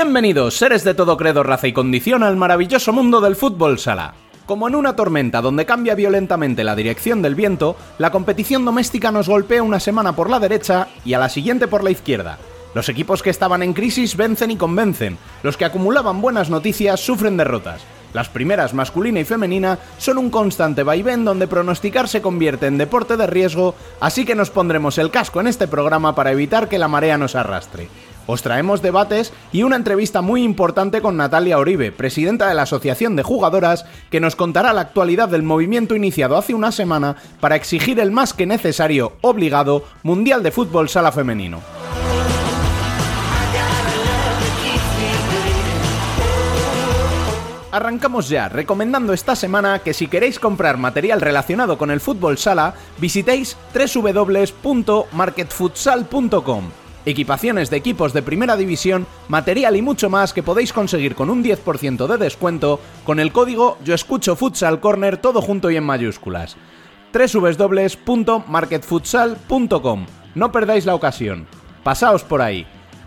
Bienvenidos, seres de todo credo, raza y condición, al maravilloso mundo del fútbol sala. Como en una tormenta donde cambia violentamente la dirección del viento, la competición doméstica nos golpea una semana por la derecha y a la siguiente por la izquierda. Los equipos que estaban en crisis vencen y convencen, los que acumulaban buenas noticias sufren derrotas. Las primeras, masculina y femenina, son un constante vaivén donde pronosticar se convierte en deporte de riesgo, así que nos pondremos el casco en este programa para evitar que la marea nos arrastre. Os traemos debates y una entrevista muy importante con Natalia Oribe, presidenta de la Asociación de Jugadoras, que nos contará la actualidad del movimiento iniciado hace una semana para exigir el más que necesario, obligado, Mundial de Fútbol Sala Femenino. Arrancamos ya, recomendando esta semana que si queréis comprar material relacionado con el fútbol sala, visitéis www.marketfutsal.com equipaciones de equipos de primera división, material y mucho más que podéis conseguir con un 10% de descuento con el código Yo Escucho Futsal Corner todo junto y en mayúsculas. www.marketfutsal.com No perdáis la ocasión. Pasaos por ahí.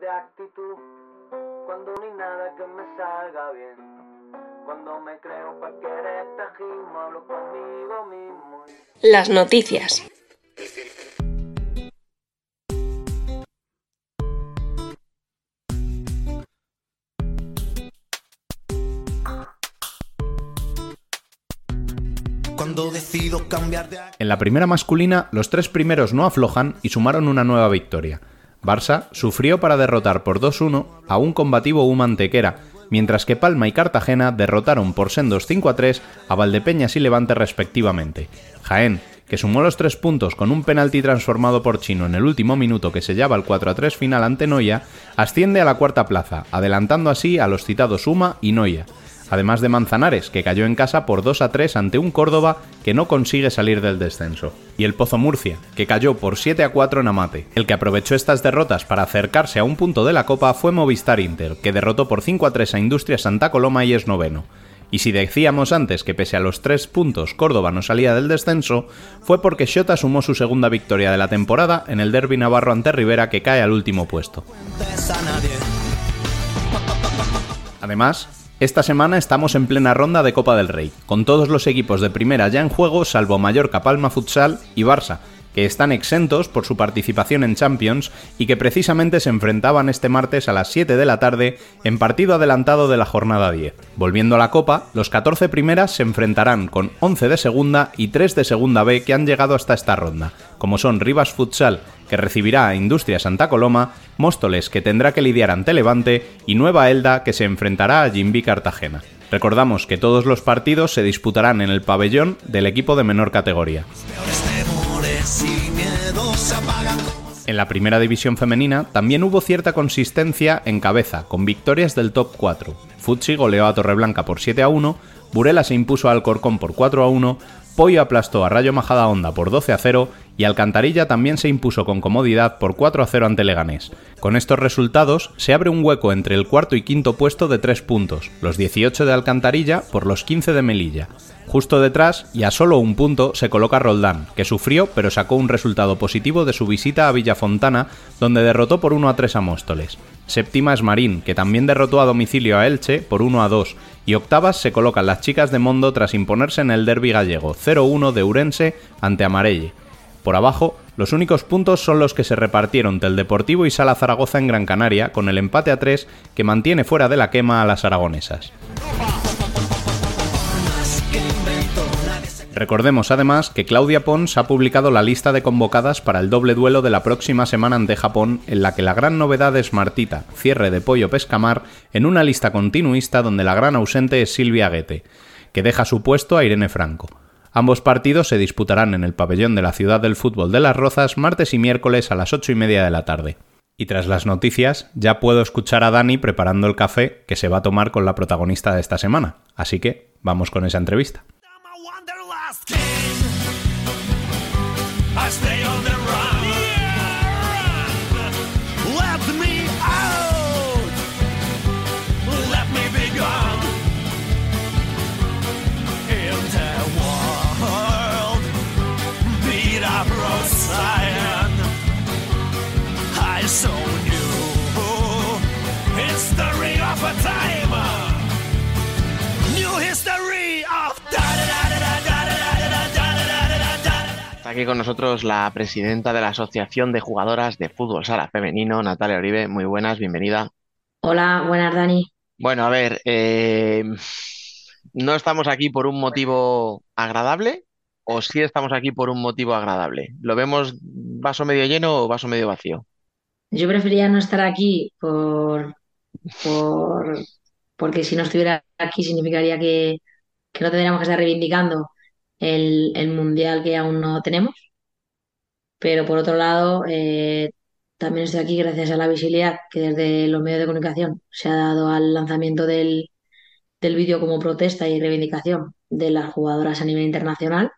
De actitud cuando ni nada que me salga bien. Cuando me creo cualquier espejismo, hablo conmigo mismo. Las noticias. En la primera masculina, los tres primeros no aflojan y sumaron una nueva victoria. Barça sufrió para derrotar por 2-1 a un combativo Humantequera, mientras que Palma y Cartagena derrotaron por sendos 5-3 a Valdepeñas y Levante respectivamente. Jaén, que sumó los tres puntos con un penalti transformado por Chino en el último minuto que sellaba el 4-3 final ante Noya, asciende a la cuarta plaza, adelantando así a los citados Uma y Noya además de Manzanares, que cayó en casa por 2 a 3 ante un Córdoba que no consigue salir del descenso, y el Pozo Murcia, que cayó por 7 a 4 en Amate. El que aprovechó estas derrotas para acercarse a un punto de la Copa fue Movistar Inter, que derrotó por 5 a 3 a Industria Santa Coloma y es noveno. Y si decíamos antes que pese a los tres puntos Córdoba no salía del descenso, fue porque Xota sumó su segunda victoria de la temporada en el derby navarro ante Rivera que cae al último puesto. Además, esta semana estamos en plena ronda de Copa del Rey, con todos los equipos de primera ya en juego salvo Mallorca, Palma Futsal y Barça, que están exentos por su participación en Champions y que precisamente se enfrentaban este martes a las 7 de la tarde en partido adelantado de la jornada 10. Volviendo a la Copa, los 14 primeras se enfrentarán con 11 de segunda y 3 de segunda B que han llegado hasta esta ronda, como son Rivas Futsal, que recibirá a Industria Santa Coloma, Móstoles, que tendrá que lidiar ante Levante, y Nueva Elda, que se enfrentará a Jimby Cartagena. Recordamos que todos los partidos se disputarán en el pabellón del equipo de menor categoría. En la primera división femenina también hubo cierta consistencia en cabeza, con victorias del top 4. Futsi goleó a Torreblanca por 7 a 1, Burela se impuso a Alcorcón por 4 a 1, Pollo aplastó a Rayo Majada Honda por 12 a 0 y Alcantarilla también se impuso con comodidad por 4 a 0 ante Leganés. Con estos resultados se abre un hueco entre el cuarto y quinto puesto de 3 puntos, los 18 de Alcantarilla por los 15 de Melilla. Justo detrás, y a solo un punto, se coloca Roldán, que sufrió pero sacó un resultado positivo de su visita a Villafontana, donde derrotó por 1 a 3 a Móstoles. Séptima es Marín, que también derrotó a domicilio a Elche por 1 a 2, y octavas se colocan las chicas de Mondo tras imponerse en el derby gallego 0-1 de Urense ante Amarelle. Por abajo, los únicos puntos son los que se repartieron del Deportivo y Sala Zaragoza en Gran Canaria, con el empate a 3 que mantiene fuera de la quema a las aragonesas. Recordemos además que Claudia Pons ha publicado la lista de convocadas para el doble duelo de la próxima semana ante Japón, en la que la gran novedad es Martita, cierre de Pollo Pescamar, en una lista continuista donde la gran ausente es Silvia Guete, que deja su puesto a Irene Franco. Ambos partidos se disputarán en el pabellón de la Ciudad del Fútbol de Las Rozas martes y miércoles a las ocho y media de la tarde. Y tras las noticias, ya puedo escuchar a Dani preparando el café que se va a tomar con la protagonista de esta semana. Así que vamos con esa entrevista. last king. I stay aquí con nosotros la presidenta de la Asociación de Jugadoras de Fútbol Sala Femenino, Natalia Oribe. Muy buenas, bienvenida. Hola, buenas, Dani. Bueno, a ver, eh, ¿no estamos aquí por un motivo agradable o sí estamos aquí por un motivo agradable? ¿Lo vemos vaso medio lleno o vaso medio vacío? Yo prefería no estar aquí por, por porque si no estuviera aquí significaría que, que no tendríamos que estar reivindicando el, mundial que aún no tenemos. Pero por otro lado, eh, también estoy aquí gracias a la visibilidad que desde los medios de comunicación se ha dado al lanzamiento del, del vídeo como protesta y reivindicación de las jugadoras a nivel internacional.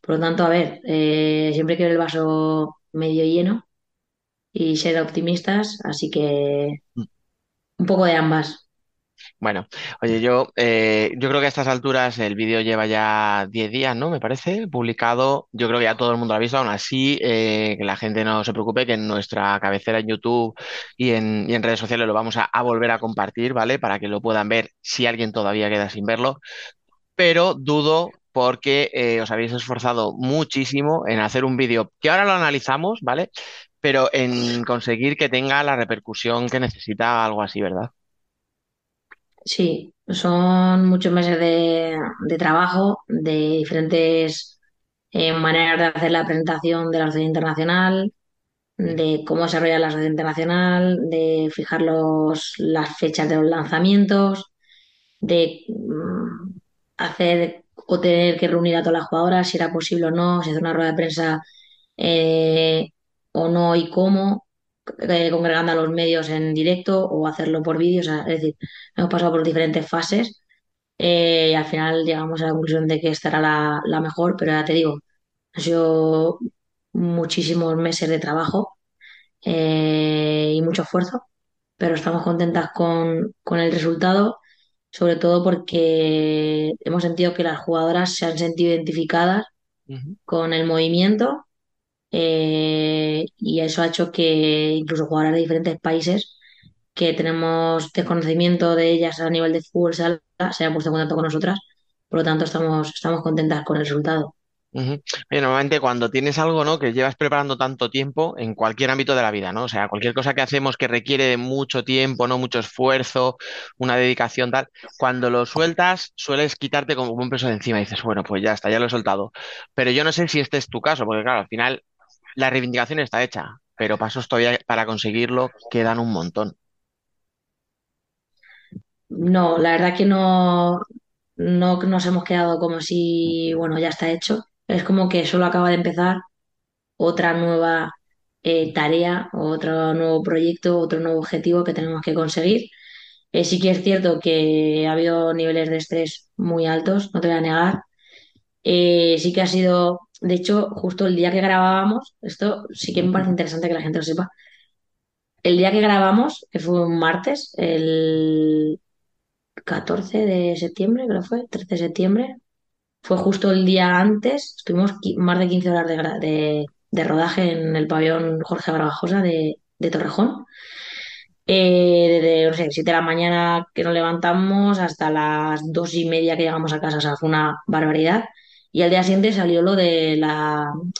Por lo tanto, a ver, eh, siempre quiero el vaso medio lleno y ser optimistas, así que mm. un poco de ambas. Bueno, oye, yo, eh, yo creo que a estas alturas el vídeo lleva ya 10 días, ¿no? Me parece, publicado. Yo creo que ya todo el mundo lo ha visto, aún así, eh, que la gente no se preocupe, que en nuestra cabecera en YouTube y en, y en redes sociales lo vamos a, volver a compartir, ¿vale? Para que lo puedan ver si alguien todavía queda sin verlo. Pero dudo porque eh, os habéis esforzado muchísimo en hacer un vídeo que ahora lo analizamos, ¿vale? Pero en conseguir que tenga la repercusión que necesita algo así, ¿verdad? Sí, son muchos meses de, trabajo, de diferentes eh, maneras de hacer la presentación de la Asociación Internacional, de cómo desarrollar la Asociación Internacional, de fijar los, las fechas de los lanzamientos, de mm, hacer o tener que reunir a todas las jugadoras, si era posible o no, si hacer una rueda de prensa eh, o no y cómo. Eh, congregando a los medios en directo o hacerlo por vídeo. es decir, hemos pasado por diferentes fases eh, y al final llegamos a la conclusión de que esta era la, mejor, pero ya te digo, ha sido muchísimos meses de trabajo eh, y mucho esfuerzo, pero estamos contentas con, el resultado, sobre todo porque hemos sentido que las jugadoras se han sentido identificadas con el movimiento eh, y eso ha hecho que incluso jugadoras de diferentes países que tenemos desconocimiento de ellas a nivel de fútbol se hayan puesto en contacto con nosotras. Por lo tanto, estamos, estamos contentas con el resultado. normalmente cuando tienes algo, ¿no? Que llevas preparando tanto tiempo en cualquier ámbito de la vida, ¿no? O sea, cualquier cosa que hacemos que requiere mucho tiempo, ¿no? Mucho esfuerzo, una dedicación, tal. Cuando lo sueltas, sueles quitarte como un peso de encima y dices, bueno, pues ya está, ya lo he soltado. Pero yo no sé si este es tu caso, porque claro, al final la reivindicación está hecha, pero pasos todavía para conseguirlo quedan un montón. No, la verdad que no, no nos hemos quedado como si, bueno, ya está hecho. Es como que solo acaba de empezar otra nueva eh, tarea, otro nuevo proyecto, otro nuevo objetivo que tenemos que conseguir. Eh, sí que es cierto que ha habido niveles de estrés muy altos, no te voy a negar. Eh, sí que ha sido de hecho, justo el día que grabábamos, esto sí que me parece interesante que la gente lo sepa. El día que grabamos, que fue un martes, el 14 de septiembre, creo fue, 13 de septiembre, fue justo el día antes, estuvimos más de 15 horas de, rodaje en el pabellón Jorge Barbajosa de, de Torrejón. Eh, desde, no sé, 7 de la mañana que nos levantamos hasta las 2 y media que llegamos a casa, o sea, fue una barbaridad. Y al día siguiente salió lo del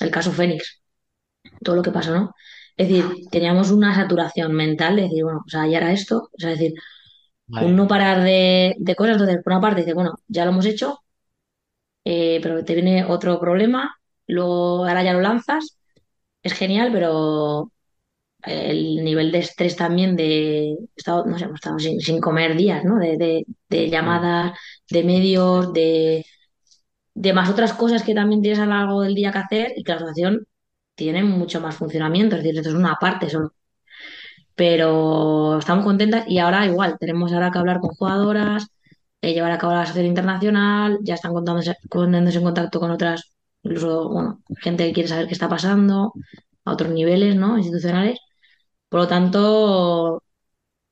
el caso Fénix, todo lo que pasó, ¿no? Es decir, teníamos una saturación mental de decir, bueno, o sea, ya era esto, o sea, es decir, un no parar de, cosas. Entonces, por una parte, dice, bueno, ya lo hemos hecho, eh, pero te viene otro problema, luego ahora ya lo lanzas, es genial, pero el nivel de estrés también de, estado, no sé, hemos estado sin, sin comer días, ¿no? De, de- de llamadas, de medios, de, de más otras cosas que también tienes a lo largo del día que hacer y que la asociación tiene mucho más funcionamiento, es decir, esto es una parte solo. Pero estamos contentas y ahora igual, tenemos ahora que hablar con jugadoras, eh, llevar a cabo la asociación internacional, ya están contándose- poniéndose en contacto con otras, incluso, bueno, gente que quiere saber qué está pasando a otros niveles, ¿no? Institucionales. Por lo tanto,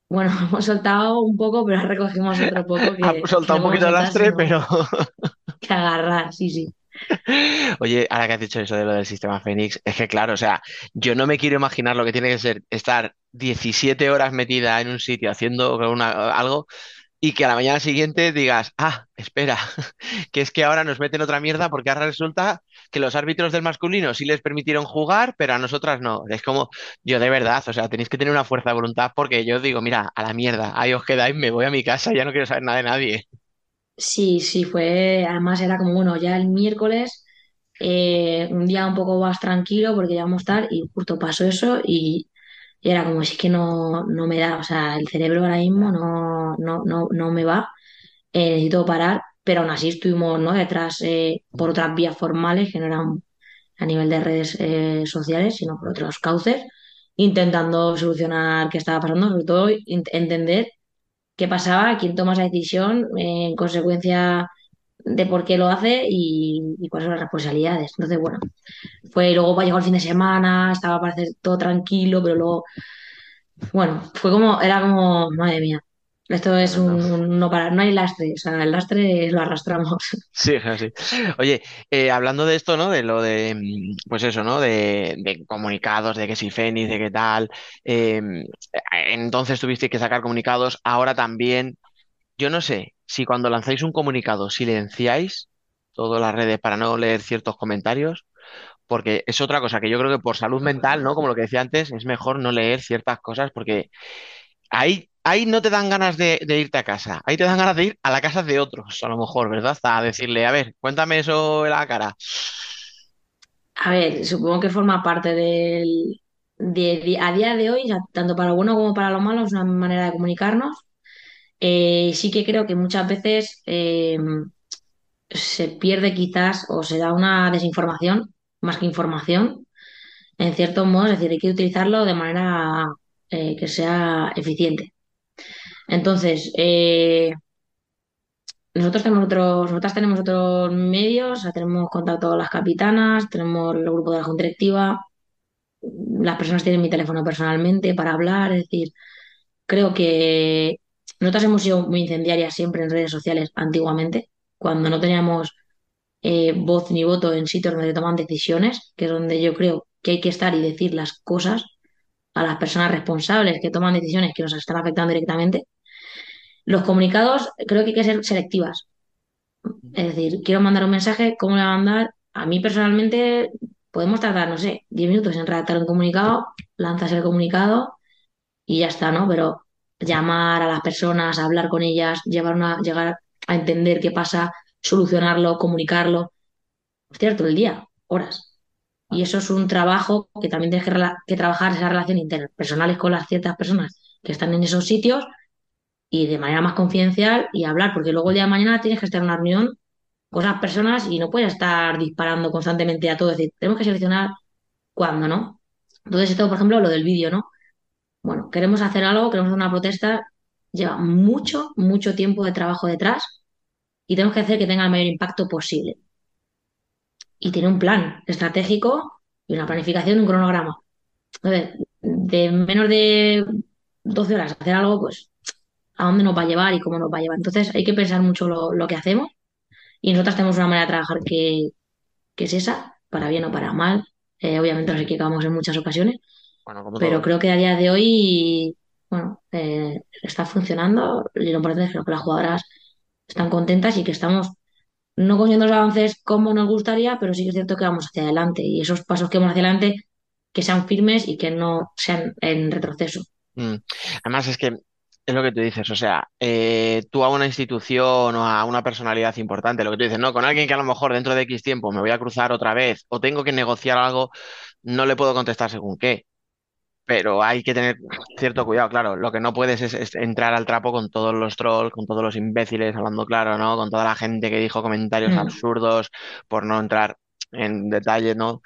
bueno, hemos soltado un poco, pero recogimos otro poco que, que soltado un poquito el lastre, pero que agarrar, sí, sí. Oye, ahora que has dicho eso de lo del sistema Fénix, es que claro, o sea, yo no me quiero imaginar lo que tiene que ser estar 17 horas metida en un sitio haciendo una- algo y que a la mañana siguiente digas, ah, espera, que es que ahora nos meten otra mierda porque ahora resulta que los árbitros del masculino sí les permitieron jugar, pero a nosotras no. Es como, yo de verdad, o sea, tenéis que tener una fuerza de voluntad porque yo digo, mira, a la mierda, ahí os quedáis, me voy a mi casa, ya no quiero saber nada de nadie. Sí, sí, fue, además era como, bueno, ya el miércoles, eh, un día un poco más tranquilo porque ya vamos estar y justo pasó eso y, era como, si es que no, no me da, o sea, el cerebro ahora mismo no, no, no, no me va, eh, necesito parar, pero aún así estuvimos, ¿no? detrás eh, por otras vías formales que no eran a nivel de redes eh, sociales, sino por otros cauces, intentando solucionar qué estaba pasando, sobre todo entender qué pasaba, quién toma esa decisión, eh, en consecuencia de por qué lo hace y, y cuáles son las responsabilidades. Entonces, bueno, fue luego llegó el fin de semana, estaba para hacer todo tranquilo, pero luego, bueno, fue como, era como, madre mía, esto es un, un no para, no hay lastre, o sea, el lastre lo arrastramos. Sí, así. Oye, eh, hablando de esto, ¿no? De lo de, mm, pues eso, ¿no? De, de comunicados, de que si Fénix, de qué tal. eh, entonces tuvisteis que sacar comunicados. Ahora también, yo no sé si cuando lanzáis un comunicado silenciáis todas las redes para no leer ciertos comentarios, porque es otra cosa que yo creo que por salud mental, ¿no? Como lo que decía antes, es mejor no leer ciertas cosas porque Ahí, ahí no te dan ganas de, irte a casa, ahí te dan ganas de ir a la casa de otros, a lo mejor, ¿verdad? A decirle, a ver, cuéntame eso en la cara. A ver, supongo que forma parte del, de, a día de hoy, tanto para lo bueno como para lo malo, es una manera de comunicarnos. Eh, sí que creo que muchas veces eh, se pierde quizás o se da una desinformación más que información, en cierto modo, es decir, hay que utilizarlo de manera eh, que sea eficiente. Entonces, eh, nosotros tenemos otros, nosotras tenemos otros medios, tenemos contacto con las capitanas, tenemos el grupo de la junta directiva, las personas tienen mi teléfono personalmente para hablar, es decir, creo que nosotras hemos sido muy incendiarias siempre en redes sociales antiguamente, cuando no teníamos eh, voz ni voto en sitios donde toman decisiones, que es donde yo creo que hay que estar y decir las cosas a las personas responsables que toman decisiones que nos están afectando directamente. Los comunicados creo que hay que ser selectivas. Es decir, quiero mandar un mensaje, ¿cómo le voy a mandar? A mí personalmente podemos tardar, no sé, 10 minutos en redactar un comunicado, lanzas el comunicado y ya está, ¿no? Pero llamar a las personas, hablar con ellas, llevar una, llegar a entender qué pasa, solucionarlo, comunicarlo, hostia, todo el día, horas. Y eso es un trabajo que también tienes que, que trabajar esa relación interpersonales con las ciertas personas que están en esos sitios y de manera más confidencial y hablar, porque luego el día de mañana tienes que estar en una reunión con esas personas y no puedes estar disparando constantemente a todo. Es decir, tenemos que seleccionar cuándo, ¿no? Entonces, esto, por ejemplo, lo del vídeo, ¿no? Bueno, queremos hacer algo, queremos hacer una protesta, lleva mucho, mucho tiempo de trabajo detrás y tenemos que hacer que tenga el mayor impacto posible. Y tiene un plan estratégico y una planificación, un cronograma. Entonces, de menos de 12 horas hacer algo, pues, ¿a dónde nos va a llevar y cómo nos va a llevar? Entonces, hay que pensar mucho lo, lo que hacemos y nosotras tenemos una manera de trabajar que, que es esa, para bien o para mal. Eh, obviamente nos equivocamos en muchas ocasiones, Bueno, como pero creo que a día de hoy, bueno, eh, está funcionando y lo importante es que las jugadoras están contentas y que estamos no consiguiendo los avances como nos gustaría, pero sí que es cierto que vamos hacia adelante y esos pasos que vamos hacia adelante que sean firmes y que no sean en retroceso. Mm. Además, es que es lo que tú dices, o sea, eh, tú a una institución o a una personalidad importante, lo que tú dices, no, con alguien que a lo mejor dentro de X tiempo me voy a cruzar otra vez o tengo que negociar algo, no le puedo contestar según qué. Pero hay que tener cierto cuidado, claro. Lo que no puedes es, es entrar al trapo con todos los trolls, con todos los imbéciles, hablando claro, ¿no? Con toda la gente que dijo comentarios Mm, absurdos, por no entrar en detalle, ¿no?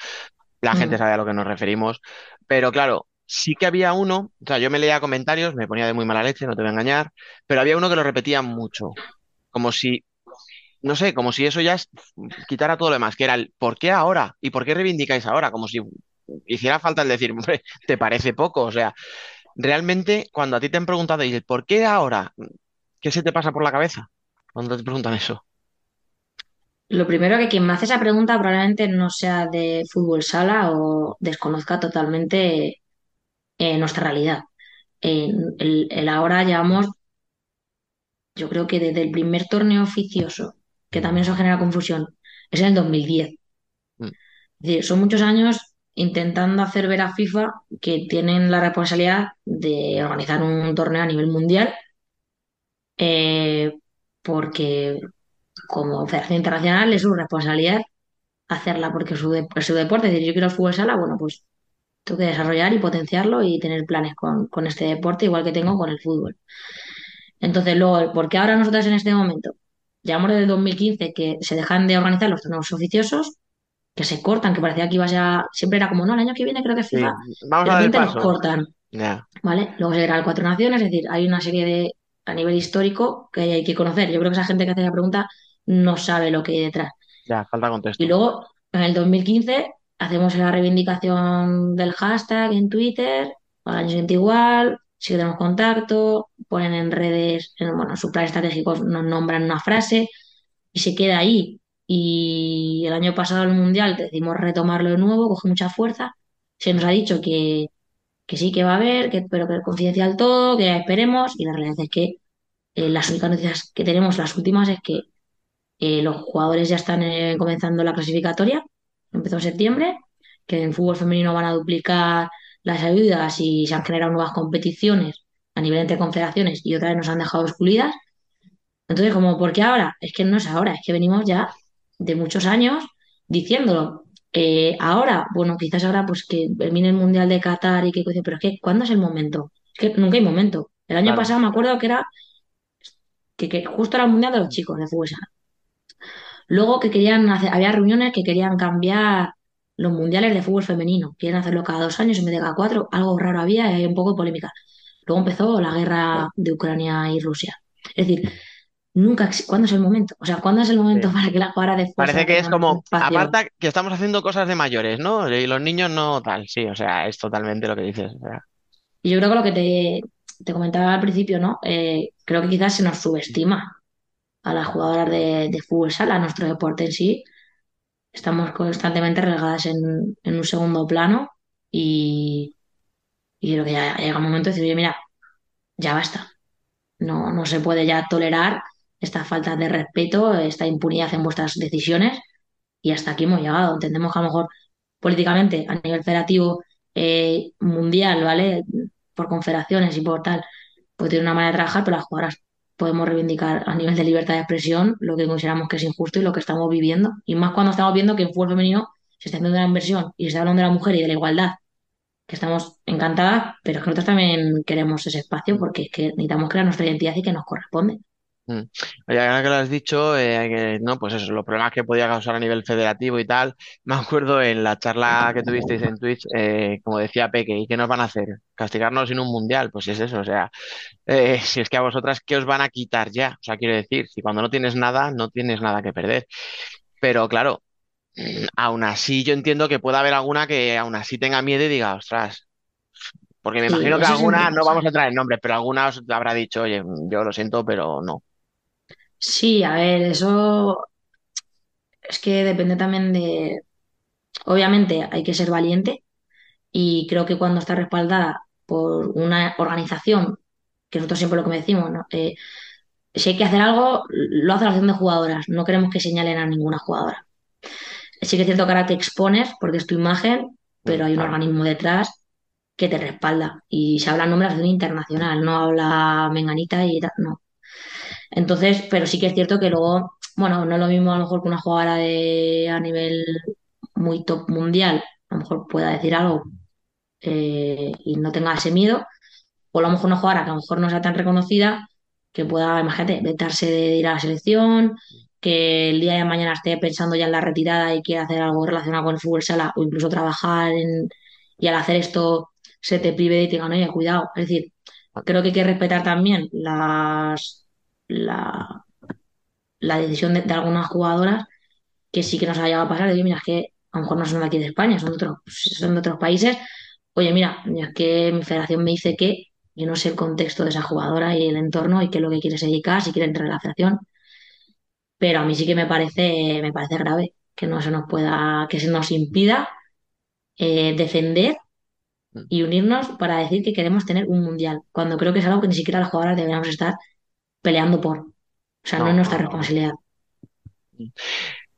La gente mm, sabe a lo que nos referimos. Pero claro, sí que había uno, o sea, yo me leía comentarios, me ponía de muy mala leche, no te voy a engañar, pero había uno que lo repetía mucho, como si, no sé, como si eso ya es- quitara todo lo demás, que era el ¿por qué ahora? ¿Y por qué reivindicáis ahora? Como si hiciera falta el decir, hombre, ¿te parece poco? O sea, realmente cuando a ti te han preguntado, y el ¿por qué ahora? ¿Qué se te pasa por la cabeza cuando te preguntan eso? Lo primero que quien me hace esa pregunta probablemente no sea de fútbol sala o desconozca totalmente eh, nuestra realidad. En el, el ahora llevamos, yo creo que desde el primer torneo oficioso, que también eso genera confusión, es en el 2010. Mm, Es decir, son muchos años intentando hacer ver a FIFA que tienen la responsabilidad de organizar un torneo a nivel mundial, eh, porque como Federación Internacional es su responsabilidad hacerla porque es su, de- su deporte. Es decir, yo quiero el fútbol sala, bueno, pues tengo que desarrollar y potenciarlo y tener planes con, con este deporte, igual que tengo con el fútbol. Entonces, luego, ¿por qué ahora nosotros en este momento? Llevamos desde el 2015 que se dejan de organizar los torneos oficiosos, que se cortan, que parecía que iba a ser, siempre era como, no, el año que viene creo que Sí, FIFA, vamos de a repente los cortan, Ya, ¿vale? Luego se el Cuatro Naciones, es decir, hay una serie de, a nivel histórico que hay que conocer. Yo creo que esa gente que hace la pregunta no sabe lo que hay detrás. ya, falta Y contexto. luego, en el 2015, hacemos la reivindicación del hashtag en Twitter, al año siguiente igual, si tenemos contacto, ponen en redes, en, bueno, en sus planes estratégicos nos nombran una frase y se queda ahí. Y el año pasado el Mundial decidimos retomarlo de nuevo, coge mucha fuerza. Se nos ha dicho que, que sí que va a haber, que, pero que es confidencial todo, que esperemos, y la realidad es que eh, las únicas noticias que tenemos, las últimas, es que eh, los jugadores ya están eh, comenzando la clasificatoria, empezó en septiembre, que en fútbol femenino van a duplicar las ayudas y se han generado nuevas competiciones a nivel entre confederaciones y otra vez nos han dejado excluidas. Entonces, como, ¿por qué ahora? Es que no es ahora, es que venimos ya de muchos años diciéndolo. Eh, ahora, bueno, quizás ahora pues que termine el Mundial de Qatar y que, pero es que, ¿cuándo es el momento? Es que nunca hay momento. El año Claro. pasado me acuerdo que era que, que justo era el Mundial de los chicos de fútbol Luego que querían hacer, había reuniones que querían cambiar los mundiales de fútbol femenino. Quieren hacerlo cada dos años en vez de cada cuatro. Algo raro había y hay un poco de polémica. Luego empezó la guerra de Ucrania y Rusia. Es decir, nunca, ¿cuándo es el momento? O sea, ¿cuándo es el Sí. momento para que las jugadoras de Parece que es como, aparta que estamos haciendo cosas de mayores, ¿no? Y los niños no tal, sí, o sea, es totalmente lo que dices. o sea, Y yo creo que lo que te, te comentaba al principio, ¿no? Eh, creo que quizás se nos subestima a las jugadoras de, fútbol sala, a nuestro deporte en sí estamos constantemente relegadas en, en un segundo plano y, y creo que ya llega un momento de decir, oye, mira, ya basta. No, no se puede ya tolerar esta falta de respeto, esta impunidad en vuestras decisiones y hasta aquí hemos llegado. Entendemos que a lo mejor políticamente, a nivel federativo eh, mundial, ¿vale? Por confederaciones y por tal, pues tiene una manera de trabajar, pero las jugadoras podemos reivindicar a nivel de libertad de expresión lo que consideramos que es injusto y lo que estamos viviendo. Y más cuando estamos viendo que en fútbol femenino se está haciendo una inversión y se está hablando de la mujer y de la igualdad, que estamos encantadas, pero es que nosotros también queremos ese espacio porque es que necesitamos crear nuestra identidad y que nos corresponde. Mm. Oye, ahora que lo has dicho, eh, que, no, pues eso, los problemas que podía causar a nivel federativo y tal. Me acuerdo en la charla que tuvisteis en Twitch, eh, como decía Peque, ¿y qué nos van a hacer? ¿Castigarnos sin un mundial? Pues es eso, o sea, eh, si es que a vosotras, ¿qué os van a quitar ya? O sea, quiero decir, si cuando no tienes nada, no tienes nada que perder. Pero claro, mm, aún así yo entiendo que pueda haber alguna que aún así tenga miedo y diga, ostras. Porque me Sí, imagino que eso siempre alguna, no pasa. vamos a entrar en nombres, pero alguna os habrá dicho, oye, yo lo siento, pero no. Sí, a ver, eso es que depende también de, obviamente hay que ser valiente y creo que cuando está respaldada por una organización, que nosotros siempre lo que decimos, ¿no? Eh, si hay que hacer algo, lo hace la acción de jugadoras, no queremos que señalen a ninguna jugadora. Sí que es cierto que ahora te expones porque es tu imagen, pero hay un organismo detrás que te respalda. Y se habla en nombre de la internacional, no habla menganita y tal, no. Entonces, pero sí que es cierto que luego, bueno, no es lo mismo a lo mejor que una jugadora de, a nivel muy top mundial, a lo mejor pueda decir algo eh, y no tenga ese miedo, o a lo mejor una jugadora que a lo mejor no sea tan reconocida, que pueda, imagínate, vetarse de ir a la selección, que el día de mañana esté pensando ya en la retirada y quiera hacer algo relacionado con el fútbol sala o incluso trabajar en, y al hacer esto se te prive y te digan, oye, cuidado. Es decir, creo que hay que respetar también las, la, la decisión de, de algunas jugadoras que sí que nos ha llegado a pasar, de, oye, mira, es que a lo mejor no son de aquí de España, son de otros, son de otros países. Oye, mira, es que mi federación me dice que yo no sé el contexto de esa jugadora y el entorno y qué es lo que quiere dedicar, si quiere entrar en la federación, pero a mí sí que me parece, me parece grave que no se nos pueda, que se nos impida eh, defender y unirnos para decir que queremos tener un mundial, cuando creo que es algo que ni siquiera las jugadoras deberíamos estar peleando por. O sea, no, No, es nuestra responsabilidad.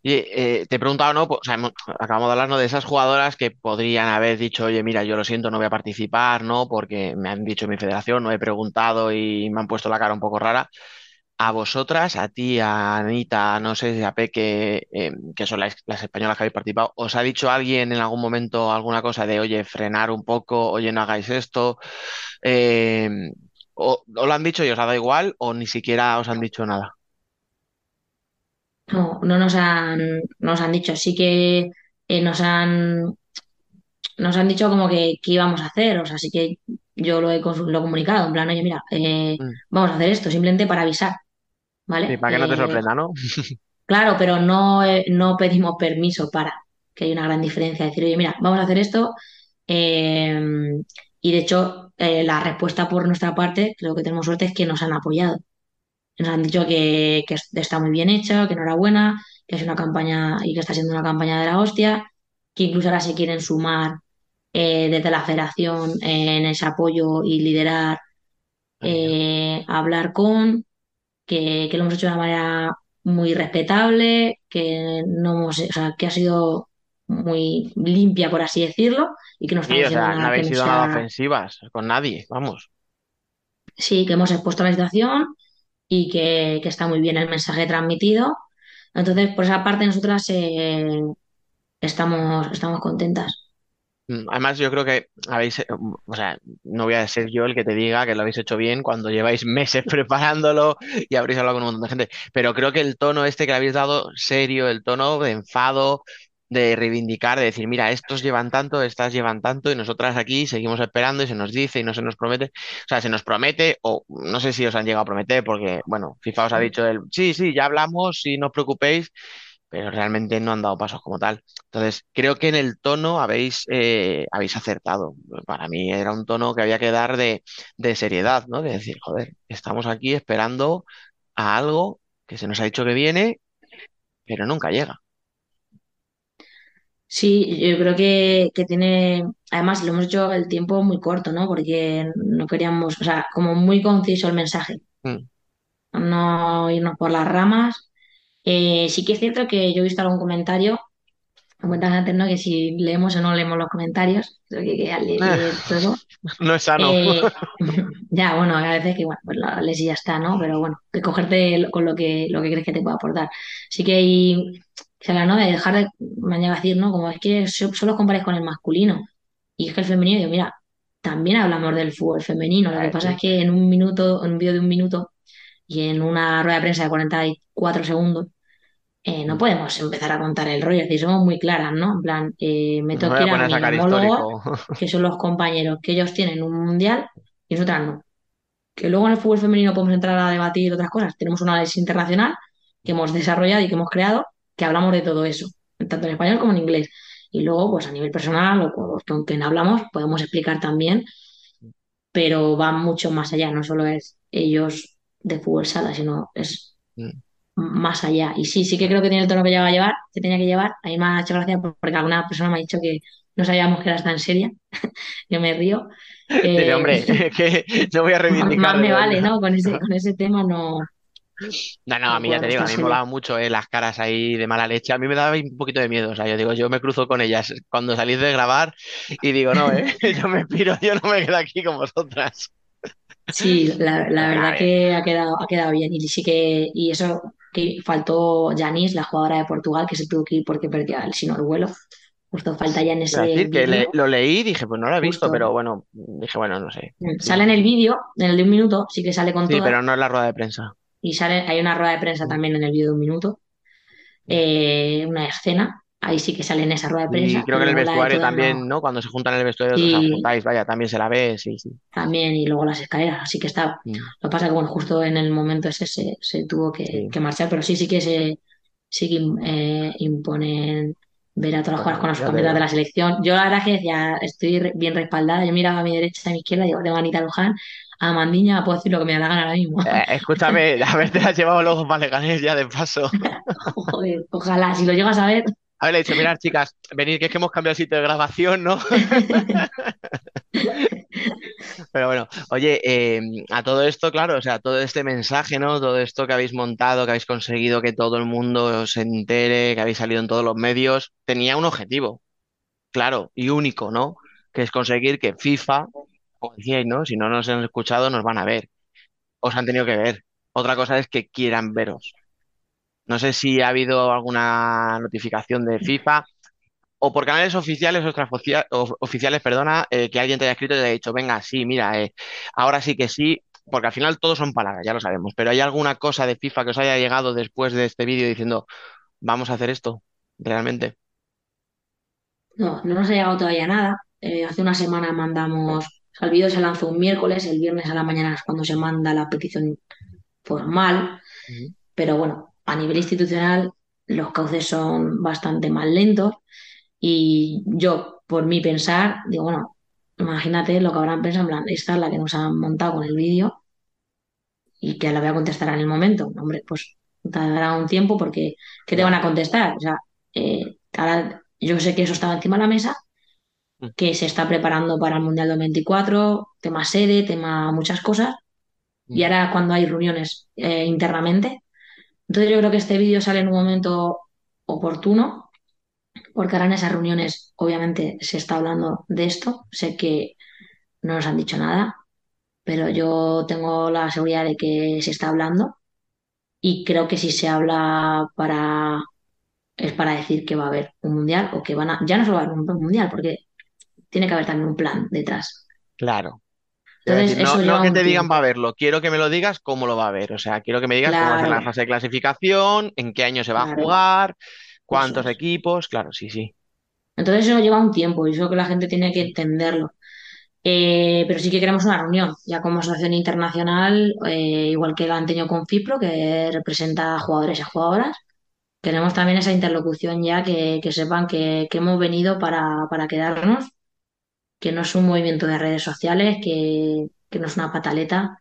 Y eh, te he preguntado, ¿no? Pues, o sea, hemos- acabamos de hablar, ¿no? de esas jugadoras que podrían haber dicho, oye, mira, yo lo siento, no voy a participar, ¿no? Porque me han dicho mi federación, no he preguntado y me han puesto la cara un poco rara. A vosotras, a ti, a Anita, no sé, a Peque, eh, que son las, las españolas que habéis participado, ¿os ha dicho alguien en algún momento alguna cosa de, oye, frenar un poco, oye, no hagáis esto? Eh, o, ¿os lo han dicho y os ha dado igual o ni siquiera os han dicho nada? No, no nos han, no nos han dicho, sí que eh, nos han, nos han dicho como que qué íbamos a hacer, o sea, sí que yo lo he, lo he comunicado, en plan, oye, mira, eh, Mm. vamos a hacer esto, simplemente para avisar, Sí, ¿vale? para que no te Eh, sorprenda, ¿no? claro, pero no, no pedimos permiso para, que hay una gran diferencia, decir, oye, mira, vamos a hacer esto, y de hecho, eh, la respuesta por nuestra parte, creo que tenemos suerte, es que nos han apoyado. Nos han dicho que, que está muy bien hecho, que enhorabuena, que es una campaña y que está siendo una campaña de la hostia, que incluso ahora se quieren sumar eh, desde la federación eh, en ese apoyo y liderar, eh, hablar con, que, que lo hemos hecho de una manera muy respetable, que no hemos, o sea, que ha sido muy limpia, por así decirlo, y que no Sí, estamos o diciendo sea, no habéis sido sea, ofensivas con nadie, vamos. sí, que hemos expuesto la situación y que, que está muy bien el mensaje transmitido. Entonces, por esa parte, nosotras eh, estamos, estamos contentas. Mm, Además, yo creo que habéis, eh, o sea, no voy a ser yo el que te diga que lo habéis hecho bien cuando lleváis meses preparándolo y habréis hablado con un montón de gente, pero creo que el tono este que le habéis dado serio, el tono de enfado, de reivindicar, de decir, mira, estos llevan tanto, estas llevan tanto y nosotras aquí seguimos esperando y se nos dice y no se nos promete, o sea, se nos promete o no sé si os han llegado a prometer porque, bueno, FIFA os ha dicho el, sí, sí, ya hablamos, si no os preocupéis, pero realmente no han dado pasos como tal. Entonces, creo que en el tono habéis, eh, habéis acertado. Para mí era un tono que había que dar de, de seriedad, ¿no? De decir, joder, estamos aquí esperando a algo que se nos ha dicho que viene, pero nunca llega. Sí, yo creo que, que tiene, además lo hemos hecho el tiempo muy corto, ¿no? Porque no queríamos, o sea, como muy conciso el mensaje, Mm. no irnos por las ramas. Eh, sí que es cierto que yo he visto algún comentario, me cuentan antes, ¿no? Que si leemos o no leemos los comentarios, creo que hay que le- leer todo. No es sano. Eh, ya, bueno, a veces que bueno, pues la lees y ya está, ¿no? Pero bueno, que cogerte lo- con lo que, lo que crees que te puede aportar. Sí que hay, se habla, ¿no? De dejar de, me han llegado a decir, ¿no? Como es que so- solo os comparáis con el masculino. Y es que el femenino, digo, mira, también hablamos del fútbol femenino. Lo que pasa es que en un minuto, en un vídeo de un minuto y en una rueda de prensa de 44 segundos, eh, no Mm. podemos empezar a contar el rollo. Es decir, somos muy claras, ¿no? En plan, eh, me No tengo voy que a ir a homólogos histórico. que son los compañeros que ellos tienen un mundial y nosotras no. Que luego en el fútbol femenino podemos entrar a debatir otras cosas. Tenemos un análisis internacional que hemos desarrollado y que hemos creado, que hablamos de todo eso, tanto en español como en inglés. Y luego, pues a nivel personal o con, quien hablamos, podemos explicar también, pero va mucho más allá, no solo es ellos de fútbol sala, sino es Mm. más allá. Y sí, sí que creo que tiene el tono que lleva a llevar, que tenía que llevar. A mí me ha hecho gracia porque alguna persona me ha dicho que no sabíamos que eras tan seria. Yo me río. Eh, hombre, que no voy a más reivindicar me de vale. ¿no? Con ese, con ese tema no, No, no, a no mí ya te digo, a mí me molaba mucho eh, las caras ahí de mala leche. A mí me daba un poquito de miedo. O sea, yo digo, yo me cruzo con ellas cuando salís de grabar y digo, no, eh, yo me piro, yo no me quedo aquí con vosotras. Sí, la, verdad que ha quedado, ha quedado bien. Y sí que, y eso que faltó Yanis, la jugadora de Portugal, que se tuvo que ir porque perdía el, sino el vuelo. Justo falta ya en a ese decir que le- vídeo. lo leí y dije, pues no lo he visto, Justo. pero bueno, dije, bueno, no sé. Sale en el vídeo, en el de un minuto, sí que sale con Sí, todas. pero no es la rueda de prensa. Y sale, hay una rueda de prensa también en el vídeo de un minuto, eh, una escena. Ahí sí que sale en esa rueda de Y prensa, creo que en el de vestuario también, ¿no? Cuando se juntan en el vestuario, Y juntáis, vaya, también se la ve, sí, sí. también, y luego las escaleras. Así que está. Mm, Lo que pasa que, bueno, justo en el momento ese se, se tuvo que, Sí, que marchar, pero sí, sí que se sí que eh, imponen ver a todas las con las camisetas de la selección. Yo la verdad que decía, estoy bien respaldada. Yo miraba a mi derecha y a mi izquierda, digo, tengo a Anita Luján, a Mandiña, puedo decir lo que me da la gana ahora mismo. Eh, escúchame, a ver, te has llevado luego para Leganés ya de paso. Joder, ojalá, si lo llegas a ver. A ver, le he dicho, mirad, chicas, venid, que es que hemos cambiado el sitio de grabación, ¿no? Pero bueno, oye, eh, a todo esto, claro, o sea, todo este mensaje, ¿no? Todo esto que habéis montado, que habéis conseguido que todo el mundo se entere, que habéis salido en todos los medios, tenía un objetivo, claro, y único, ¿no? Que es conseguir que FIFA, como decíais, ¿no? Si no nos han escuchado, nos van a ver. Os han tenido que ver. Otra cosa es que quieran veros. No sé si ha habido alguna notificación de FIFA o por canales oficiales o oficiales, perdona, eh, que alguien te haya escrito y te haya dicho, venga, sí, mira, eh, ahora sí que sí, porque al final todos son palabras, ya lo sabemos, pero ¿hay alguna cosa de FIFA que os haya llegado después de este vídeo diciendo, vamos a hacer esto, realmente? No, no nos ha llegado todavía nada. Eh, hace una semana mandamos, el vídeo se lanzó un miércoles, el viernes a la mañana es cuando se manda la petición formal, pero bueno, a nivel institucional los cauces son bastante más lentos y yo, por mi pensar, digo, bueno, imagínate lo que habrán pensado, en plan, esta es la que nos han montado con el vídeo y que la voy a contestar en el momento. Hombre, pues tardará un tiempo porque, ¿qué te van a contestar? O sea, eh, ahora yo sé que eso estaba encima de la mesa que se está preparando para el Mundial 2024, tema sede, tema muchas cosas, y mm. ahora cuando hay reuniones eh, internamente. Entonces yo creo que este vídeo sale en un momento oportuno, porque ahora en esas reuniones obviamente se está hablando de esto, sé que no nos han dicho nada, pero yo tengo la seguridad de que se está hablando y creo que si se habla para es para decir que va a haber un mundial o que van a, ya no solo va a haber un mundial, porque tiene que haber también un plan detrás. Claro. Entonces, decir, no, que te digan va a verlo, quiero que me lo digas cómo lo va a ver. O sea, quiero que me digas cómo va a ser la fase de clasificación, en qué año se va a jugar, cuántos es. equipos. Claro, sí, sí. Entonces eso lleva un tiempo y eso que la gente tiene que entenderlo. Eh, pero sí que queremos una reunión, ya como asociación internacional, eh, igual que la han tenido con FIPRO, que representa a jugadores y a jugadoras. Queremos también esa interlocución ya que, que sepan que, que hemos venido para, para quedarnos, que no es un movimiento de redes sociales, que, que no es una pataleta,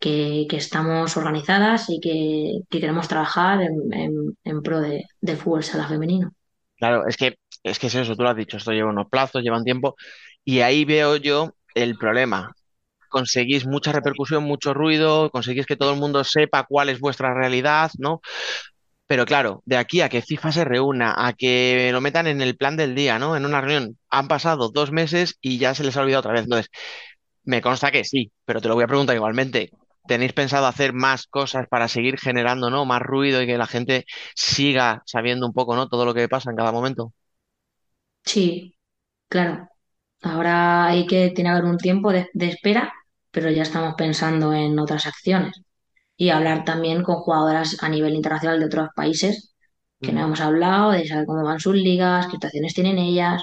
que, que estamos organizadas y que, que queremos trabajar en, en- en pro de, del fútbol sala femenino. Claro, es que, es que es eso, tú lo has dicho, esto lleva unos plazos, lleva un tiempo, y ahí veo yo el problema. Conseguís mucha repercusión, mucho ruido, conseguís que todo el mundo sepa cuál es vuestra realidad, ¿no? Pero claro, de aquí a que FIFA se reúna, a que lo metan en el plan del día, ¿no? En una reunión, han pasado dos meses y ya se les ha olvidado otra vez. Entonces, me consta que sí, pero te lo voy a preguntar igualmente. ¿Tenéis pensado hacer más cosas para seguir generando, ¿no? Más ruido y que la gente siga sabiendo un poco, ¿no? Todo lo que pasa en cada momento. Sí, claro. Ahora hay que haber un tiempo de espera, pero ya estamos pensando en otras acciones. Y hablar también con jugadoras a nivel internacional de otros países, que no hemos hablado, de saber cómo van sus ligas, qué situaciones tienen ellas.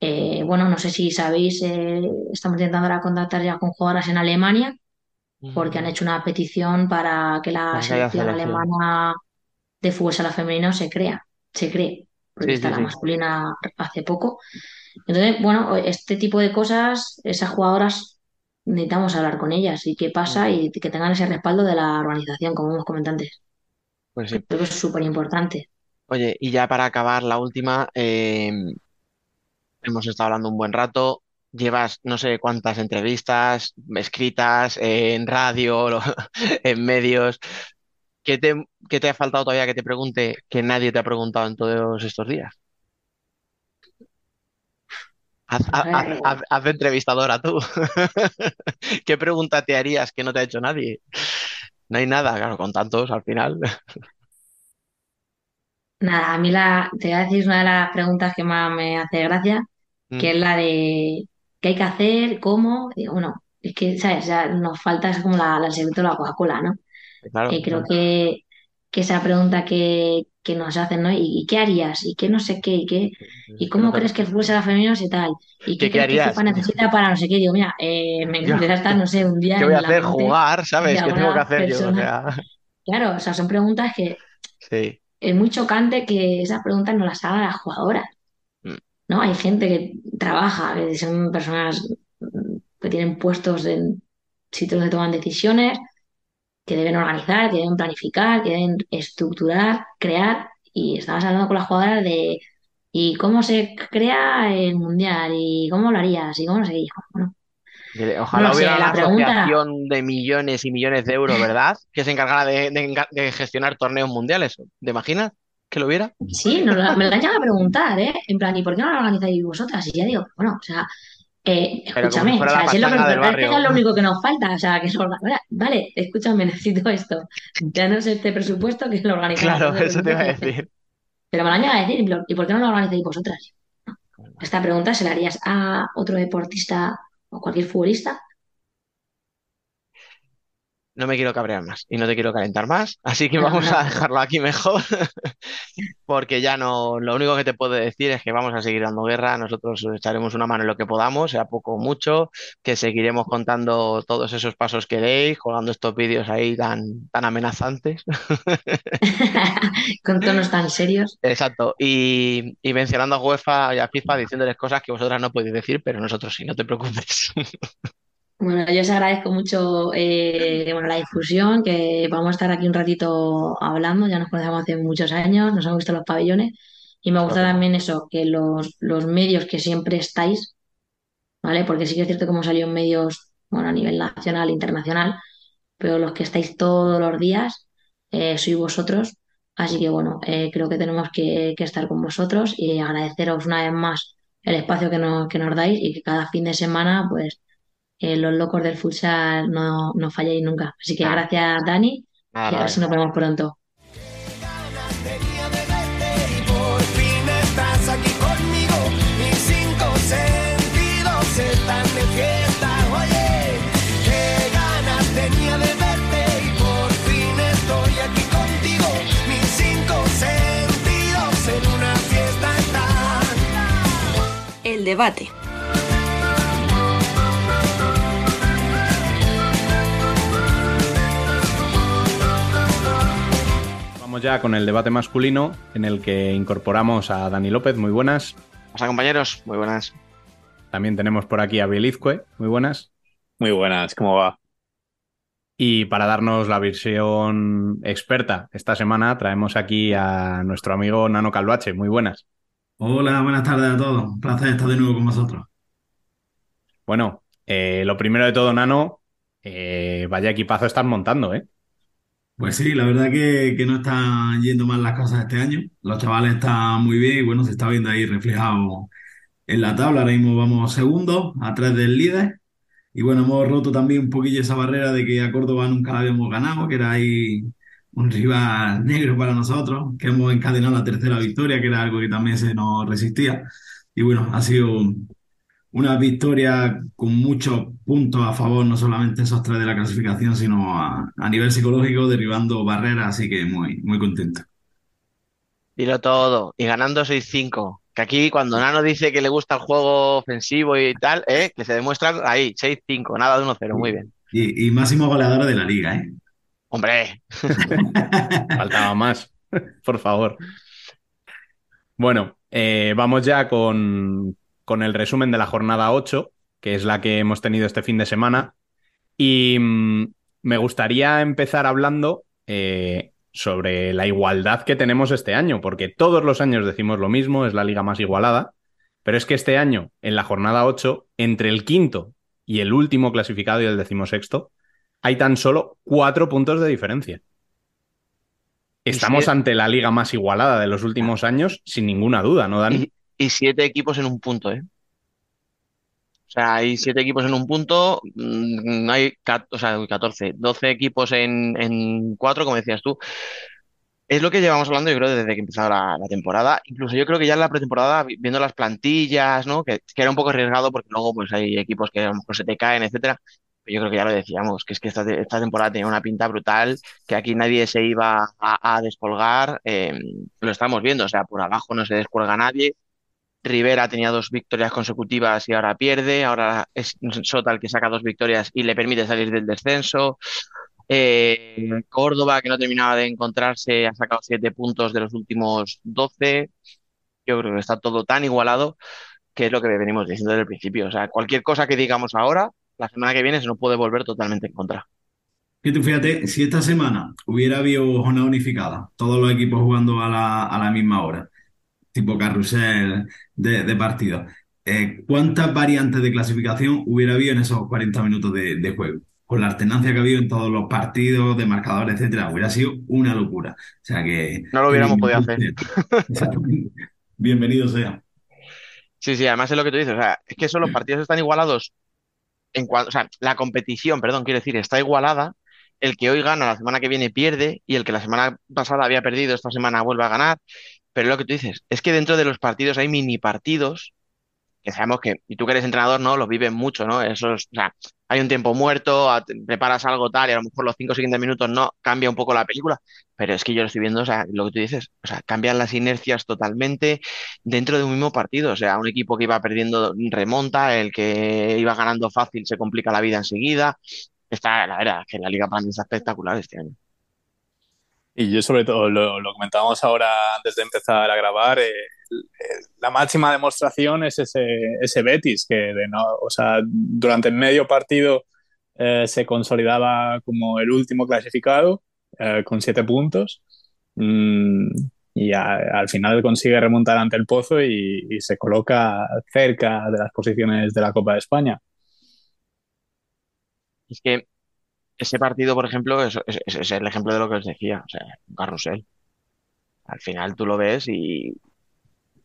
Eh, bueno, no sé si sabéis, eh, estamos intentando ahora contactar ya con jugadoras en Alemania, porque han hecho una petición para que la selección selección. alemana de fútbol sala femenino se crea, se cree, porque Sí, está sí, la sí. masculina hace poco. Entonces, bueno, este tipo de cosas, esas jugadoras necesitamos hablar con ellas y qué pasa y que tengan ese respaldo de la organización, como hemos comentado antes. Pues sí. Creo que es súper importante. Oye, y ya para acabar la última, eh, hemos estado hablando un buen rato. Llevas no sé cuántas entrevistas escritas eh, en radio, en medios. ¿qué te, qué te ha faltado todavía que te pregunte que nadie te ha preguntado en todos estos días? Haz, haz- haz- haz- haz de entrevistadora tú. ¿Qué pregunta te harías que no te ha hecho nadie? No hay nada, claro, con tantos al final. Nada, a mí la, te voy a decir una de las preguntas que más me hace gracia, que es la de qué hay que hacer, cómo. Bueno, es que, ¿sabes? Ya nos falta es como la, la el secreto de la Coca-Cola, ¿no? Claro, Eh, creo claro. que, que esa pregunta que, que nos hacen, ¿no? ¿Y, y qué harías? ¿Y qué no sé qué? ¿Y qué? ¿Y Es que no cómo crees que el fútbol será femenino y tal? ¿Y ¿Qué, qué que harías? FIFA necesita para no sé qué? Digo, mira, eh, me encantaría estar, no sé, un día ¿Qué voy a la hacer? Jugar, ¿sabes? ¿Qué tengo que hacer yo? O persona. sea, Claro, o sea, son preguntas que sí. es muy chocante que esas preguntas no las hagan las jugadoras. Mm. ¿no? Hay gente que trabaja, que son personas que tienen puestos en sitios donde toman decisiones, que deben organizar, que deben planificar, que deben estructurar, crear. Y estabas hablando con las jugadoras de ¿y cómo se crea el mundial? ¿Y cómo lo harías? ¿Y cómo no sé qué? Bueno, Que no Ojalá lo sé, hubiera una pregunta, de millones y millones de euros, ¿verdad? Que se encargara de, de enga- de gestionar torneos mundiales. ¿Te imaginas que lo hubiera? sí, me lo han llegado a preguntar, ¿eh? En plan, ¿y por qué no lo organizáis vosotras? Y ya digo, bueno, o sea, eh, escúchame, o sea, si es lo, que, es lo único que nos falta, o sea, que organi- Vale, escúchame, necesito esto. Danos este presupuesto que lo organizamos. Claro, eso te iba a decir. Pero me lo llegado a decir, ¿y por qué no lo organizáis vosotras? Esta pregunta se la harías a otro deportista o cualquier futbolista. No me quiero cabrear más y no te quiero calentar más, así que vamos a dejarlo aquí mejor, porque ya no, lo único que te puedo decir es que vamos a seguir dando guerra, nosotros echaremos una mano en lo que podamos, sea poco o mucho, que seguiremos contando todos esos pasos que deis, colgando estos vídeos ahí tan, tan amenazantes. Con tonos tan serios. Exacto, y, y mencionando a UEFA y a FIFA diciéndoles cosas que vosotras no podéis decir, pero nosotros sí, no te preocupes. Bueno, yo os agradezco mucho eh, bueno, la difusión, que vamos a estar aquí un ratito hablando, ya nos conocemos hace muchos años, nos hemos visto los pabellones y me gusta también eso, que los, los medios que siempre estáis, ¿vale? Porque sí que es cierto que hemos salido en medios, bueno, a nivel nacional e internacional, pero los que estáis todos los días eh, sois vosotros, así que bueno, eh, creo que tenemos que, que estar con vosotros y agradeceros una vez más el espacio que nos, que nos dais y que cada fin de semana, pues eh, los locos del futsal no, no falléis nunca. Así que gracias, Dani, nada, y a ver si nos vemos pronto. Tenía Vamos ya con el debate masculino en el que incorporamos a Dani López, muy buenas. Pasa, compañeros, muy buenas. También tenemos por aquí a Bielizque, muy buenas. Muy buenas, ¿cómo va? Y para darnos la versión experta esta semana traemos aquí a nuestro amigo Nano Calvache, muy buenas. Hola, buenas tardes a todos. Un placer estar de nuevo con vosotros. Bueno, eh, lo primero de todo, Nano, eh, vaya equipazo estás montando, ¿eh? Pues sí, la verdad que, que no están yendo mal las cosas este año. Los chavales están muy bien y bueno, se está viendo ahí reflejado en la tabla. Ahora mismo vamos segundos, atrás del líder. Y bueno, hemos roto también un poquillo esa barrera de que a Córdoba nunca la habíamos ganado, que era ahí un rival negro para nosotros, que hemos encadenado la tercera victoria, que era algo que también se nos resistía. Y bueno, ha sido una victoria con muchos puntos a favor, no solamente esos tres de la clasificación, sino a, a nivel psicológico, derribando barreras, así que muy, muy contento. Dilo todo. Y ganando 6-5. Que aquí cuando Nano dice que le gusta el juego ofensivo y tal, ¿eh? que se demuestra ahí, 6-5, nada de 1-0, muy bien. Y, y máximo goleador de la liga, ¿eh? Hombre, Faltaba más, por favor. Bueno, eh, vamos ya con, con el resumen de la jornada 8, que es la que hemos tenido este fin de semana. Y mm, me gustaría empezar hablando eh, sobre la igualdad que tenemos este año, porque todos los años decimos lo mismo, es la liga más igualada, pero es que este año, en la jornada 8, entre el quinto y el último clasificado y el decimosexto, hay tan solo cuatro puntos de diferencia. Estamos ante la liga más igualada de los últimos años, sin ninguna duda, ¿no, Dani? Y, siete equipos en un punto, ¿eh? O sea, hay siete equipos en un punto, mm, hay, o sea, uy, 14, 12 equipos en, cuatro, como decías tú. Es lo que llevamos hablando, yo creo, desde que empezó la, temporada. Incluso yo creo que ya en la pretemporada, vi- viendo las plantillas, ¿no? Que, era un poco arriesgado porque luego pues hay equipos que a lo mejor se te caen, etcétera. Yo creo que ya lo decíamos, que es que esta, te- esta temporada tenía una pinta brutal, que aquí nadie se iba a, a descolgar. eh, lo estamos viendo, o sea, por abajo no se descuelga nadie. Rivera tenía dos victorias consecutivas y ahora pierde. Ahora es Sota que saca dos victorias y le permite salir del descenso. Eh, Córdoba, que no terminaba de encontrarse, ha sacado siete puntos de los últimos 12. Yo creo que está todo tan igualado que es lo que venimos diciendo desde el principio. O sea, cualquier cosa que digamos ahora, la semana que viene se nos puede volver totalmente en contra. Fíjate, si esta semana hubiera habido jornada unificada, todos los equipos jugando a la, a la misma hora, tipo carrusel de, de partidos, eh, ¿cuántas variantes de clasificación hubiera habido en esos 40 minutos de, de juego? Con la alternancia que ha habido en todos los partidos, de marcadores, etcétera, hubiera sido una locura. O sea que. No lo hubiéramos podido hacer. Bienvenido sea. Sí, sí, además es lo que tú dices. O sea, es que son los partidos están igualados en cuanto, o sea, la competición, perdón, quiero decir, está igualada. El que hoy gana, la semana que viene pierde, y el que la semana pasada había perdido, esta semana vuelve a ganar. Pero lo que tú dices, es que dentro de los partidos hay mini partidos que sabemos que, y tú que eres entrenador, ¿no? Los vives mucho, ¿no? Eso es, o sea, hay un tiempo muerto, preparas algo tal, y a lo mejor los cinco siguientes minutos no, cambia un poco la película, pero es que yo lo estoy viendo, o sea, lo que tú dices, o sea, cambian las inercias totalmente dentro de un mismo partido, o sea, un equipo que iba perdiendo remonta, el que iba ganando fácil se complica la vida enseguida, está, la verdad, que la liga para mí está espectacular este año. Y yo sobre todo, lo, lo comentábamos ahora antes de empezar a grabar, eh, la máxima demostración es ese, ese Betis, que de no, o sea, durante medio partido eh, se consolidaba como el último clasificado eh, con siete puntos mm, y al final consigue remontar ante el Pozo y, y se coloca cerca de las posiciones de la Copa de España. Es que ese partido, por ejemplo, es, el ejemplo de lo que os decía, o sea, un carrusel. Al final tú lo ves y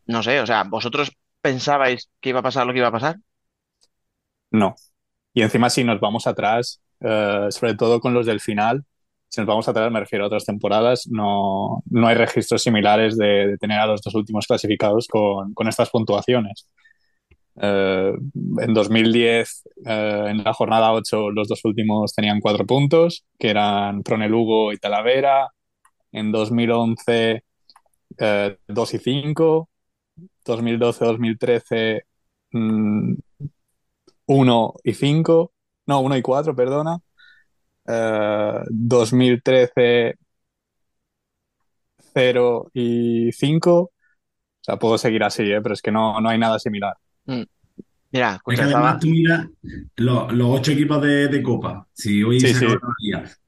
no sé, o sea, ¿vosotros pensabais que iba a pasar lo que iba a pasar? No. Y encima si nos vamos atrás, eh, sobre todo con los del final, si nos vamos atrás, me refiero a otras temporadas, no, no hay registros similares de, de tener a los dos últimos clasificados con, con estas puntuaciones. Eh, en 2010, eh, en la jornada 8, los dos últimos tenían cuatro puntos, que eran Pronelugo y Talavera. En 2011, eh, 2 y 5. 2012-2013, 1 y 5. No, 1 y 4, perdona. Eh, 2013, 0 y 5. O sea, puedo seguir así, ¿eh? pero es que no hay nada similar. Mm. Mira, Es escucha, que además estaba... tú miras los, los ocho equipos de, de Copa. Si hoy Sí, se sí.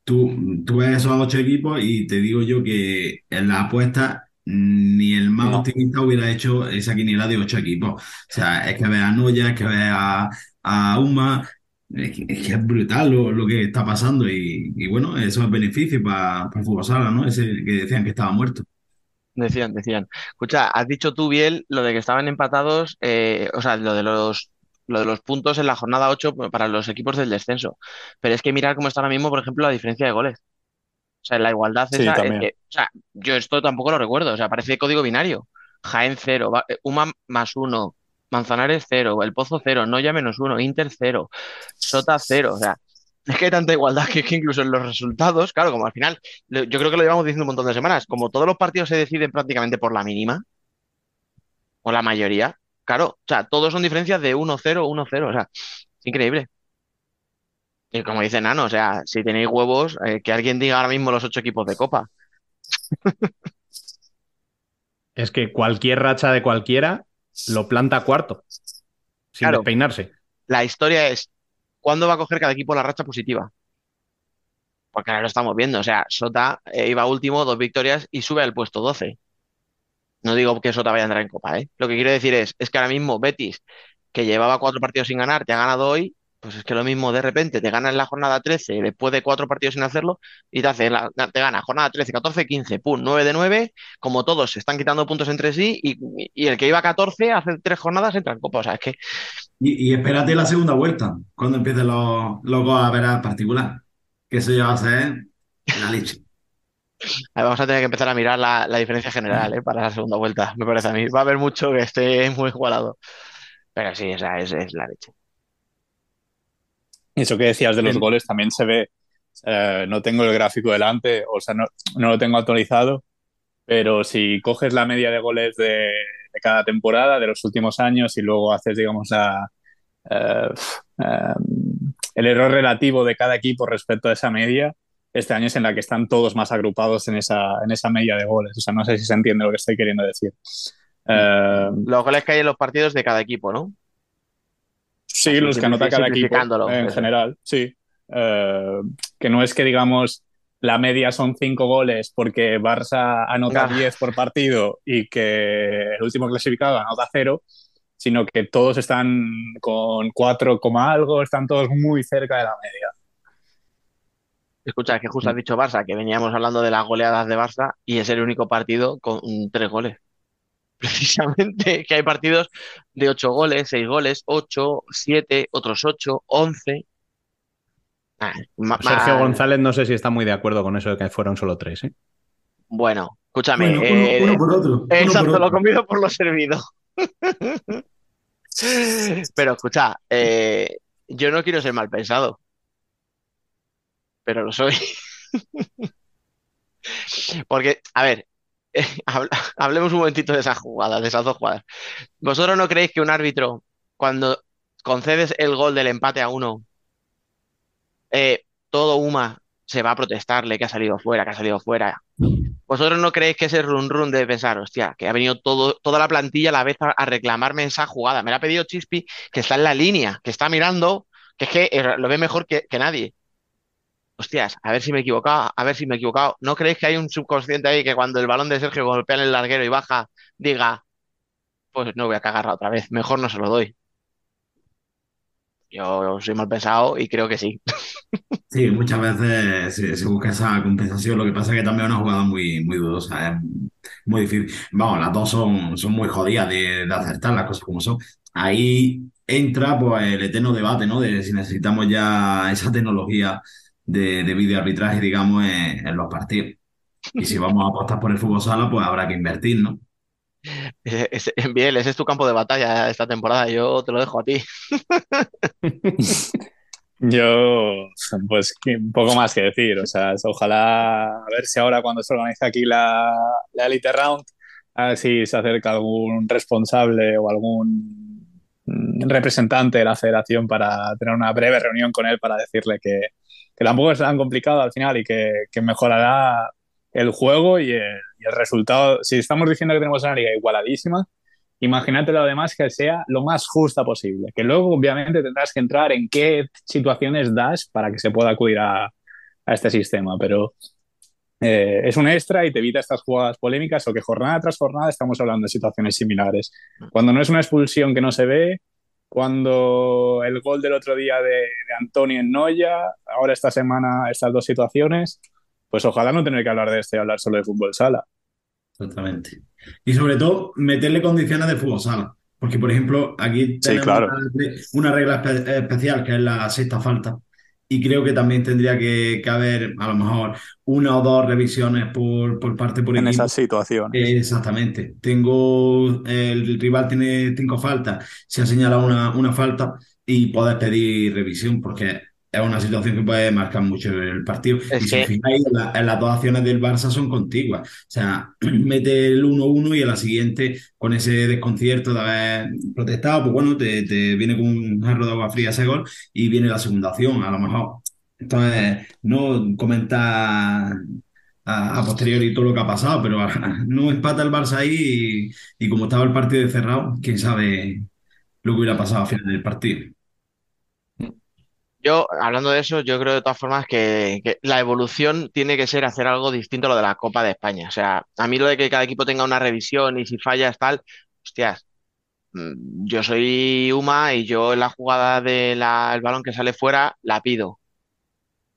tú, tú ves esos ocho equipos y te digo yo que en la apuesta ni el más No. optimista hubiera hecho esa quiniela de ocho equipos. O sea, es que ves a Noya, es que ves a, a Uma, es que, es que es brutal lo, lo que está pasando y, y bueno, eso es beneficio para el fútbol sala, ¿no? Ese que decían que estaba muerto. Decían, decían. Escucha, has dicho tú, Biel, lo de que estaban empatados, eh, o sea, lo de los, lo de los puntos en la jornada 8 para los equipos del descenso. Pero es que mirar cómo está ahora mismo, por ejemplo, la diferencia de goles. O sea, la igualdad Sí, esa, también. eh, o sea, yo esto tampoco lo recuerdo, o sea, parece código binario. Jaén cero, Va- eh, Uma más uno, Manzanares cero, El Pozo cero, Noya menos uno, Inter cero, Sota cero, o sea, es que hay tanta igualdad que, que incluso en los resultados, claro, como al final, yo creo que lo llevamos diciendo un montón de semanas, como todos los partidos se deciden prácticamente por la mínima, o la mayoría, claro, o sea, todos son diferencias de 1-0, 1-0, o sea, es increíble. Y como dice Nano, o sea, si tenéis huevos, eh, que alguien diga ahora mismo los ocho equipos de Copa. Es que cualquier racha de cualquiera lo planta cuarto, sin Claro. despeinarse. La historia es, ¿cuándo va a coger cada equipo la racha positiva? Porque ahora lo estamos viendo, o sea, Sota eh, iba último, dos victorias y sube al puesto 12. No digo que Sota vaya a entrar en Copa, ¿eh? Lo que quiero decir es, es que ahora mismo Betis, que llevaba cuatro partidos sin ganar, te ha ganado hoy Pues es que lo mismo de repente te ganas la jornada 13 después de cuatro partidos sin hacerlo y te hace la- te gana jornada 13, 14, 15, pum, 9 de 9, como todos se están quitando puntos entre sí y, y el que iba a 14 hace tres jornadas entra en Copa. O sea, es que Y, y espérate la segunda vuelta, cuando empiecen los, gol a ver particular. Que eso ya va a ser la leche. vamos a tener que empezar a mirar la, la diferencia general, ¿eh? para la segunda vuelta, me parece a mí. Va a haber mucho que esté muy igualado. Pero sí, o sea, es, es la leche. Eso que decías de los goles también se ve. eh, no tengo el gráfico delante, o sea, no, no lo tengo actualizado, pero si coges la media de goles de, de cada temporada, de los últimos años, y luego haces, digamos, la, eh, eh, el error relativo de cada equipo respecto a esa media, este año es en la que están todos más agrupados en esa, en esa media de goles. O sea, no sé si se entiende lo que estoy queriendo decir. Eh, Los goles que hay en los partidos de cada equipo, ¿no? Sí, los que anota cada equipo en eso. general, sí. Eh, que no es que digamos la media son cinco goles porque Barça anota Ah. 10 por partido y que el último clasificado anota cero, sino que todos están con 4, coma algo, están todos muy cerca de la media. Escucha, es que Mm. justo has dicho Barça, que veníamos hablando de las goleadas de Barça y es el único partido con mm, tres goles. Precisamente, que hay partidos de ocho goles, seis goles, ocho, siete, otros ocho, once. Ah, ma- Sergio González no sé si está muy de acuerdo con eso de que fueron solo tres, ¿eh? Bueno, escúchame. Bueno, uno, eh, uno por otro. uno por Exacto, otro. lo comido por lo servido. Pero escucha, eh, yo no quiero ser mal pensado, pero lo soy. Porque, a ver, hablemos un momentito de esas jugadas, de esas dos jugadas. ¿Vosotros no creéis que un árbitro, cuando concedes el gol del empate a uno, eh, todo Uma se va a protestarle que ha salido fuera, que ha salido fuera? ¿Vosotros no creéis que ese run run de pensar, hostia, que ha venido todo, toda la plantilla a la vez a, reclamarme esa jugada? Me la ha pedido Chispi, que está en la línea, que está mirando, que es que eh, lo ve mejor que nadie. Hostias, a ver si me he equivocado, a ver si me he equivocado. ¿No creéis que hay un subconsciente ahí que cuando el balón de Sergio golpea en el larguero y baja, diga, pues no voy a cagarla otra vez, mejor no se lo doy? Yo soy mal pensado y creo que sí. Sí, muchas veces se, busca esa compensación. Lo que pasa es que también es una jugada muy, muy dudosa, es muy difícil. Vamos, las dos son, son muy jodidas de, de acertar las cosas como son. Ahí entra pues el eterno debate, ¿no? De si necesitamos ya esa tecnología de, de videoarbitraje, digamos, en, en los partidos. Y si vamos a apostar por el fútbol sala, pues habrá que invertir, ¿no? Ese, ese- Biel, ese es tu campo de batalla esta temporada, yo te lo dejo a ti. Yo, pues, un poco más que decir. O sea, es- ojalá, a ver si ahora cuando se organiza aquí la, la Elite Round, a ver si se acerca algún responsable o algún representante de la federación para tener una breve reunión con él para decirle que, que tampoco es tan complicado al final y que, que mejorará el juego y el, y el resultado. Si estamos diciendo que tenemos una liga igualadísima, imagínate lo demás que sea lo más justa posible. Que luego, obviamente, tendrás que entrar en qué situaciones das para que se pueda acudir a, a este sistema. Pero eh, es un extra y te evita estas jugadas polémicas o que jornada tras jornada estamos hablando de situaciones similares. Cuando no es una expulsión que no se ve, cuando el gol del otro día de, de Antoni en Noya, ahora esta semana estas dos situaciones, pues ojalá no tener que hablar de esto y hablar solo de fútbol sala. Exactamente. Y sobre todo, meterle condiciones de fútbol sala. Porque, por ejemplo, aquí tenemos claro. una, una regla espe- especial que es la sexta falta. Y creo que también tendría que, que haber, a lo mejor, una o dos revisiones por, por parte por En equipo. esas situaciones. Exactamente. Tengo, el rival tiene cinco faltas, se ha señalado una, una falta y puedes pedir revisión porque es una situación que puede marcar mucho el partido. Es y si fijáis, la- en las dos acciones del Barça son contiguas. O sea, mete el 1-1 y en la siguiente, con ese desconcierto de haber protestado, pues bueno, te, te viene con un jarro de agua fría ese gol y viene la segunda acción, a lo mejor. Entonces, no comentar a, a posteriori todo lo que ha pasado, pero no empata el Barça ahí y, y como estaba el partido cerrado, quién sabe lo que hubiera pasado al final del partido. Yo, hablando de eso, yo creo de todas formas que, la evolución tiene que ser hacer algo distinto a lo de la Copa de España. O sea, a mí lo de que cada equipo tenga una revisión y si fallas tal, hostias, mm, yo soy Uma y yo en la jugada del balón que sale fuera la pido,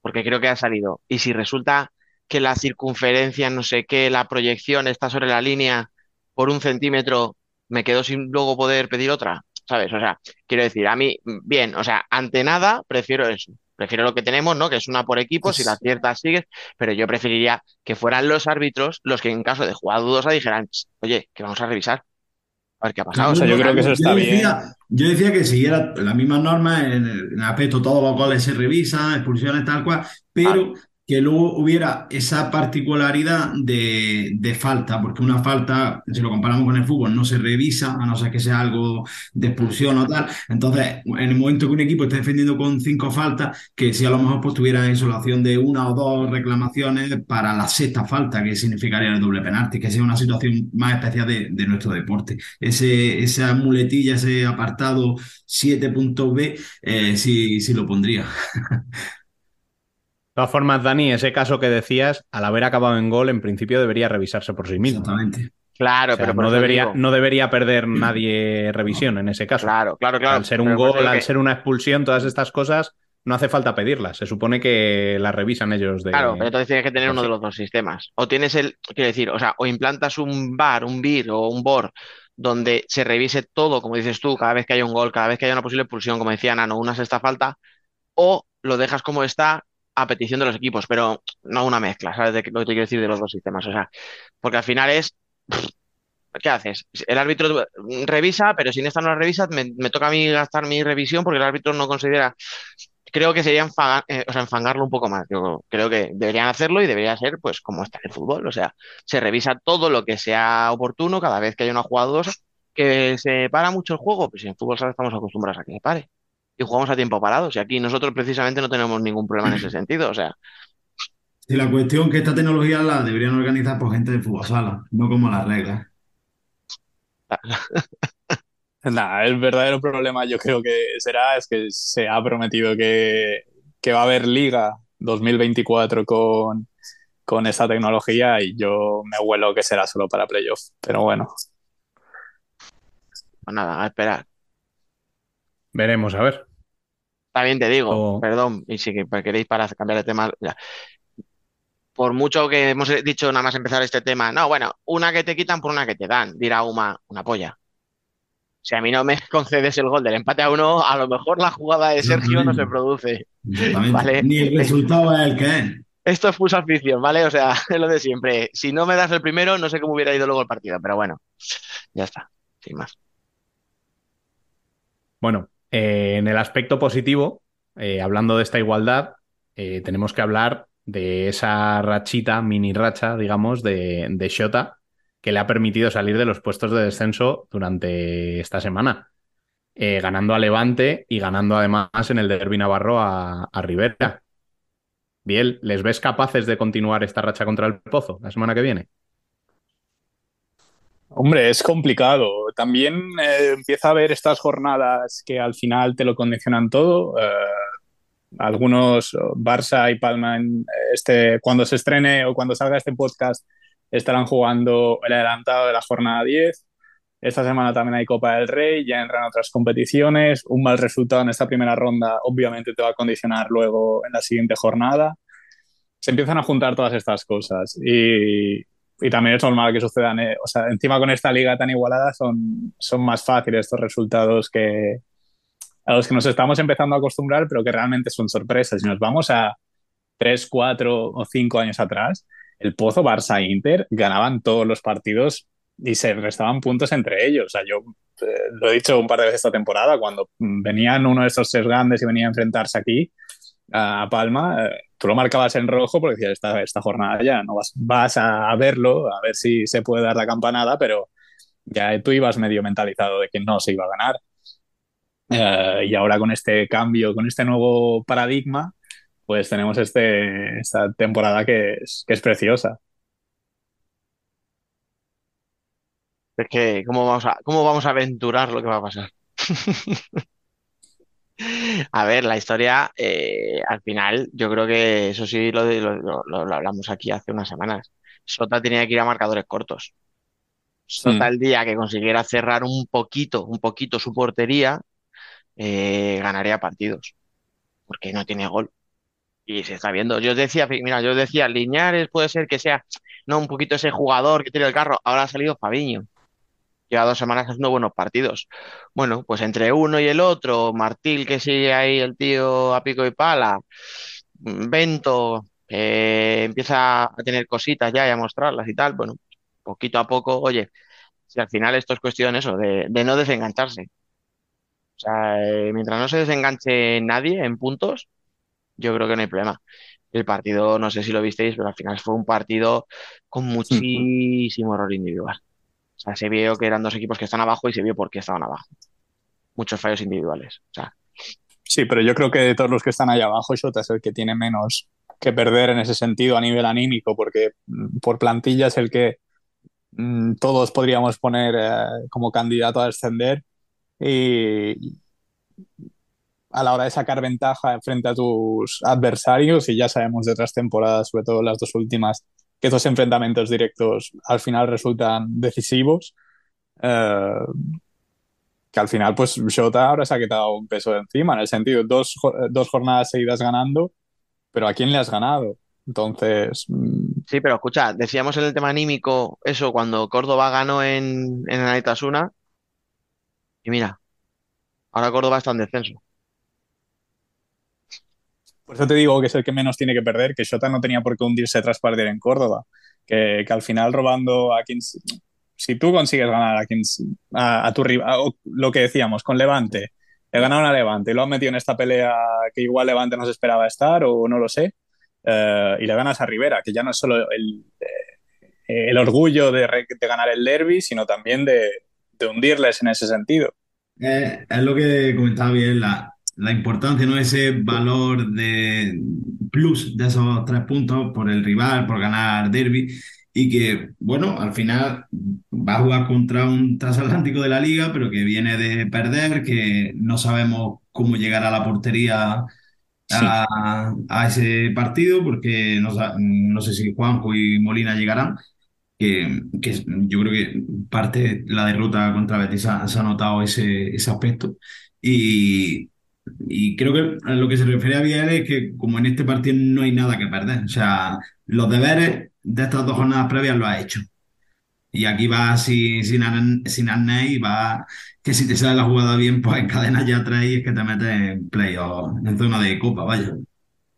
porque creo que ha salido. Y si resulta que la circunferencia, no sé qué, la proyección está sobre la línea por un centímetro, me quedo sin luego poder pedir otra, ¿sabes? O sea, quiero decir, a mí, bien, o sea, ante nada, prefiero eso. Prefiero lo que tenemos, ¿no? Que es una por equipo, si la aciertas sigues, pero yo preferiría que fueran los árbitros los que en caso de jugada dudosa dijeran, "Ch, oye, que vamos a revisar. A ver qué ha pasado. O sea, yo creo que eso está yo bien. decía, yo decía que siguiera las mismas normas en el, en aspecto, todos los goles se revisan, expulsiones tal cual, pero que luego hubiera esa particularidad de, de falta, porque una falta, si lo comparamos con el fútbol, no se revisa, a no ser que sea algo de expulsión o tal. Entonces, en el momento que un equipo está defendiendo con cinco faltas, que si a lo mejor pues tuviera eso la opción de una o dos reclamaciones para la sexta falta, que significaría el doble penalti, que sea una situación más especial de, de nuestro deporte. Ese, esa muletilla, ese apartado 7.b, eh, sí, sí lo pondría. De todas formas, Dani, ese caso que decías, al haber acabado en gol, en principio debería revisarse por sí mismo. Exactamente. Claro, O sea, pero por no, eso debería, digo, no debería perder nadie revisión en ese caso. Claro, claro, claro. al ser un gol, al que- ser una expulsión, todas estas cosas, no hace falta pedirlas. Se supone que las revisan ellos de. Claro, pero entonces tienes que tener uno de los dos sistemas. O tienes el, quiero decir, o sea, o implantas un bar, un BIR o un BOR donde se revise todo, como dices tú, cada vez que haya un gol, cada vez que haya una posible expulsión, como decía Nano, una sexta falta, o lo dejas como está a petición de los equipos, pero no una mezcla, ¿sabes de lo que te quiero decir de los dos sistemas? O sea, porque al final es, ¿qué haces? El árbitro revisa, pero si en esta no la revisas, me, me toca a mí gastar mi revisión porque el árbitro no considera creo que sería eh, o sea, enfangarlo un poco más. Yo creo que deberían hacerlo y debería ser pues como está el fútbol. O sea, se revisa todo lo que sea oportuno cada vez que haya una jugada. Que se para mucho el juego, pues en fútbol sala estamos acostumbrados a que se pare. Y jugamos a tiempo parado. Y aquí nosotros precisamente no tenemos ningún problema en ese sentido. O sea, Si la cuestión que esta tecnología la deberían organizar por gente de fútbol sala, no como las reglas. Nada, el verdadero problema yo creo que será es que se ha prometido que, que va a haber Liga 2024 con, con esta tecnología y yo me huelo que será solo para playoff. Pero bueno, pues nada, a esperar. Veremos, a ver. También te digo, O- perdón, y si que- queréis para cambiar de tema, ya. por mucho que hemos dicho nada más empezar este tema, no, bueno, una que te quitan por una que te dan, dirá Uma, una polla. Si a mí no me concedes el gol del empate a uno, a lo mejor la jugada de Sergio no se produce. Exactamente. Vale. Ni el resultado es el que es. Esto es full afición, ¿vale? O sea, es lo de siempre. Si no me das el primero, no sé cómo hubiera ido luego el partido, pero bueno, ya está, sin más. Bueno, eh, en el aspecto positivo, eh, hablando de esta igualdad, eh, tenemos que hablar de esa rachita, mini racha, digamos, de, de Shota, que le ha permitido salir de los puestos de descenso durante esta semana, ganando a Levante y ganando además en el Derby Navarro a, a Rivera. Biel, ¿les ves capaces de continuar esta racha contra el Pozo la semana que viene? Hombre, es complicado. También eh, empieza a haber estas jornadas que al final te lo condicionan todo. Eh, algunos, Barça y Palma, en este, cuando se estrene o cuando salga este podcast, estarán jugando el adelantado de la jornada 10. Esta semana también hay Copa del Rey, ya entran otras competiciones. Un mal resultado en esta primera ronda obviamente te va a condicionar luego en la siguiente jornada. Se empiezan a juntar todas estas cosas y, y también es normal que sucedan. eh, O sea, encima con esta liga tan igualada son, son más fáciles estos resultados que a los que nos estamos empezando a acostumbrar, pero que realmente son sorpresas. Si nos vamos a 3, 4 o 5 años atrás, el Pozo, Barça Inter ganaban todos los partidos y se restaban puntos entre ellos. O sea, yo eh, lo he dicho un par de veces esta temporada, cuando venían uno de estos tres grandes y venía a enfrentarse aquí a Palma, eh, tú lo marcabas en rojo porque decías, esta, esta jornada ya no vas, vas a verlo, a ver si se puede dar la campanada, pero ya tú ibas medio mentalizado de que no se iba a ganar. Eh, y ahora con este cambio, con este nuevo paradigma, pues tenemos este, esta temporada que es, que es preciosa. Es que, ¿cómo vamos a, cómo vamos a aventurar lo que va a pasar? A ver, la historia, eh, al final, yo creo que eso sí lo, lo- lo- lo hablamos aquí hace unas semanas. Sota tenía que ir a marcadores cortos. Sota el día que consiguiera cerrar un poquito, un poquito su portería, eh, ganaría partidos. Porque no tiene gol. Y se está viendo. Yo decía, mira, yo decía, Liñares puede ser que sea, no, un poquito ese jugador que tiene el carro. Ahora ha salido Fabiño. Lleva dos semanas haciendo buenos partidos. Bueno, pues entre uno y el otro, Martil que sigue ahí el tío a pico y pala, Bento eh, empieza a tener cositas ya y a mostrarlas y tal, bueno, poquito a poco, oye, si al final esto es cuestión eso, de, de no desengancharse. O sea, eh, mientras no se desenganche nadie en puntos, yo creo que no hay problema. El partido, no sé si lo visteis, pero al final fue un partido con muchísimo error individual. O sea, se vio que eran dos equipos que están abajo y se vio por qué estaban abajo. Muchos fallos individuales. O sea, Sí, pero yo creo que de todos los que están ahí abajo, Shota es el que tiene menos que perder en ese sentido a nivel anímico, porque mm, por plantilla es el que mm, todos podríamos poner eh, como candidato a descender y a la hora de sacar ventaja frente a tus adversarios, y ya sabemos de otras temporadas, sobre todo las dos últimas, que estos enfrentamientos directos al final resultan decisivos. eh, que al final, pues Shota ahora se ha quitado un peso de encima, en el sentido, dos, dos jornadas seguidas ganando, pero ¿a quién le has ganado? Entonces, mm, sí, pero escucha, decíamos en el tema anímico eso cuando Córdoba ganó en, en y mira, ahora Córdoba está en descenso. Por eso te digo que es el que menos tiene que perder, que Shota no tenía por qué hundirse tras perder en Córdoba, que, que al final robando a quien... Si tú consigues ganar a, quien, a, tu rival, lo que decíamos, con Levante, le ganaron a Levante y lo han metido en esta pelea que igual Levante no se esperaba estar o no lo sé, eh, y le ganas a Rivera, que ya no es solo el, eh, el orgullo de, ganar el derby, sino también de, de hundirles en ese sentido. Eh, es lo que comentaba bien, la, la importancia, ¿no? Ese valor de plus de esos tres puntos por el rival, por ganar derby, y que, bueno, al final va a jugar contra un transatlántico de la liga, pero que viene de perder, que no sabemos cómo llegar a la portería a, a ese partido, porque no, no sé si Juanjo y Molina llegarán que, que yo creo que parte la derrota contra Betis ha, se ha notado ese, ese aspecto. Y, y creo que a lo que se refiere a Biel es que como en este partido no hay nada que perder, o sea, los deberes de estas dos jornadas previas los ha hecho. Y aquí va sin, sin, sin arnés y va que si te sale la jugada bien, pues encadenas ya tres y es que te metes en playoff, en zona de copa, vaya.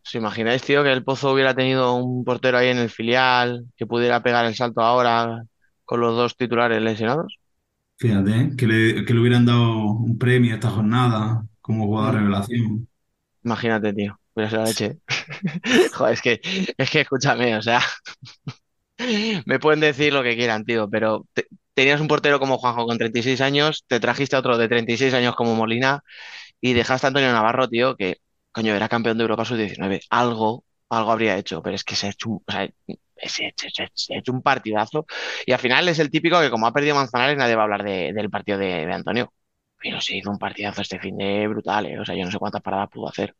¿Os imagináis, tío, que el Pozo hubiera tenido un portero ahí en el filial que pudiera pegar el salto ahora con los dos titulares lesionados? Fíjate, ¿eh? que le, que le hubieran dado un premio esta jornada como jugador Mm. revelación. Imagínate, tío. Hubiera sido la leche. Joder, es que, es que escúchame, o sea, me pueden decir lo que quieran, tío, pero te- tenías un portero como Juanjo con 36 años, te trajiste a otro de 36 años como Molina y dejaste a Antonio Navarro, tío, que, coño, era campeón de Europa Sub-19. Algo, algo habría hecho, pero es que se ha hecho un, o sea, se, se- se- se ha hecho un partidazo y al final es el típico que como ha perdido Manzanares nadie va a hablar de- del partido de, de Antonio. Pero se hizo un partidazo este fin de brutal, eh. O sea, yo no sé cuántas paradas pudo hacer.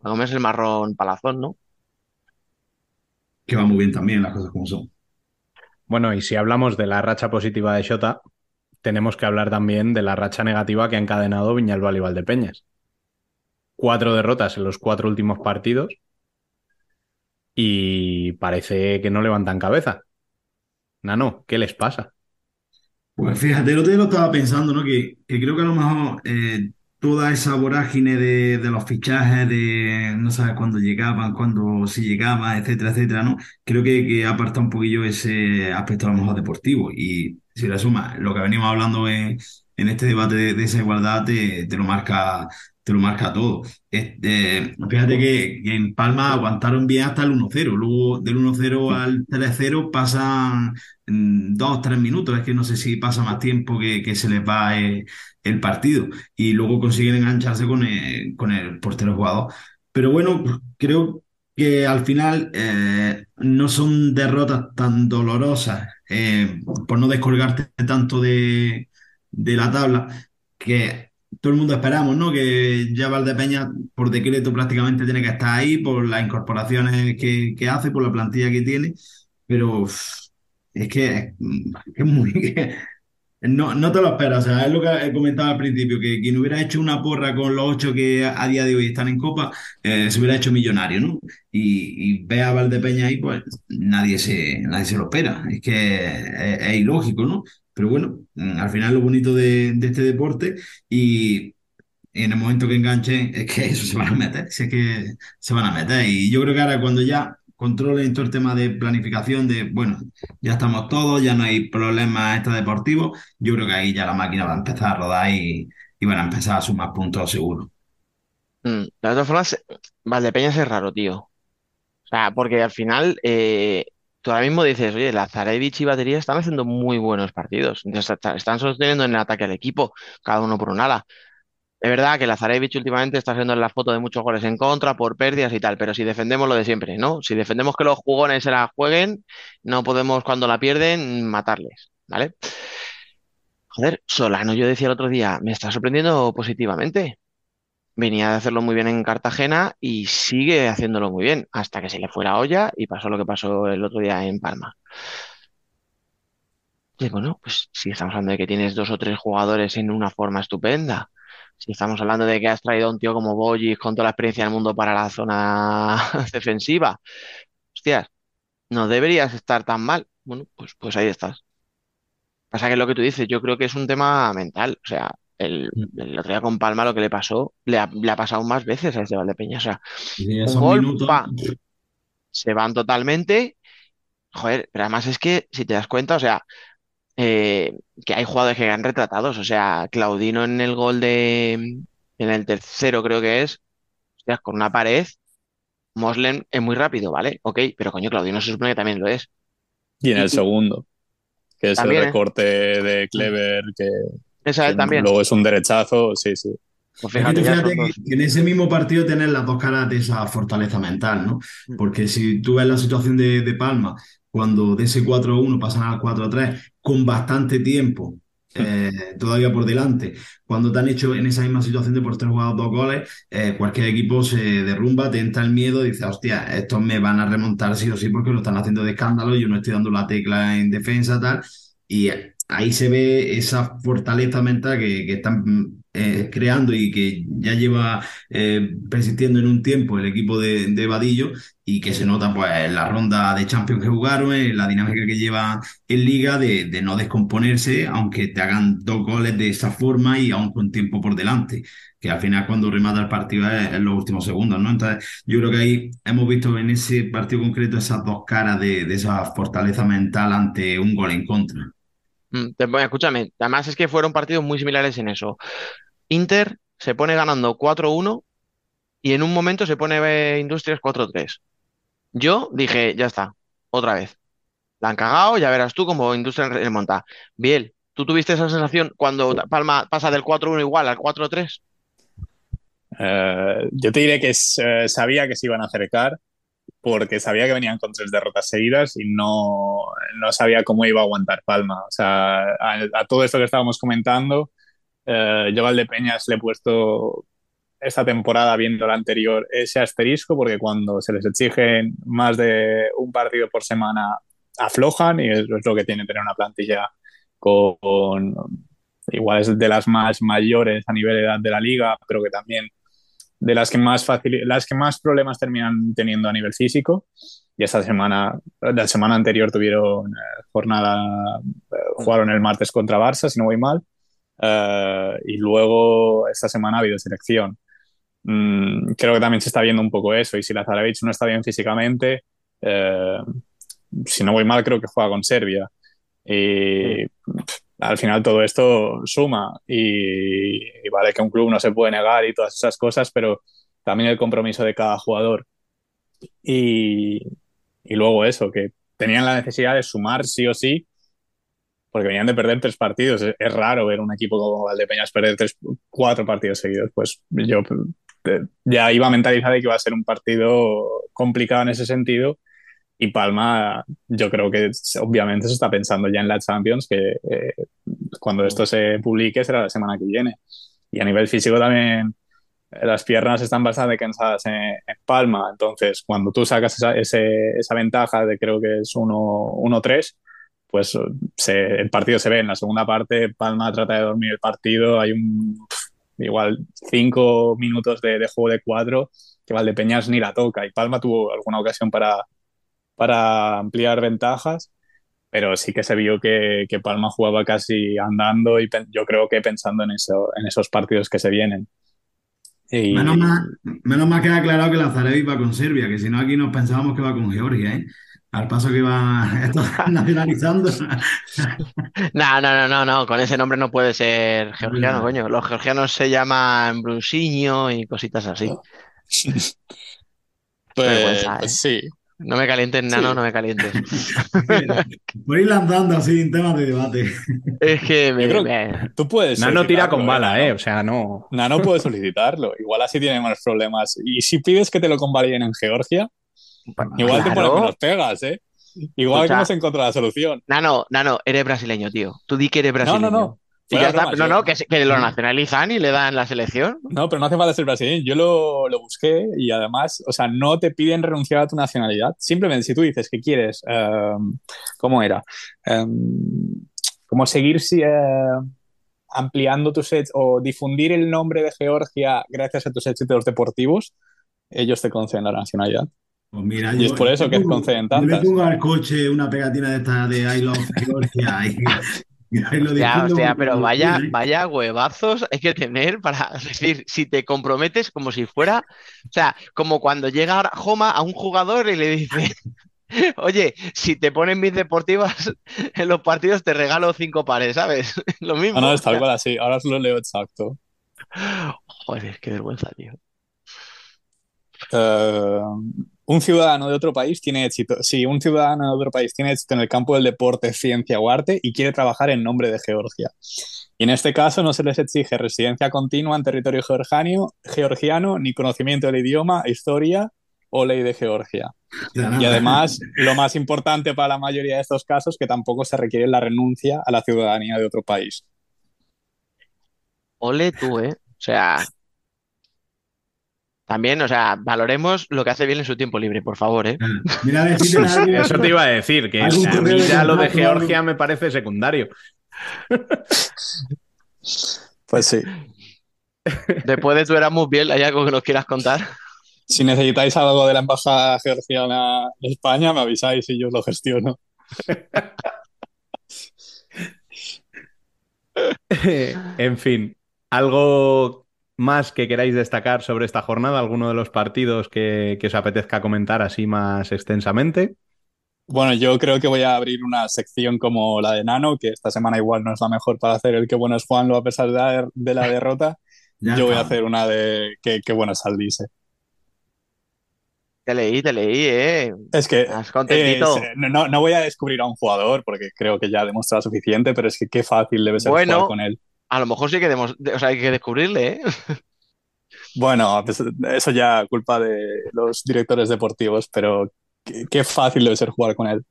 Gómez el marrón palazón, ¿no? que va muy bien también, las cosas como son. Bueno, y si hablamos de la racha positiva de Shota, tenemos que hablar también de la racha negativa que ha encadenado Viñalbal y Valdepeñas. Cuatro derrotas en los cuatro últimos partidos y parece que no levantan cabeza. Nano, ¿qué les pasa? Pues fíjate, el otro día lo estaba pensando, ¿no? Que, que creo que a lo mejor eh, toda esa vorágine de, de los fichajes, de no sabes cuándo llegaban, cuándo si llegaban, etcétera, etcétera, ¿no? Creo que, que aparta un poquillo ese aspecto a lo mejor deportivo. Y si le sumas lo que venimos hablando en, en este debate de, de esa igualdad, te, te lo marca, te lo marca todo. Este, fíjate que, que en Palma aguantaron bien hasta el 1-0. Luego del 1-0 al 3-0 pasan mm, dos, tres minutos, es que no sé si pasa más tiempo que, que se les va eh, el partido y luego consiguen engancharse con el, con el portero jugador. Pero bueno, creo que al final eh, no son derrotas tan dolorosas, eh, por no descolgarte tanto de, de la tabla, que todo el mundo esperamos, ¿no? Que ya Valdepeña por decreto prácticamente tiene que estar ahí por las incorporaciones que, que hace, por la plantilla que tiene, pero... es que es muy... No, no te lo esperas, es lo que he comentado al principio, que quien hubiera hecho una porra con los ocho que a día de hoy están en Copa, eh, se hubiera hecho millonario, ¿no? Y, y ve a Valdepeña ahí, pues nadie se, nadie se lo espera, es que es ilógico, ¿no? Pero bueno, mm, al final lo bonito de, este deporte y en el momento que enganchen, es que eso se van a meter, si es que se van a meter. Y yo creo que ahora cuando ya controlen todo el tema de planificación, de, bueno, ya estamos todos, ya no hay problemas extradeportivos, yo creo que ahí ya la máquina va a empezar a rodar y, y van a empezar a sumar puntos seguro. Mm, De todas formas, Valdepeñas es raro, tío. O sea, porque al final eh, ahora mismo dices, oye, Lazarevich y Batería están haciendo muy buenos partidos. Están sosteniendo en el ataque al equipo, cada uno por un ala. Es verdad que Lazarevich últimamente está haciendo en la foto de muchos goles en contra por pérdidas y tal, pero si defendemos lo de siempre, ¿no? Si defendemos que los jugones se la jueguen, no podemos cuando la pierden matarles, ¿vale? Joder, Solano, yo decía el otro día, me está sorprendiendo positivamente. Venía de hacerlo muy bien en Cartagena y sigue haciéndolo muy bien, hasta que se le fue la olla y pasó lo que pasó el otro día en Palma. Y bueno, pues si estamos hablando de que tienes dos o tres jugadores en una forma estupenda, si estamos hablando de que has traído a un tío como Boyis con toda la experiencia del mundo para la zona defensiva, hostias, no deberías estar tan mal. Bueno, pues, pues ahí estás. Pasa que es lo que tú dices, yo creo que es un tema mental. O sea, el, el otro día con Palma lo que le pasó, le ha, le ha pasado más veces a este Valdepeña. O sea, un gol, pa, se van totalmente. Joder, pero además es que, si te das cuenta, o sea, eh, que hay jugadores que quedan retratados. O sea, Claudino en el gol de, en el tercero creo que es, hostias, con una pared, Moslem es muy rápido, ¿vale? Ok, pero coño, Claudino se supone que también lo es. Y en el segundo, que es el ¿eh? recorte de Clever, que, Esa él también. luego es un derechazo, sí, sí. Pues fíjate, fíjate que, en ese mismo partido tienes las dos caras de esa fortaleza mental, ¿no? Mm. Porque si tú ves la situación de, de Palma, cuando de ese 4-1 pasan al 4-3, con bastante tiempo eh, todavía por delante, cuando te han hecho en esa misma situación de por tres jugados dos goles, eh, cualquier equipo se derrumba, te entra el miedo y dices, hostia, estos me van a remontar sí o sí porque lo están haciendo de escándalo, yo no estoy dando la tecla en defensa, tal. Y ahí se ve esa fortaleza mental que, que están eh, creando y que ya lleva eh, persistiendo en un tiempo el equipo de, de Vadillo y que se nota pues en la ronda de Champions que jugaron, en la dinámica que lleva en Liga de, de no descomponerse, aunque te hagan dos goles de esa forma y aún con tiempo por delante, que al final cuando remata el partido es en los últimos segundos, ¿no? Entonces yo creo que ahí hemos visto en ese partido concreto esas dos caras de, de esa fortaleza mental ante un gol en contra. Mm, escúchame, además es que fueron partidos muy similares en eso. Inter se pone ganando 4-1 y en un momento se pone eh, Industrias 4-3. Yo dije, ya está, otra vez. La han cagado, ya verás tú cómo Industrias remonta. Biel, ¿tú tuviste esa sensación cuando Palma pasa del 4-1 igual al 4-3? Eh, yo te diré que eh, sabía que se iban a acercar porque sabía que venían con tres derrotas seguidas y no, no sabía cómo iba a aguantar Palma. O sea, a, a todo esto que estábamos comentando, eh, yo a Valdepeñas le he puesto esta temporada, viendo la anterior, ese asterisco, porque cuando se les exigen más de un partido por semana, aflojan y es, es lo que tiene tener una plantilla con, con igual es de las más mayores a nivel de edad de la liga, pero que también de las que más fácil, las que más problemas terminan teniendo a nivel físico. Y esta semana, la semana anterior tuvieron eh, jornada, eh, jugaron el martes contra Barça, si no voy mal. Eh, y luego esta semana ha habido selección. Mm, creo que también se está viendo un poco eso. Y si Lazarevich no está bien físicamente, eh, si no voy mal, creo que juega con Serbia. Y pff, al final todo esto suma. Y, vale que un club no se puede negar y todas esas cosas, pero también el compromiso de cada jugador. Y, y luego eso, que tenían la necesidad de sumar sí o sí, porque venían de perder tres partidos. Es, es raro ver un equipo como Valdepeñas perder tres, cuatro partidos seguidos. Pues yo eh, ya iba mentalizado de que iba a ser un partido complicado en ese sentido. Y Palma, yo creo que obviamente se está pensando ya en la Champions, que eh, cuando esto se publique será la semana que viene. Y a nivel físico también las piernas están bastante cansadas en, en Palma, entonces cuando tú sacas esa, ese, esa ventaja de creo que es 1-3, pues se- el partido se ve. En la segunda parte, Palma trata de dormir el partido. Hay un igual cinco minutos de, de juego de cuatro que Valdepeñas ni la toca. Y Palma tuvo alguna ocasión para, para ampliar ventajas, pero sí que se vio que, que Palma jugaba casi andando y yo creo que pensando en, eso, en esos partidos que se vienen. Y, Menos mal, menos mal que ha aclarado que Lazarevic va con Serbia, que si no aquí nos pensábamos que va con Georgia, ¿eh? Al paso que va esto nacionalizando. No, no, no, no, no, con ese nombre no puede ser georgiano, coño. Los georgianos se llaman Brusinho y cositas así. pues, vergüenza, ¿eh? pues sí, No me calientes, nano, Sí. no me calientes. Por ir lanzando así en temas de debate. Es que me, creo- me- tú puedes. Nano tira con bala, Nano. ¿eh? O sea, no. Nano puede solicitarlo. Igual así tiene menos problemas. Y si pides que te lo convaliden en Georgia, igual te Claro. pones menos pegas, ¿eh? Igual que hemos encontrado la solución. Nano, Nano, eres brasileño, tío. Tú di que eres No, brasileño. no, no. Y Fuera ya está. bromas, No, yo- no, que, lo nacionalizan y le dan la selección. No, pero no hace falta ser brasileño. Yo lo, lo busqué y además, o sea, no te piden renunciar a tu nacionalidad. Simplemente si tú dices que quieres, em, ¿cómo era? Em, como seguir si, eh, ampliando tus hechos o difundir el nombre de Georgia gracias a tus éxitos deportivos, ellos te conceden la nacionalidad. Pues mira, Y es por eso que conceden Yo le tantas. pongo al coche una pegatina de esta de I love Georgia y, Ya, hostia, por pero vaya, ¿eh? vaya huevazos hay que tener para decir, si te comprometes como si fuera, o sea, como cuando llega Joma a un jugador y le dice, oye, si te ponen mis deportivas en los partidos te regalo cinco pares, ¿sabes? Lo mismo. Ah, no, es o tal sea, cual así. Ahora lo leo exacto. joder, qué vergüenza, tío. Eh, un ciudadano de otro país tiene éxito. Si un ciudadano de otro país tiene éxito en el campo del deporte, ciencia o arte y quiere trabajar en nombre de Georgia. Y en este caso no se les exige residencia continua en territorio georgiano, georgiano ni conocimiento del idioma, historia o ley de Georgia. Y además, lo más importante para la mayoría de estos casos, que tampoco se requiere la renuncia a la ciudadanía de otro país. Ole tú, ¿eh? O sea, también, o sea, valoremos lo que hace bien en su tiempo libre, por favor, ¿eh? Mira, a ver si te da alguien- Eso te iba a decir, que a mí de ya lo de. Georgia me parece secundario. Pues sí. Después de tu Erasmus bien, ¿hay algo que nos quieras contar? Si necesitáis algo de la embajada georgiana en España, me avisáis y yo os lo gestiono. En fin, ¿algo más que queráis destacar sobre esta jornada? ¿Alguno de los partidos que, que os apetezca comentar así más extensamente? Bueno, yo creo que voy a abrir una sección como la de Nano, que esta semana igual no es la mejor para hacer el que bueno es Juanlo a pesar de la, de la derrota. Ya yo voy a hacer una de que, que bueno es Aldice. Te leí, te leí, ¿eh? Es que Estás contentito. eh, no, no- no voy a descubrir a un jugador porque creo que ya ha demostrado suficiente, pero es que qué fácil debe ser Bueno. jugar con él. A lo mejor sí que o sea, hay que descubrirle, ¿eh? Bueno, pues, eso ya culpa de los directores deportivos, pero qué, qué fácil debe ser jugar con él.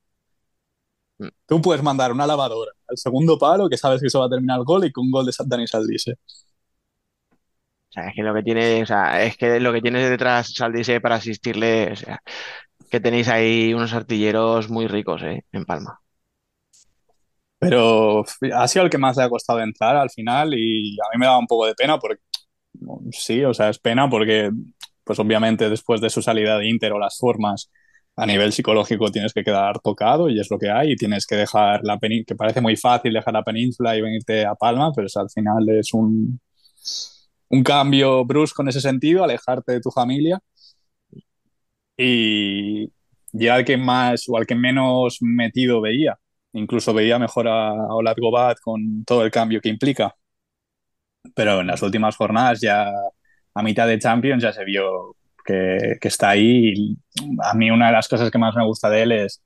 Mm. Tú puedes mandar una lavadora al segundo palo, que sabes que eso va a terminar el gol, y con gol de Dani Saldice. O sea, es que lo que tiene, o sea, es que lo que tiene detrás Saldise para asistirle, o sea, que tenéis ahí unos artilleros muy ricos, ¿eh? En Palma. Pero ha sido el que más le ha costado entrar al final y a mí me daba un poco de pena porque sí, o sea, es pena porque pues obviamente después de su salida de Inter o las formas a nivel psicológico tienes que quedar tocado y es lo que hay y tienes que dejar la península, que parece muy fácil dejar la península y venirte a Palma, pero al final es un, un cambio brusco en ese sentido, alejarte de tu familia y, y al que más o al que menos metido veía. Incluso veía mejor a, a Olat Gobat con todo el cambio que implica. Pero en las últimas jornadas, ya a mitad de Champions, ya se vio que, está ahí. A mí una de las cosas que más me gusta de él es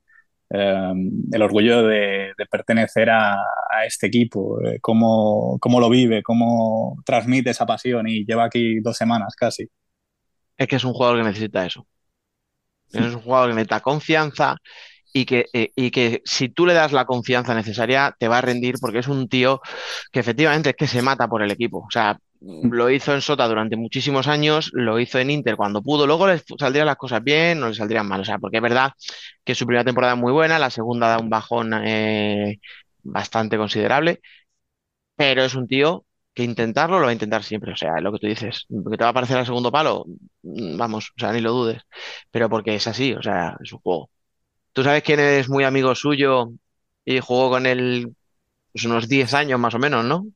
eh, el orgullo de, pertenecer a, este equipo, eh, cómo, lo vive, cómo transmite esa pasión y lleva aquí dos semanas casi. Es que es un jugador que necesita eso. Es un jugador que necesita confianza y que, eh, y que si tú le das la confianza necesaria te va a rendir porque es un tío que efectivamente es que se mata por el equipo. O sea, lo hizo en Sota durante muchísimos años, lo hizo en Inter cuando pudo, luego le saldrían las cosas bien, no le saldrían mal, o sea, porque es verdad que su primera temporada es muy buena, la segunda da un bajón eh, bastante considerable, pero es un tío que intentarlo lo va a intentar siempre, o sea, es lo que tú dices, que te va a aparecer al segundo palo, mm, vamos, o sea, ni lo dudes, pero porque es así, o sea, es un juego. ¿Tú sabes quién es muy amigo suyo y jugó con él pues, unos 10 años más o menos, ¿no?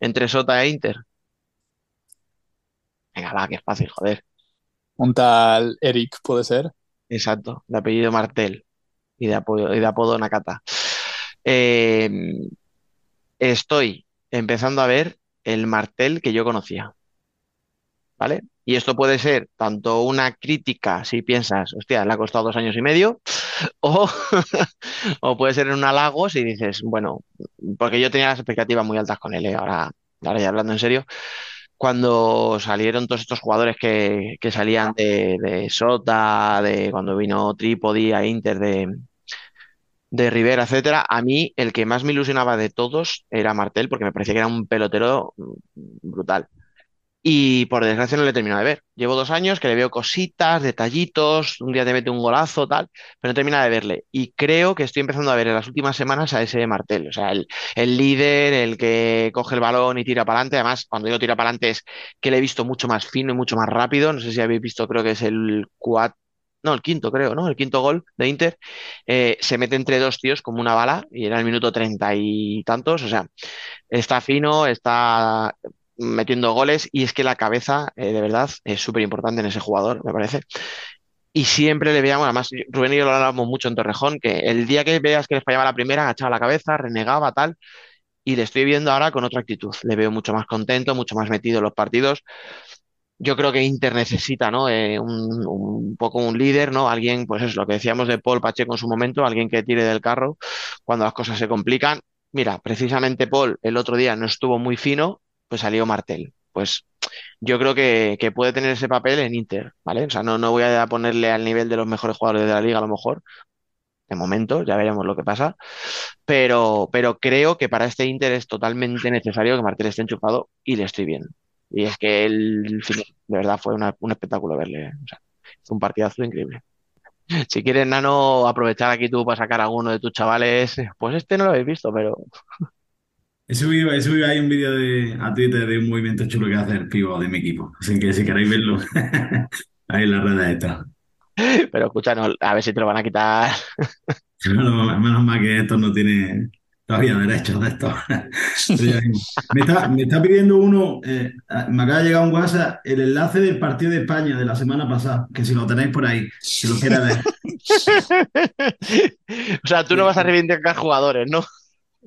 Entre Sota e Inter. Venga, va, que es fácil, joder. Un tal Eric, puede ser. Exacto, de apellido Martel y de apodo, y de apodo Nakata. Eh, estoy empezando a ver el Martel que yo conocía, ¿vale? Y esto puede ser tanto una crítica, si piensas, hostia, le ha costado dos años y medio, o, puede ser un halago si dices, bueno, porque yo tenía las expectativas muy altas con él, ¿eh? Ahora, ahora ya hablando en serio, cuando salieron todos estos jugadores que, que salían de, Sota, de cuando vino Trípodi a Inter de, de Rivera, etcétera, a mí el que más me ilusionaba de todos era Martel, porque me parecía que era un pelotero brutal. Y por desgracia no le he terminado de ver. Llevo dos años que le veo cositas, detallitos, un día te mete un golazo, tal, pero no termina de verle. Y creo que estoy empezando a ver en las últimas semanas a ese Martel, o sea, el, el líder, el que coge el balón y tira para adelante. Además, cuando digo tira para adelante es que le he visto mucho más fino y mucho más rápido. No sé si habéis visto, creo que es el cuatro, no, el quinto, creo, ¿no? El quinto gol de Inter. Eh, se mete entre dos tíos como una bala y era el minuto treinta y tantos. O sea, está fino, está metiendo goles y es que la cabeza, eh, de verdad, es súper importante en ese jugador, me parece. Y siempre le veíamos, además, Rubén y yo lo hablábamos mucho en Torrejón, que el día que veas que le fallaba la primera, agachaba la cabeza, renegaba, tal, y le estoy viendo ahora con otra actitud. Le veo mucho más contento, mucho más metido en los partidos. Yo creo que Inter necesita, ¿no? Eh, un, un poco un líder, ¿no? Alguien, pues es lo que decíamos de Paul Pacheco en su momento, alguien que tire del carro cuando las cosas se complican. Mira, precisamente Paul el otro día no estuvo muy fino, pues salió Martel. Pues yo creo que, puede tener ese papel en Inter, ¿vale? O sea, no, no voy a ponerle al nivel de los mejores jugadores de la liga a lo mejor, de momento, ya veremos lo que pasa, pero, pero creo que para este Inter es totalmente necesario que Martel esté enchufado y le estoy bien. Y es que el final, de verdad, fue un espectáculo verle. ¿eh? Fue un partidazo increíble. Si quieres, Nano, aprovechar aquí tú para sacar a alguno de tus chavales, pues este no lo habéis visto, pero He subido, he subido ahí un vídeo de, a Twitter de un movimiento chulo que hace el pivo de mi equipo. Así que si queréis verlo, ahí en las redes está. Pero escucha, no, a ver si te lo van a quitar. Menos, menos mal que esto no tiene todavía derechos de esto. Me está, me está pidiendo uno, eh, me acaba de llegar un WhatsApp, el enlace del partido de España de la semana pasada, que si lo tenéis por ahí, si lo quieres ver. O sea, tú no vas a reivindicar jugadores, ¿no?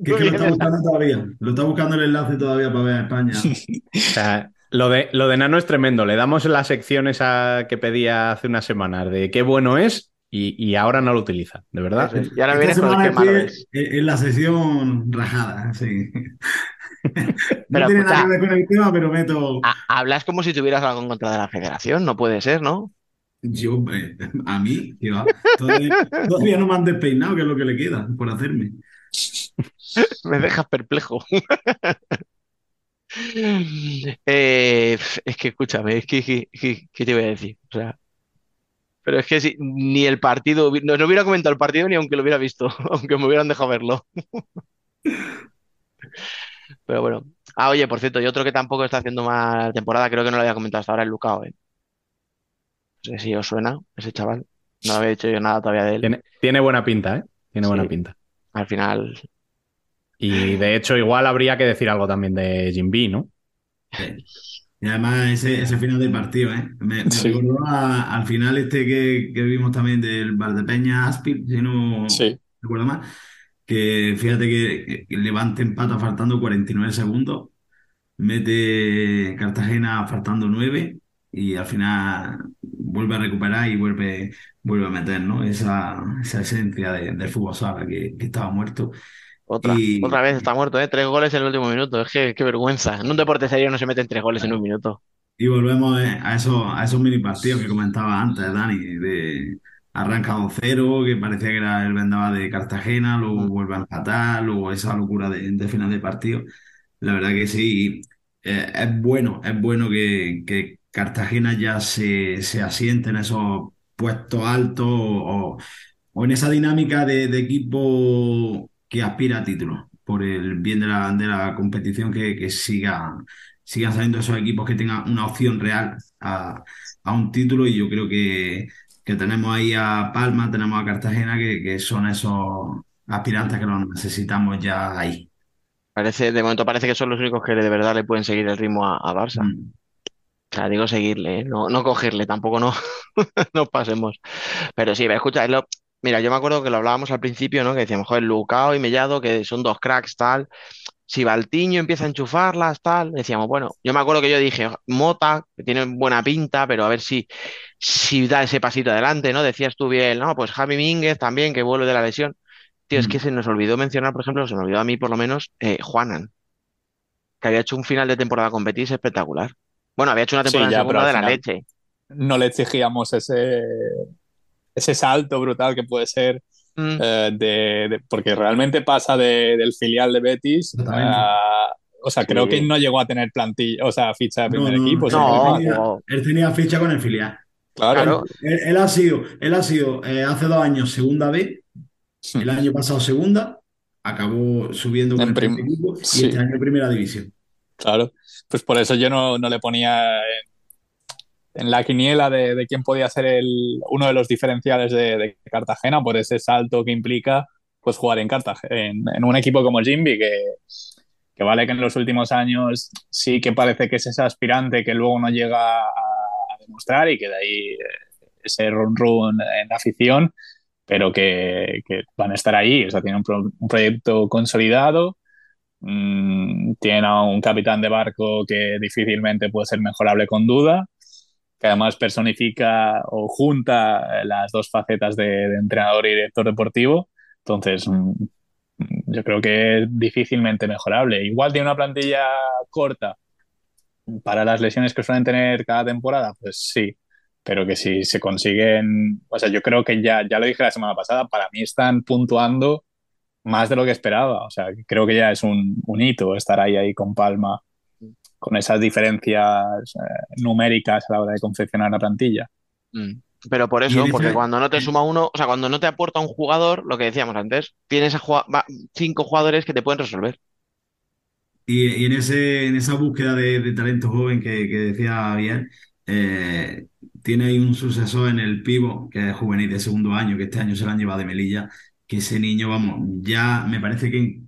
Que es que lo está buscando todavía. Lo está buscando el enlace todavía para ver a España. O sea, lo de, lo de Nano es tremendo. Le damos la sección esa que pedía hace unas semanas de qué bueno es y, y ahora no lo utiliza, de verdad. Es. Y ahora Esta vienes con que malo es. en la sesión rajada, sí. Pero No tiene nada que ver con el tema, pero meto. ha- hablas como si tuvieras algo en contra de la federación, no puede ser, ¿no? Yo, eh, a mí, todavía, todavía no me han despeinado, que es lo que le queda por hacerme. Me dejas perplejo. Eh, es que escúchame, es que, que- que- ¿qué te voy a decir? O sea, pero es que si, ni el partido, no, no hubiera comentado el partido ni aunque lo hubiera visto, aunque me hubieran dejado verlo. Pero bueno. Ah, oye, por cierto, y otro que tampoco está haciendo mal temporada, creo que no lo había comentado hasta ahora, es Lucao, ¿eh? No sé si os suena ese chaval. No había dicho yo nada todavía de él. Tiene, tiene buena pinta, ¿eh? Tiene buena pinta. Al final, Y de hecho, igual habría que decir algo también de Jim B, ¿no? Y además ese, ese final de partido, ¿eh? Me, me Sí. recordó a- al final este que, que vimos también del Valdepeña Aspil, si no Sí. recuerdo mal, que fíjate que, que Levante empata faltando 49 segundos, mete Cartagena faltando 9 y al final vuelve a recuperar y vuelve, vuelve a meter, ¿no? Esa, esa esencia de- del fútbol sala que, que estaba muerto. Otra, Y- otra vez está muerto, ¿eh? Tres goles en el último minuto. Es que qué vergüenza. En un deporte serio no se meten tres goles en un minuto. Y volvemos eh, a esos, a esos mini partidos que comentaba antes, Dani, de arranca 2-0, que parecía que era el vendaval de Cartagena, luego Mm. vuelve a empatar, luego esa locura de, de final de partido. La verdad que sí, eh, es bueno, es bueno que, que Cartagena ya se, se asiente en esos puestos altos o, o en esa dinámica de, de equipo que aspira a títulos, por el bien de la, de la competición, que, que siga, sigan saliendo esos equipos que tengan una opción real a, a un título y yo creo que, que tenemos ahí a Palma, tenemos a Cartagena, que, que son esos aspirantes que los necesitamos ya ahí. Parece, de momento parece que son los únicos que de verdad le pueden seguir el ritmo a, a Barça. Mm. O sea, digo seguirle, ¿eh? No, no cogerle, tampoco no nos pasemos. Pero sí, escucha, es lo- mira, yo me acuerdo que lo hablábamos al principio, ¿no? Que decíamos, joder, Lucao y Mellado, que son dos cracks, tal. Si Valtiño empieza a enchufarlas, tal, decíamos, bueno, yo me acuerdo que yo dije, Mota, que tiene buena pinta, pero a ver si, si da ese pasito adelante, ¿no? Decías tú bien, no, pues Javi Mínguez también, que vuelve de la lesión. Tío, es que Mm. se nos olvidó mencionar, por ejemplo, se me olvidó a mí por lo menos, eh, Juanan, que había hecho un final de temporada con Betis espectacular. Bueno, había hecho una Sí, temporada ya, segunda al de la leche. no le exigíamos ese, ese salto brutal que puede ser Mm, eh, de, de- porque realmente pasa de- del filial de Betis a, o sea, creo que no llegó a tener plantilla, o sea, ficha de primer no, equipo, él No, tenía, él tenía ficha con el filial. claro, Él, Claro, él- él ha sido, él ha sido eh, hace dos años segunda B, el año pasado segunda, acabó subiendo con en el equipo y sí, este año primera división. claro, pues por eso yo no, no le ponía en, en la quiniela de, de quién podía ser el, uno de los diferenciales de, Cartagena por ese salto que implica pues jugar en Cartagena, en, un equipo como Jimby, que, que vale que en los últimos años sí que parece que es ese aspirante que luego no llega a, demostrar y que de ahí eh, ese run run en afición, pero que, que van a estar ahí, o sea, tienen un, pro- un proyecto consolidado, mm, tienen a un capitán de barco que difícilmente puede ser mejorable con duda, que además personifica o junta las dos facetas de, entrenador y director deportivo. Entonces, mm, yo creo que es difícilmente mejorable. Igual tiene una plantilla corta para las lesiones que suelen tener cada temporada, pues sí, pero que si se consiguen, o sea, yo creo que ya, ya lo dije la semana pasada, para mí están puntuando más de lo que esperaba, o sea, creo que ya es un, un hito estar ahí, ahí con Palma, con esas diferencias eh, numéricas a la hora de confeccionar la plantilla. Mm. Pero por eso, porque cuando no te suma uno, o sea, cuando no te aporta un jugador, lo que decíamos antes, tienes a jua- va- cinco jugadores que te pueden resolver. y, y en ese, en esa búsqueda de, de talento joven que, que decía bien, eh, tiene ahí un sucesor en el Pivo, que es juvenil de segundo año, que este año se lo han llevado de Melilla, que ese niño, vamos, ya me parece que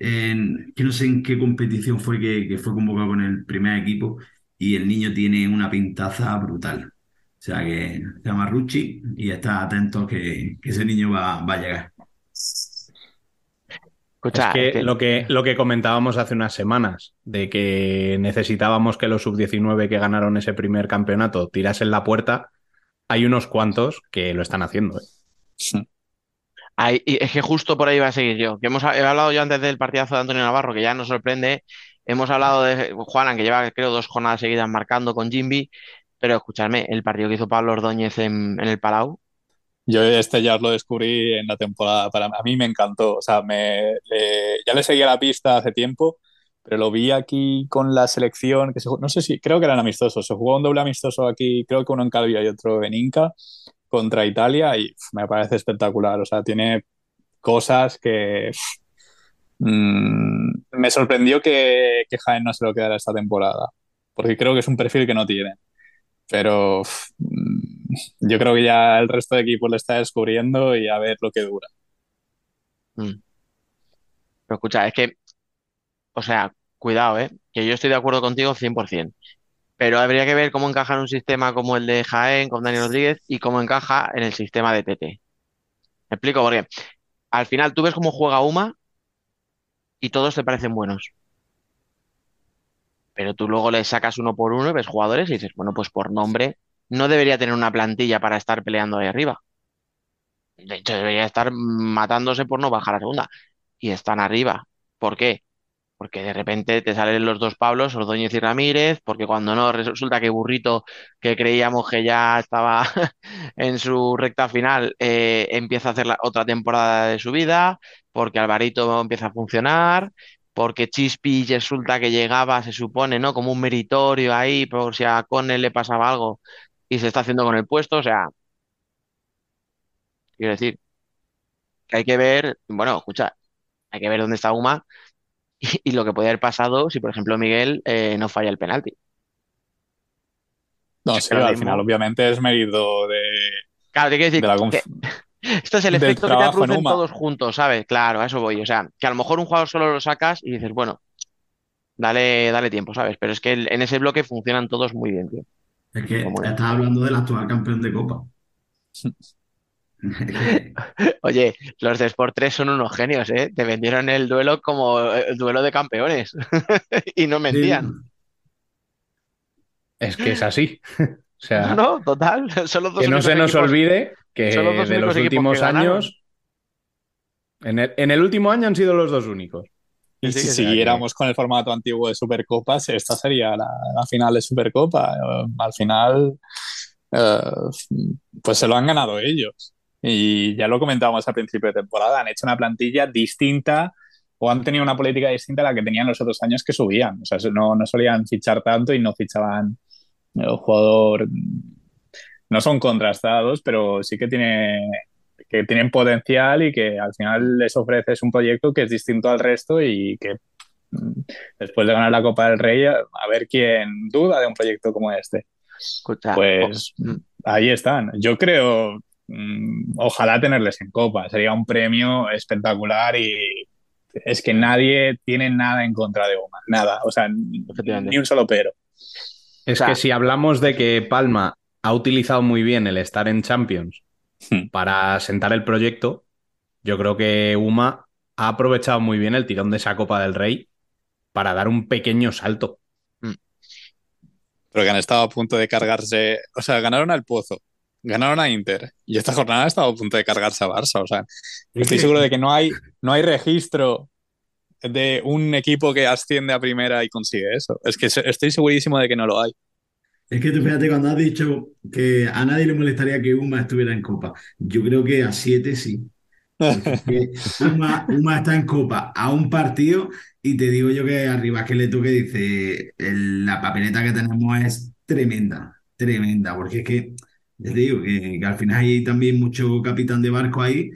en, que no sé en qué competición fue que, que fue convocado con el primer equipo y el niño tiene una pintaza brutal. O sea que se llama Rucci y está atento que, que ese niño va, va a llegar. Es Escucha, es que que lo que lo que comentábamos hace unas semanas, de que necesitábamos que los sub-19 que ganaron ese primer campeonato tirasen la puerta, hay unos cuantos que lo están haciendo. ¿eh? Es que justo por ahí va a seguir yo. Hemos he hablado yo antes del partidazo de Antonio Navarro, que ya nos sorprende. Hemos hablado de Juanan, que lleva, creo, dos jornadas seguidas marcando con Jimby. Pero escuchadme, el partido que hizo Pablo Ordóñez en, el Palau. Yo este ya lo descubrí en la temporada, para a mí me encantó, o sea, me, le- ya le seguía la pista hace tiempo, pero lo vi aquí con la selección, que no sé si, creo que eran amistosos, se jugó un doble amistoso aquí, creo que uno en Calvia y otro en Inca, contra Italia, y me parece espectacular, o sea, tiene cosas que mm, me sorprendió que, que Jaén no se lo quedara esta temporada, porque creo que es un perfil que no tiene. Pero mm, yo creo que ya el resto de equipos lo está descubriendo y a ver lo que dura. Mm. Escucha, es que, o sea, cuidado, ¿eh? Que yo estoy de acuerdo contigo 100%. Pero habría que ver cómo encaja en un sistema como el de Jaén, con Dani Rodríguez, y cómo encaja en el sistema de TT. Me explico, porque al final tú ves cómo juega Uma y todos te parecen buenos. Pero tú luego le sacas uno por uno y ves jugadores y dices, bueno, pues por nombre no debería tener una plantilla para estar peleando ahí arriba. De hecho, debería estar matándose por no bajar a segunda. Y están arriba. ¿Por qué? Porque de repente te salen los dos Pablos, Ordóñez y Ramírez, porque cuando no, resulta que Burrito, que creíamos que ya estaba en su recta final, eh, empieza a hacer la otra temporada de su vida, porque Alvarito empieza a funcionar, porque Chispi resulta que llegaba, se supone, ¿no? Como un meritorio ahí, por si a Conel le pasaba algo y se está haciendo con el puesto, o sea, quiero decir, que hay que ver, bueno, escucha, hay que ver dónde está Uma y, y lo que puede haber pasado si, por ejemplo, Miguel eh, no falla el penalti. No, sí, al mismo- final obviamente es mérito de, Claro, te quiero decir de la conf- que esto es el efecto que te producen todos juntos, ¿sabes? Claro, a eso voy. O sea, que a lo mejor un jugador solo lo sacas y dices, bueno, dale, dale tiempo, ¿sabes? Pero es que el- en ese bloque funcionan todos muy bien, tío. Es que estás hablando del actual campeón de Copa. Oye, los de Sport 3 son unos genios, ¿eh? Te vendieron el duelo como eh, el duelo de campeones y no mentían. Es que es así. O sea, No, no, total. Son los dos que no únicos se nos equipos- olvide que son los dos de únicos los últimos años, en el, en el último año han sido los dos únicos. Y Que sí, si que siguiéramos con el formato antiguo de Supercopas, esta sería la, la final de Supercopa. Eh, al final, eh, pues se lo han ganado ellos. Y ya lo comentábamos al principio de temporada, han hecho una plantilla distinta o han tenido una política distinta a la que tenían los otros años que subían. O sea, no, no solían fichar tanto y no fichaban el jugador. No son contrastados, pero sí que tiene que tienen potencial y que al final les ofreces un proyecto que es distinto al resto y que mm, después de ganar la Copa del Rey, a, ver quién duda de un proyecto como este. Escucha, Pues oh, ahí están. Yo creo, ojalá tenerles en Copa, sería un premio espectacular y es que nadie tiene nada en contra de Oma, nada, o sea, ni un solo pero. Es O sea- que si hablamos de que Palma ha utilizado muy bien el estar en Champions Hmm. para sentar el proyecto, yo creo que Uma ha aprovechado muy bien el tirón de esa Copa del Rey para dar un pequeño salto. Pero que han estado a punto de cargarse, o sea, ganaron al Pozo, ganaron a Inter y esta jornada ha estado a punto de cargarse a Barça, o sea, estoy seguro de que no hay, no hay registro de un equipo que asciende a primera y consigue eso. Es que estoy segurísimo de que no lo hay. Es que tú fíjate cuando has dicho que a nadie le molestaría que Uma estuviera en Copa. Yo creo que a siete sí. Uma, Uma está en Copa a un partido y te digo yo que arriba que le toque dice el- la papeleta que tenemos es tremenda, tremenda, porque es que ya te digo que, que al final hay también mucho capitán de barco ahí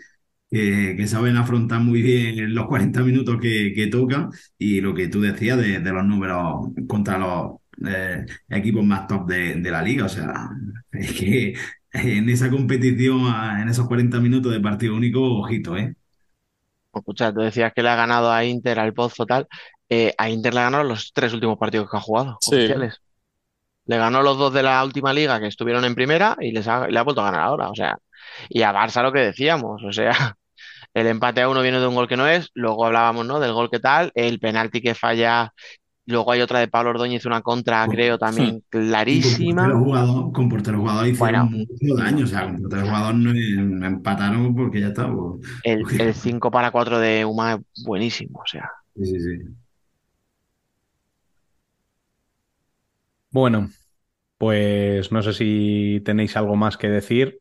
que, que saben afrontar muy bien los 40 minutos que, que tocan y lo que tú decías de, de los números contra los eh, equipos más top de, de la liga. O sea, es que en esa competición, en esos 40 minutos de partido único, ojito, ¿eh? Escucha, tú decías que le ha ganado a Inter, al Pozo, tal. Eh, a Inter le ha ganado los tres últimos partidos que ha jugado, Sí. oficiales. Le ganó los dos de la última liga que estuvieron en primera y les ha, le ha vuelto a ganar ahora. O sea, y a Barça lo que decíamos, o sea, el empate a uno viene de un gol que no es, luego hablábamos, ¿no? Del gol que tal, el penalti que falla, luego hay otra de Pablo Ordóñez, una contra, creo, también Y con portero clarísima. jugador, con portero jugador hicieron Bueno. mucho daño. O sea, con portero jugador no, no empataron porque ya está. pues. El, el 5 para 4 de Uma es buenísimo, o sea. Sí, sí, sí. Bueno, pues no sé si tenéis algo más que decir.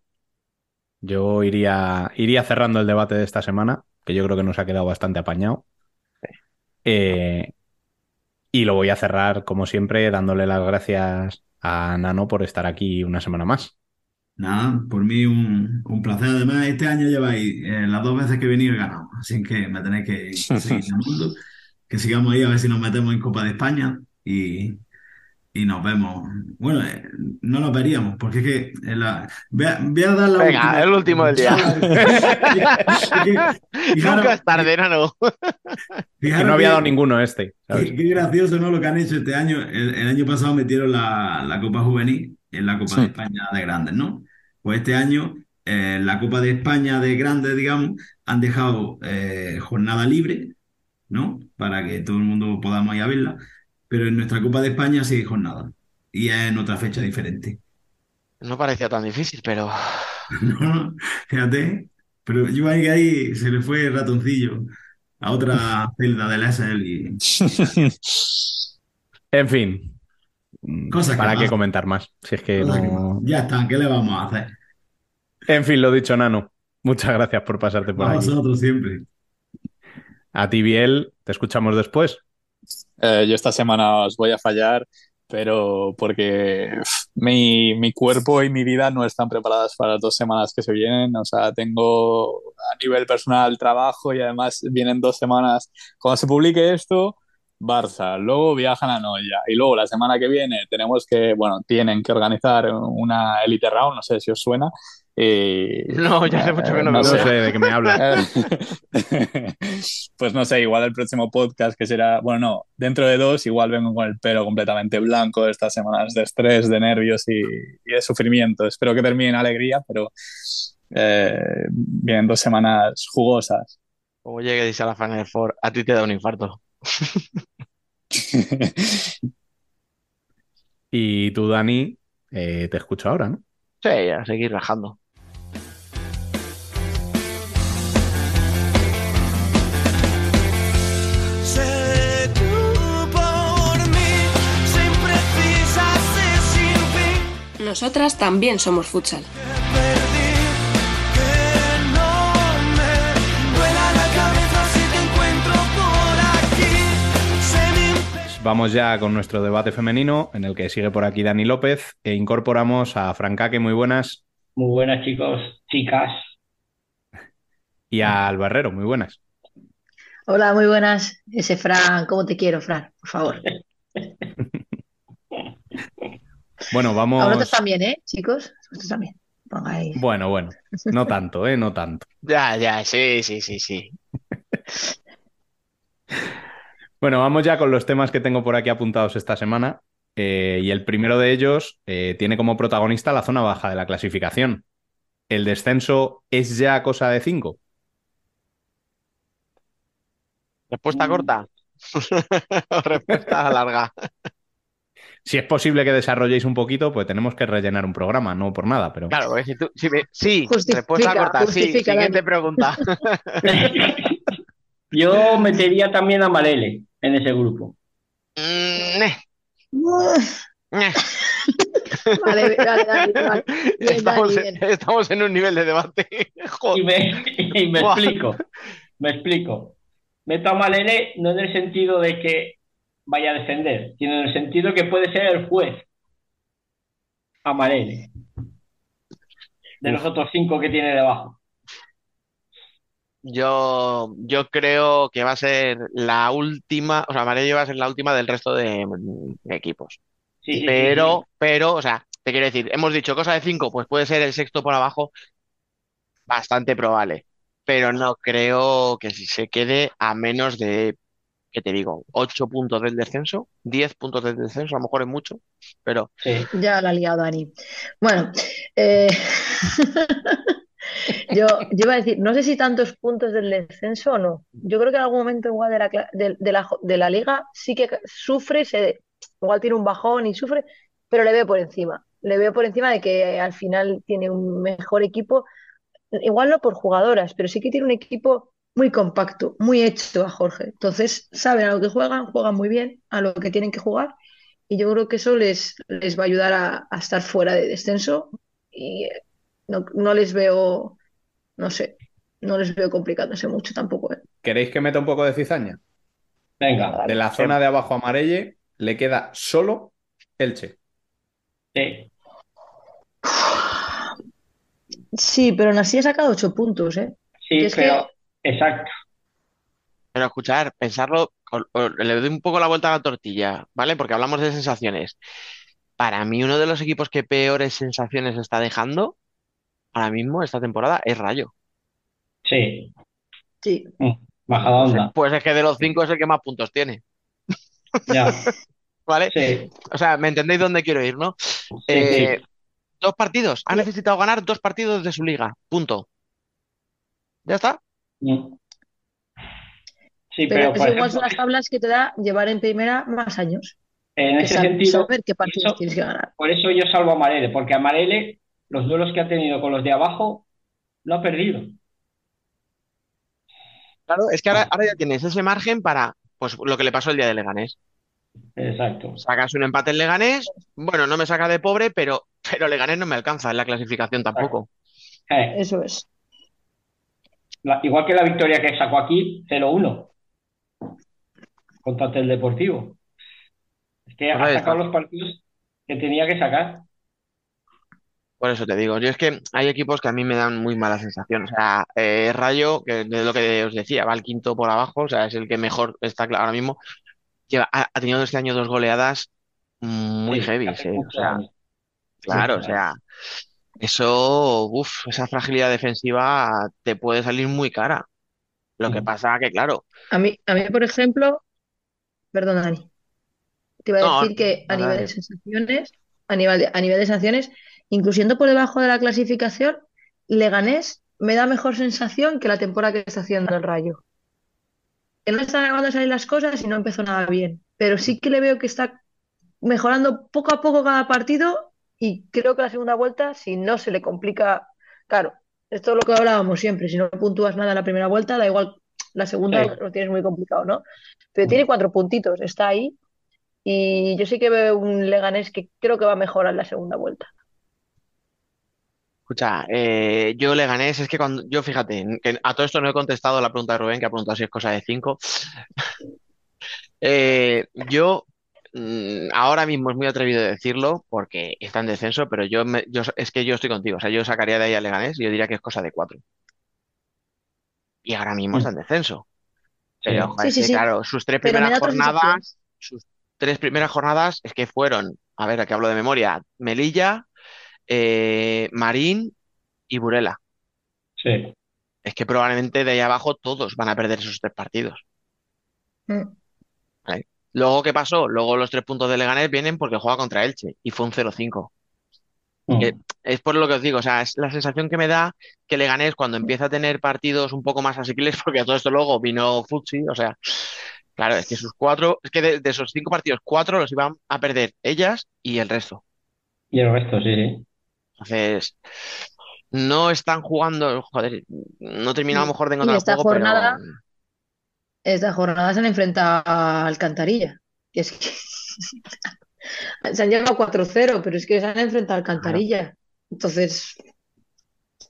Yo iría, iría cerrando el debate de esta semana, que yo creo que nos ha quedado bastante apañado. Eh, y lo voy a cerrar, como siempre, dándole las gracias a Nano por estar aquí una semana más. Nada, por mí un, un placer. Además, este año lleváis eh, las dos veces que he venido he ganado. Así que me tenéis que seguir llamando. Que sigamos ahí a ver si nos metemos en Copa de España y, y nos vemos. Bueno, eh, no nos veríamos, porque es que en la- voy, a, voy a dar la Venga, última. el último del día. Fijaros- Nunca es tarde, no. Que no había dado ninguno este. ¿sabes? Qué, qué gracioso, ¿no? Lo que han hecho este año. El, el año pasado metieron la, la Copa Juvenil en la Copa de Sí. España de Grandes, ¿no? Pues este año, eh, la Copa de España de Grandes, digamos, han dejado eh, jornada libre, ¿no? Para que todo el mundo podamos ir a verla. Pero en nuestra Copa de España sí hay jornada. Y es en otra fecha diferente. No parecía tan difícil, pero No, no, fíjate. Pero yo ahí, ahí se le fue el ratoncillo a otra celda del Excel y En fin, Cosas que ¿para qué comentar más? Si es que no... Ya está, ¿qué le vamos a hacer? En fin, lo dicho, Nano. Muchas gracias por pasarte por A aquí. vosotros siempre. A ti, Biel, te escuchamos después. Eh, yo esta semana os voy a fallar, pero porque mi, mi cuerpo y mi vida no están preparadas para las dos semanas que se vienen. O sea, tengo a nivel personal trabajo y además vienen dos semanas. Cuando se publique esto, Barça, luego viajan a Noya y luego la semana que viene tenemos que, bueno, tienen que organizar una Elite Round, no sé si os suena. Y, No, ya hace mucho que no Eh, me No sé. sé de qué me hablas. pues no sé, igual el próximo podcast que será, bueno, no, dentro de dos igual vengo con el pelo completamente blanco de estas semanas de estrés, de nervios y, y de sufrimiento. Espero que termine en alegría, pero eh, vienen dos semanas jugosas. Como llegues a la Final Four, a ti te da un infarto. Y tú, Dani, eh, te escucho ahora, ¿no? Sí, a seguir rajando. Nosotras también somos futsal. Vamos ya con nuestro debate femenino, en el que sigue por aquí Dani López, e incorporamos a Francaque, muy buenas, Muy buenas, chicos, chicas. y a Albarrero, muy buenas. Hola, muy buenas. Ese Fran, ¿cómo te quiero, Fran? Por favor. Bueno, A vamos. vosotros también, ¿eh, chicos? Vosotros también. Pongáis. Bueno, bueno, no tanto, ¿eh? No tanto. Ya, ya, sí, sí, sí, sí. Bueno, vamos ya con los temas que tengo por aquí apuntados esta semana. Eh, y el primero de ellos eh, tiene como protagonista la zona baja de la clasificación. ¿El descenso es ya cosa de cinco? Respuesta corta. Respuesta larga. Si es posible que desarrolléis un poquito, pues tenemos que rellenar un programa, no por nada, pero Claro, porque si tú, si me- sí, Justifica, respuesta corta, sí. Siguiente Dani. pregunta. Yo metería también a Marele en ese grupo. Mm. Vale, vale, vale. Bien, Estamos, en- bien. estamos en un nivel de debate. Y me, y me explico, me explico. Meto a Marele no en el sentido de que vaya a defender, sino en el sentido que puede ser el juez. A Marele. De los otros cinco que tiene debajo. Yo, yo creo que va a ser la última, o sea, Amarillo va a ser la última del resto de, equipos. Sí, sí, sí, Pero, pero, o sea, te quiero decir, hemos dicho cosa de cinco, pues puede ser el sexto por abajo, bastante probable. Pero no creo que si se quede a menos de, ¿qué te digo? Ocho puntos del descenso, diez puntos del descenso, a lo mejor es mucho, pero. Ya la ha liado Dani. Bueno, eh, yo, yo iba a decir, no sé si tantos puntos del descenso o no. Yo creo que en algún momento igual de la, de, la, de la liga sí que sufre, se, igual tiene un bajón y sufre, pero le veo por encima. Le veo por encima de que al final tiene un mejor equipo, igual no por jugadoras, pero sí que tiene un equipo muy compacto, muy hecho a Jorge. Entonces, saben a lo que juegan, juegan muy bien, a lo que tienen que jugar. Y yo creo que eso les, les va a ayudar a, a estar fuera de descenso y eh, no, no les veo, no sé, no les veo complicándose mucho tampoco. ¿eh? ¿queréis que meta un poco de cizaña? Venga. De la zona de abajo amarelle le queda solo Elche. Sí. Sí, pero aún así ha sacado ocho puntos, ¿eh? Sí, es pero exacto. Pero escuchar, pensarlo, o- o le doy un poco la vuelta a la tortilla, ¿vale? Porque hablamos de sensaciones. Para mí, uno de los equipos que peores sensaciones está dejando ahora mismo esta temporada es Rayo. Sí. Sí, Bajada Pues, onda. pues es que de los cinco es el que más puntos tiene, Ya. ¿vale? Sí. O sea, ¿me entendéis dónde quiero ir, no? Sí, Eh, sí. dos partidos, ha necesitado ganar dos partidos de su liga, punto. ¿Ya está? Mm. Sí, pero por igual ejemplo, son las tablas que te da llevar en primera más años. en ese sentido, saber qué partidos eso- tienes que ganar. por eso yo salvo a Marele, porque a Marele los duelos que ha tenido con los de abajo no ha perdido. Claro, es que ahora, ahora ya tienes ese margen para, pues, lo que le pasó el día de Leganés. Exacto. Sacas un empate en Leganés, bueno, no me saca de pobre, pero, pero Leganés no me alcanza en la clasificación tampoco. Eh, Eso es. La- igual que la victoria que sacó aquí, 0-1. contra el Deportivo. Es que ha sacado los partidos que tenía que sacar. Por eso te digo, yo es que hay equipos que a mí me dan muy mala sensación. O sea, eh, Rayo, que es lo que os decía, va al quinto por abajo, o sea, es el que mejor está ahora mismo. Lleva, ha, ha tenido este año dos goleadas muy Sí, heavy, eh, O sea, daño. claro, o Sí, sea, eso, uff, esa fragilidad defensiva te puede salir muy cara. Lo que Mm. pasa que, claro, A mí, a mí, por ejemplo, perdón, Dani, te iba a no, decir que a nivel de sensaciones, a nivel de, a nivel de sensaciones, incluyendo por debajo de la clasificación, Leganés me da mejor sensación que la temporada que está haciendo el Rayo. Que no están acabando de salir las cosas y no empezó nada bien, pero sí que le veo que está mejorando poco a poco cada partido y creo que la segunda vuelta, si no se le complica, claro, esto es lo que hablábamos siempre, si no puntúas nada en la primera vuelta, da igual, la segunda Sí. lo tienes muy complicado, ¿no? Pero tiene cuatro puntitos, está ahí y yo sí que veo un Leganés que creo que va a mejorar en la segunda vuelta. Escucha, eh, yo le gané, es que cuando, yo fíjate, que a todo esto no he contestado la pregunta de Rubén, que ha preguntado si es cosa de cinco. Eh, yo mm, ahora mismo es muy atrevido decirlo porque está en descenso, pero yo, me- yo es que yo estoy contigo, o sea, yo sacaría de ahí a Leganés y yo diría que es cosa de cuatro. Y ahora mismo está en descenso. Pero, Sí. joder, Sí, sí, claro, sus tres Pero primeras jornadas, sus tres primeras jornadas es que fueron, a ver, aquí hablo de memoria, Melilla, eh, Marín y Burela. Sí. Es que probablemente de ahí abajo todos van a perder esos tres partidos. Mm. ¿vale? Luego, ¿qué pasó? Luego los tres puntos de Leganés vienen porque juega contra Elche y fue un 0-5. Mm. Es por lo que os digo, o sea, es la sensación que me da que Leganés cuando empieza a tener partidos un poco más asequibles, porque a todo esto luego vino Futsi, o sea, claro, es que sus cuatro, es que de, de esos cinco partidos, cuatro los iban a perder ellas y el resto. Y el resto, sí, sí. Entonces, no están jugando, joder, no termina a lo mejor de Y encontrar el esta juego, pero esta jornada se han enfrentado a Alcantarilla. Que es que se han llegado 4-0, pero es que se han enfrentado a Alcantarilla. Entonces,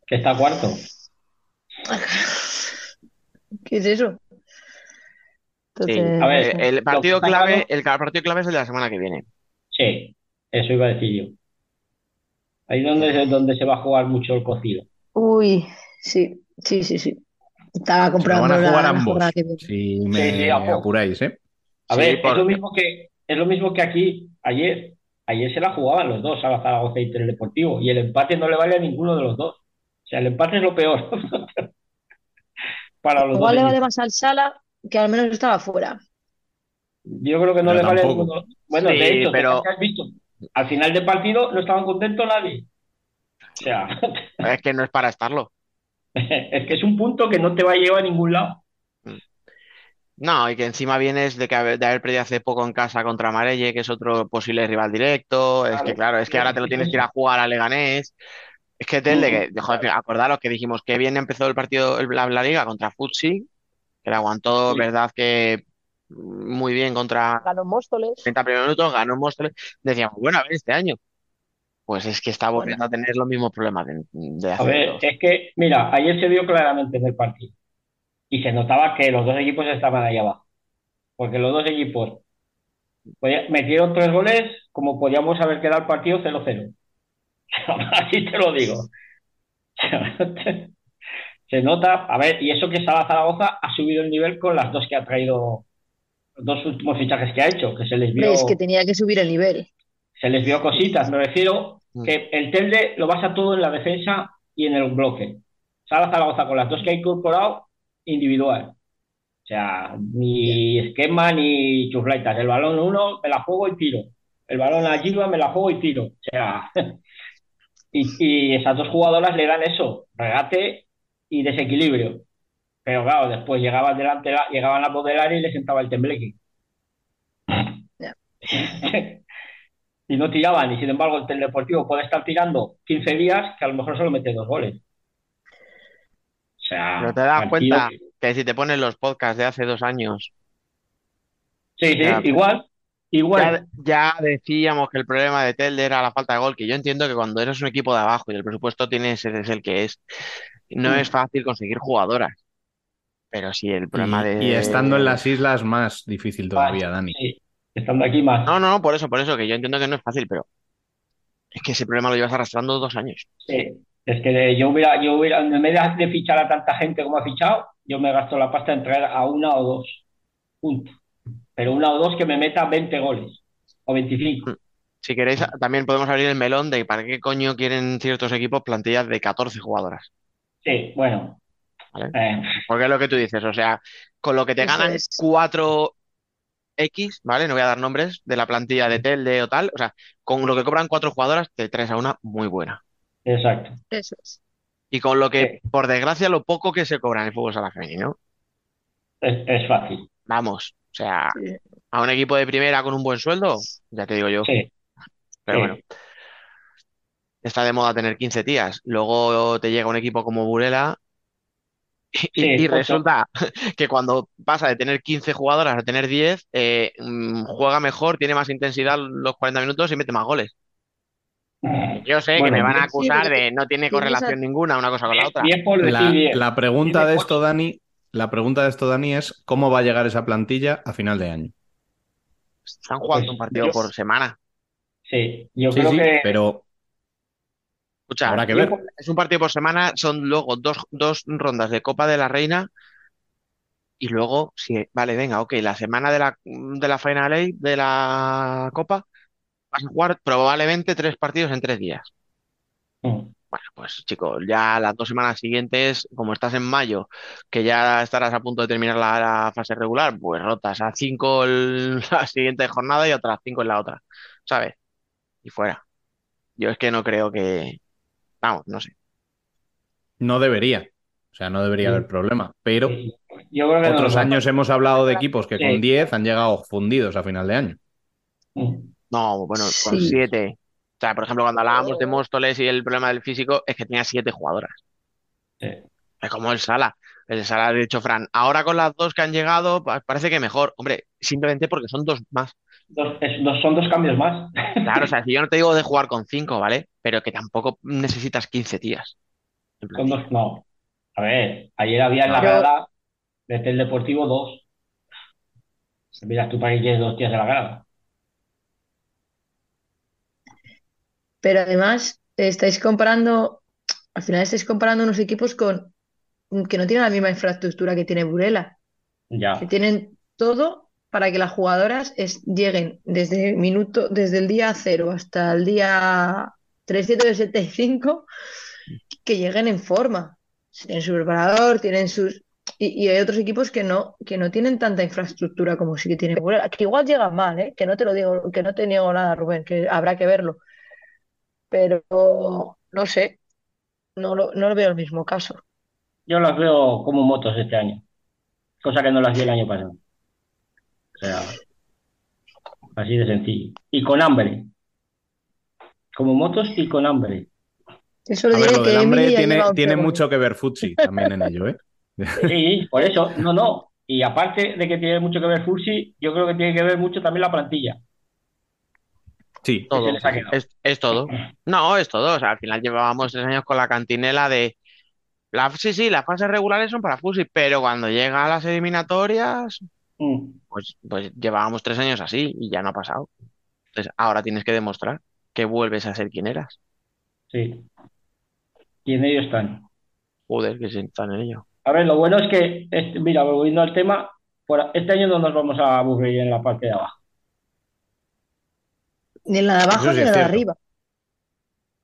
Que está cuarto. ¿qué es eso? sí. A ver. El partido clave, el partido clave es el de la semana que viene. Sí, eso iba a decir yo. Ahí es donde, donde se va a jugar mucho el cocido. Uy, sí, sí, sí, sí. Estaba comprando van a la, jugar la ambos, que viene. si Sí, me sí, apuráis, ¿eh? A Sí, ver, por- es lo mismo que, es lo mismo que aquí ayer. Ayer se la jugaban los dos a la Zaragoza y Teledeportivo y el empate no le vale a ninguno de los dos. O sea, el empate es lo peor para los Igual dos le vale más al Sala, que al menos estaba fuera. Yo creo que no Pero le vale a ninguno. Bueno, Sí, de hecho, pero- has visto, al final del partido no estaban contentos nadie. O sea, Es que no es para estarlo. es que es un punto que no te va a llevar a ningún lado. No, y que encima vienes de, que haber, de haber perdido hace poco en casa contra Marelle, que es otro posible rival directo. Es que, claro, es que ahora te lo tienes que ir a jugar a Leganés. Es que Telde, que, joder, acordaros que dijimos que bien empezó el partido, el- la, la liga contra Futsi, que le aguantó, Sí. verdad que muy bien contra Ganó Móstoles. 30 primeros minutos, ganó Móstoles. Decíamos, bueno, a ver, este año. Pues es que está volviendo a tener los mismos problemas de, de A hace ver, dos. es que, mira, ayer se vio claramente en el partido y se notaba que los dos equipos estaban ahí abajo, porque los dos equipos podía- metieron tres goles como podíamos haber quedado el partido 0-0. Así te lo digo. Se nota, a ver, y eso que Sala Zaragoza ha subido el nivel con las dos que ha traído, los dos últimos fichajes que ha hecho, que se les vio, es que tenía que subir el nivel. Se les vio cositas. Me refiero Mm. que el Telde lo basa todo en la defensa y en el bloque. Sala Zaragoza con las dos que ha incorporado, individual. O sea, ni esquema ni chuflaitas. El balón uno, me la juego y tiro. El balón a Gilva, me la juego y tiro. O sea, y, y esas dos jugadoras le dan eso, regate y desequilibrio. Pero claro, después llegaban delante, la- llegaban a poder área y les sentaba el tembleque. y no tiraban, y sin embargo el Teledeportivo puede estar tirando 15 días que a lo mejor solo mete dos goles. O sea, Pero te das cuenta que- que si te pones los podcasts de hace dos años, Sí, sí, Ya, igual, igual. ya, ya decíamos que el problema de Telde era la falta de gol, que yo entiendo que cuando eres un equipo de abajo y el presupuesto tienes, es el que es, no Mm. es fácil conseguir jugadoras. Pero si el problema Y, de. y estando en las islas más difícil todavía, Dani. Sí, estando aquí más. No, no, no, por eso, por eso, que yo entiendo que no es fácil, pero es que ese problema lo llevas arrastrando dos años. Sí, es que yo hubiera, yo hubiera, en vez de fichar a tanta gente como ha fichado, yo me gasto la pasta en traer a una o dos. Punto. Pero una o dos que me meta 20 goles. O 25. Si queréis, también podemos abrir el melón de para qué coño quieren ciertos equipos plantillas de 14 jugadoras. Sí, bueno. ¿vale? eh, Porque es lo que tú dices, o sea, con lo que te ganan es. 4X, ¿vale? No voy a dar nombres de la plantilla de Telde o tal, o sea, con lo que cobran cuatro jugadoras te traes a una muy buena. exacto. Eso es. Y con lo que, por desgracia, lo poco que se cobra en el fútbol sala femenino, Es, es fácil. vamos, o sea, Sí. a un equipo de primera con un buen sueldo, ya te digo yo. Sí. Pero sí. bueno, está de moda tener 15 tías. Luego te llega un equipo como Burela Sí, y resulta que cuando pasa de tener 15 jugadoras a tener 10, eh, mm, juega mejor, tiene más intensidad los 40 minutos y mete más goles. Yo sé que me van a acusar sí, de no tiene correlación ninguna una cosa con la otra. La, pregunta de esto, Dani, la pregunta de esto, Dani, es cómo va a llegar esa plantilla a final de año. Están jugando Pues un partido yo- por semana. Sí, yo Sí, creo sí, que pero Escucha, habrá que ver. es un partido por semana, son luego dos, dos rondas de Copa de la Reina y luego, si, vale, venga, ok, la semana de la, de la Final Eight de la Copa vas a jugar probablemente tres partidos en tres días. Mm, Bueno, pues chicos, ya las dos semanas siguientes, como estás en mayo, que ya estarás a punto de terminar la, la fase regular, pues rotas a cinco la siguiente jornada y otras cinco en la otra, ¿sabes? Y fuera. Yo es que no creo que... Vamos, no sé. No debería. O sea, no debería Sí. haber problema. Pero sí. Yo creo que no otros años hemos hablado de equipos que Sí. con 10 han llegado fundidos a final de año. No, bueno, con Sí. siete. O sea, por ejemplo, cuando hablábamos de Móstoles y el problema del físico, es que tenía siete jugadoras. sí. Es como el Sala. El Sala ha dicho Fran, ahora con las dos que han llegado, pa- parece que mejor. Hombre, simplemente porque son dos más. Dos, es- dos- son dos cambios más. Claro, o sea, si yo no te digo de jugar con cinco, ¿vale? Pero que tampoco necesitas 15 tías. dos, no. A ver, ayer había en la grada desde el Deportivo dos. Miras tú para que quieres dos tías de la grada. Pero además, estáis comparando, al final estáis comparando unos equipos con que no tienen la misma infraestructura que tiene Burela, Ya. que tienen todo para que las jugadoras es- lleguen desde el minuto, desde el día cero hasta el día 375, que lleguen en forma. Tienen su preparador, tienen sus... Y, hay otros equipos que no, que no tienen tanta infraestructura como sí que tiene Burela, que igual llegan mal, ¿eh? Que no te lo digo, que no te niego nada, Rubén, que habrá que verlo. Pero no sé, no lo, no lo veo el mismo caso. Yo las veo como motos este año. Cosa que no las vi el año pasado. O sea, así de sencillo. Y con hambre. Como motos y con hambre. Eso A lo ver, lo que del hambre tiene, mucho que ver Futsi también en ello, ¿eh? Sí, por eso, no, no. Y aparte de que tiene mucho que ver Fursi, yo creo que tiene que ver mucho también la plantilla. Sí, Todo. Es, es todo. No, es todo. O sea, al final llevábamos tres años con la cantinela de. La, sí, sí, las fases regulares son para Fusi, pero cuando llega a las eliminatorias, Mm, pues, pues llevábamos tres años así y ya no ha pasado. Entonces, ahora tienes que demostrar que vuelves a ser quien eras. sí. Y en ello están. Joder, que se están en ello. A ver, lo bueno es que, este- mira, volviendo al tema, por, este año no nos vamos a aburrir en la parte de abajo. Ni en la de abajo Eso sí ni es en la de cierto. arriba.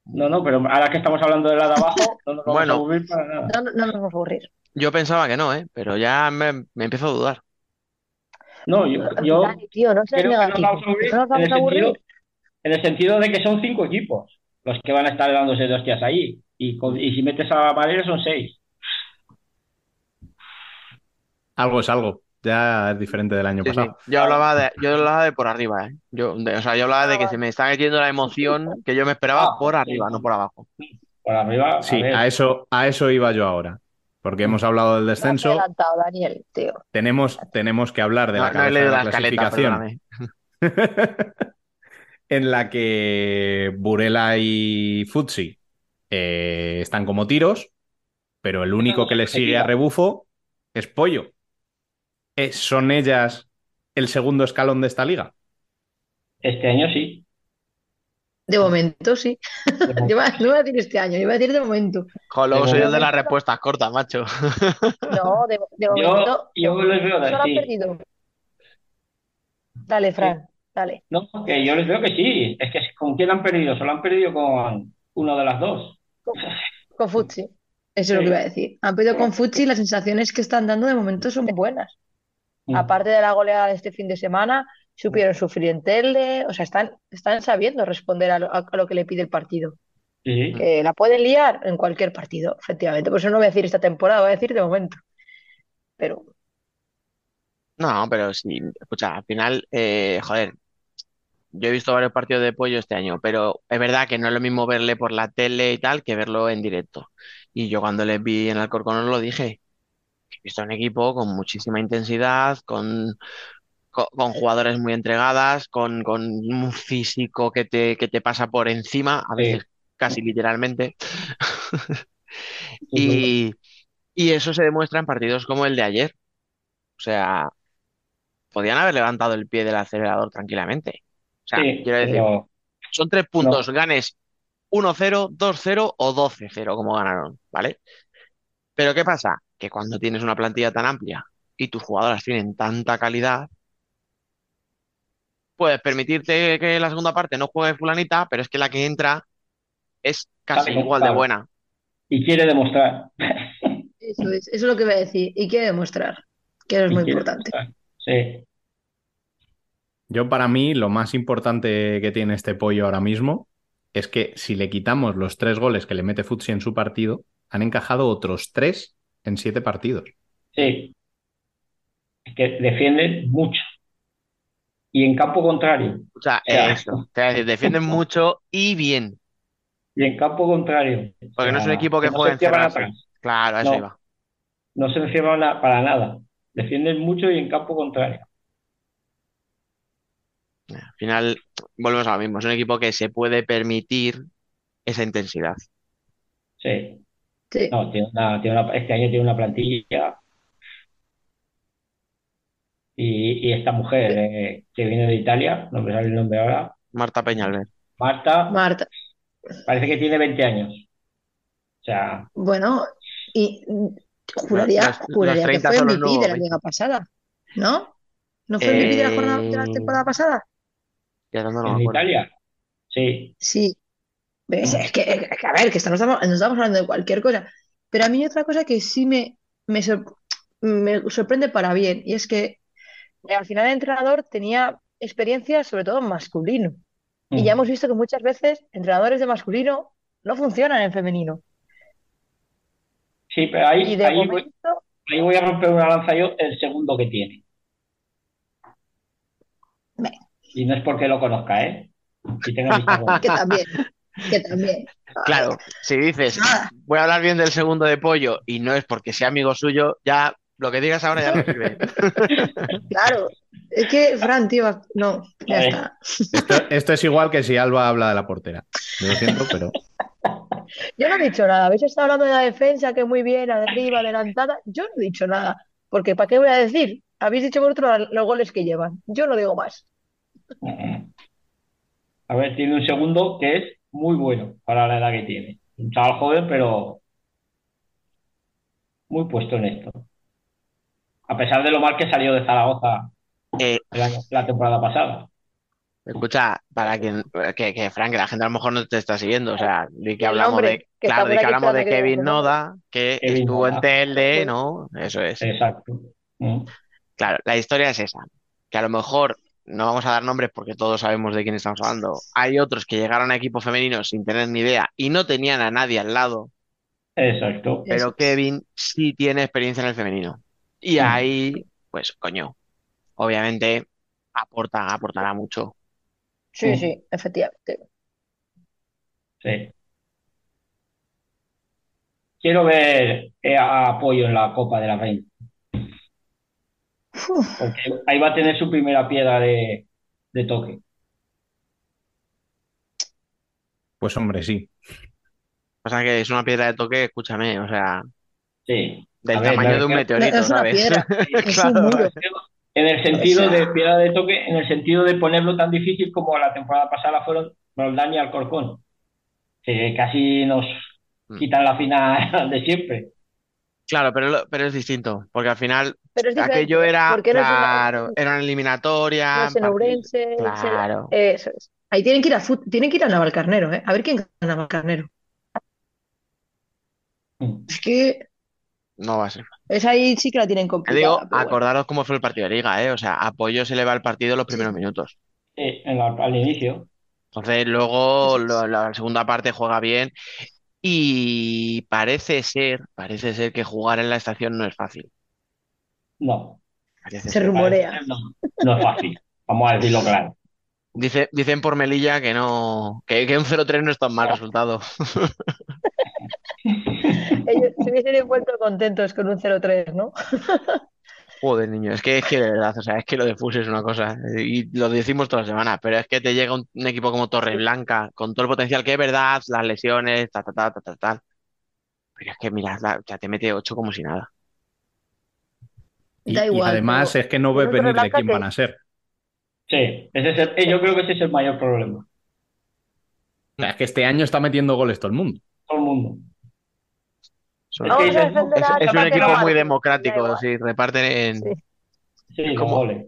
No, no, pero ahora que estamos hablando de la de abajo, no nos vamos Bueno. a aburrir para nada. No, no, no nos vamos a aburrir. Yo pensaba que no, ¿eh? Pero ya me, me empiezo a dudar. No, yo, yo Dani, tío, no seas negativo. a aburrir No en el a aburrir. sentido, en el sentido de que son cinco equipos los que van a estar dándose de hostias ahí. Y, con- y si metes a Valera son seis. algo es algo. Ya es diferente del año Sí, sí. pasado. Yo hablaba de, yo hablaba de por arriba, ¿eh? Yo, de- o sea, yo hablaba de que se me está metiendo la emoción que yo me esperaba Ah, por sí. arriba, no por abajo. Por arriba, a Sí, a eso, a eso iba yo ahora. Porque hemos hablado del Me has descenso. adelantado, Daniel, tío. Tenemos, tenemos que hablar de No, la no de la clasificación. en la que Burela y Futsi eh, están como tiros, pero el único que le sigue a rebufo es pollo. Eh, ¿Son ellas el segundo escalón de esta liga? Este año sí. De momento, sí. De Yo iba- no iba a decir este año, iba a decir de momento. De soy el de las respuestas cortas, macho. No, de, de Yo, momento. yo les veo solo han así. perdido. Dale, Fran, dale. No, que yo les veo que sí. Es que ¿con quién han perdido? Solo han perdido con uno de las dos. Con Futsi. Eso es lo que iba a decir. Han perdido con Futsi y las sensaciones que están dando de momento son muy buenas. Mm. Aparte de la goleada de este fin de semana, supieron sufrir en Telde, o sea, están, están sabiendo responder a lo, a lo que le pide el partido. Sí, Que la pueden liar en cualquier partido, efectivamente. Por eso no voy a decir esta temporada, voy a decir de momento. Pero No, pero sí, escucha, al final, eh, joder, yo he visto varios partidos de pollo este año, pero es verdad que no es lo mismo verle por la tele y tal que verlo en directo. Y yo cuando les vi en Alcorcón os lo dije, he visto un equipo con muchísima intensidad, con, con, con jugadores muy entregadas, con, con un físico que te, que te pasa por encima, a Sí. veces casi literalmente. Y, y eso se demuestra en partidos como el de ayer. O sea, podían haber levantado el pie del acelerador tranquilamente. O sea, sí, quiero decir, pero son tres puntos, ganes 1-0, 2-0 o 12-0 como ganaron, ¿vale? Pero ¿qué pasa? Que cuando tienes una plantilla tan amplia y tus jugadoras tienen tanta calidad, puedes permitirte que la segunda parte no juegue fulanita, pero es que la que entra es casi igual de buena. y quiere demostrar. eso es, eso es lo que voy a decir. Y quiere demostrar, que eso es Y muy importante. demostrar. Sí, Yo para mí lo más importante que tiene este pollo ahora mismo es que si le quitamos los tres goles que le mete Futsi en su partido, han encajado otros tres en siete partidos. sí. Es que defienden mucho. Y en campo contrario. O sea, Ya. eso, te voy a decir, defienden mucho y bien. Y en campo contrario. O Porque no es un sea, equipo que no juega se encierran encerrarse. atrás. Claro, a eso No. iba. No se encierran para nada. Defienden mucho y en campo contrario. Al final, volvemos a lo mismo. Es un equipo que se puede permitir esa intensidad. Sí. Sí. No, tiene una, tiene una- este año tiene una plantilla. Y, y esta mujer eh, que viene de Italia, no me sale el nombre ahora, Marta Peñalver. Marta, Marta, parece que tiene 20 años. O sea, bueno, y juraría, juraría que 30 fue MVP de nuevos la 20. liga pasada, ¿no? ¿No fue MVP de la jornada de la Eh, temporada pasada? Ya no, no en. Italia. Sí, Sí. Es que, es que, a ver, que estamos, no estamos hablando de cualquier cosa. Pero a mí hay otra cosa que sí me, me, sor- me sorprende para bien, y es que eh, al final el entrenador tenía experiencia sobre todo en masculino. Y ya hemos visto que muchas veces entrenadores de masculino no funcionan en femenino. Sí, pero ahí, ahí voy, momento, ahí voy a romper una lanza yo el segundo que tiene. Y no es porque lo conozca, ¿eh? Visto bueno. que también, que también. Claro, si dices, Nada. voy a hablar bien del segundo de pollo y no es porque sea amigo suyo, ya lo que digas ahora ya no sirve. Claro, es que Fran, tío, no, ya está. Esto, esto es igual que si Alba habla de la portera. Yo lo siento, pero Yo no he dicho nada. Habéis estado hablando de la defensa, que muy bien, arriba, adelantada. Yo no he dicho nada. Porque ¿para qué voy a decir? Habéis dicho vosotros los goles que llevan. Yo no digo más. A ver, tiene un segundo que es muy bueno para la edad que tiene. Un chaval joven, pero muy puesto en esto. A pesar de lo mal que salió de Zaragoza Eh, la temporada pasada. escucha, para quien, que, que Frank, la gente a lo mejor no te está siguiendo, o sea, di que hablamos de, que claro, por que hablamos de Kevin. Noda, que Kevin estuvo en. Telde, ¿no? Eso es. Exacto. Mm. Claro, la historia es esa, que a lo mejor no vamos a dar nombres porque todos sabemos de quién estamos hablando. Hay otros que llegaron a equipos femeninos sin tener ni idea y no tenían a nadie al lado, Exacto. pero. Kevin sí tiene experiencia en el femenino. Y Mm. ahí, pues, coño, obviamente aporta, aportará mucho. Sí, Mm. sí, efectivamente. Sí. Quiero ver a Apoyo en la Copa de la Reina. Porque ahí va a tener su primera piedra de, de toque. pues hombre, sí. O sea que es una piedra de toque, escúchame, o sea, Sí. Del ver, tamaño de un meteorito, es una ¿sabes? piedra, es un Claro. muro. En el sentido O sea- de piedra de toque, en el sentido de ponerlo tan difícil como la temporada pasada fueron Roldán y Alcorcón, que casi nos Mm. quitan la final de siempre. Claro, pero, pero es distinto, porque al final Pero es diferente, aquello era, no claro, era una eliminatoria. no en Ourense, Claro. Eso es. Ahí tienen que ir a fut- tienen que ir a Navalcarnero, ¿eh? A ver quién gana Navalcarnero. Mm. Es que No va a ser. esa ahí sí que la tienen Te complicada. digo, bueno. acordaros cómo fue el partido de liga, ¿eh? O sea, apoyo se le va el partido en los primeros minutos. Sí, en la- al inicio. Entonces, luego lo- la segunda parte juega bien y parece ser, parece ser que jugar en la estación no es fácil. No, Parece Se ser. rumorea. no, no es fácil. Vamos a decirlo claro. Dice, dicen por Melilla que no, que, que un 0-3 no es tan mal resultado. Se hubiesen vuelto contentos con un 0-3, ¿no? Joder, niño, es que es que de verdad, o sea, es que lo de FUS es una cosa, y lo decimos toda la semana, pero es que te llega un, un equipo como Torreblanca, con todo el potencial que es verdad, las lesiones, ta, ta, ta, ta, ta, tal. Pero es que mirad, la- ya te mete 8 como si nada. Y, Da y igual, además pero- es que no ves venir de quién que- van a ser. Sí, ese es el- eh, yo creo que ese es el mayor problema. O sea, es que este año está metiendo goles todo el mundo. Todo el mundo. Son- Es un equipo muy democrático, sí, reparten en... Sí. goles.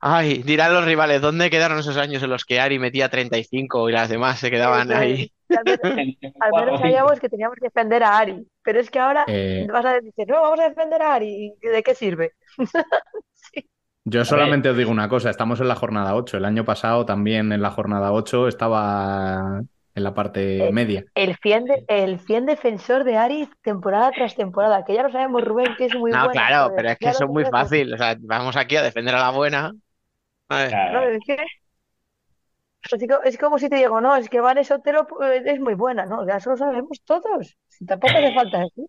Ay, dirán los rivales, ¿dónde quedaron esos años en los que Ari metía 35 y las demás se quedaban ahí? Al menos, En- en al menos sabíamos que teníamos que defender a Ari, pero es que ahora Eh, vas a decir, no, vamos a defender a Ari, ¿y de qué sirve? Yo solamente os digo una cosa, estamos en la jornada 8. El año pasado también en la jornada 8 estaba en la parte Eh, media. El fiel, de- el fiel defensor de Ari temporada tras temporada, que ya lo sabemos, Rubén, que es muy No, bueno, claro, joder, pero es que es muy fácil. O sea, vamos aquí a defender a la buena. No, Claro. es que es co- es como si te digo, no, es que Van Sotelo eh, es muy buena, ¿no? Ya eso lo sabemos todos. Tampoco hace falta decir.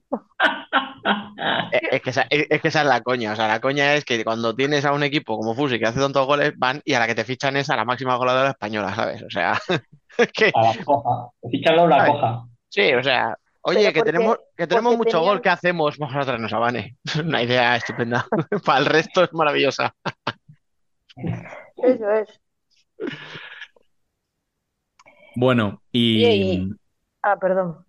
Es es que, esa, es, es que esa es la coña. O sea, la coña es que cuando tienes a un equipo como Fusi que hace tantos goles, van y a la que te fichan es a la máxima goleadora española, ¿sabes? O sea, es que, A la coja. Ficharlo a la Ay. coja. sí, o sea, oye, que tenemos, que tenemos mucho tenían- gol, ¿qué hacemos? Vamos a traernos a Vane. Una idea estupenda. Para el resto es maravillosa. Eso es. Bueno, y... Y- Ah, perdón.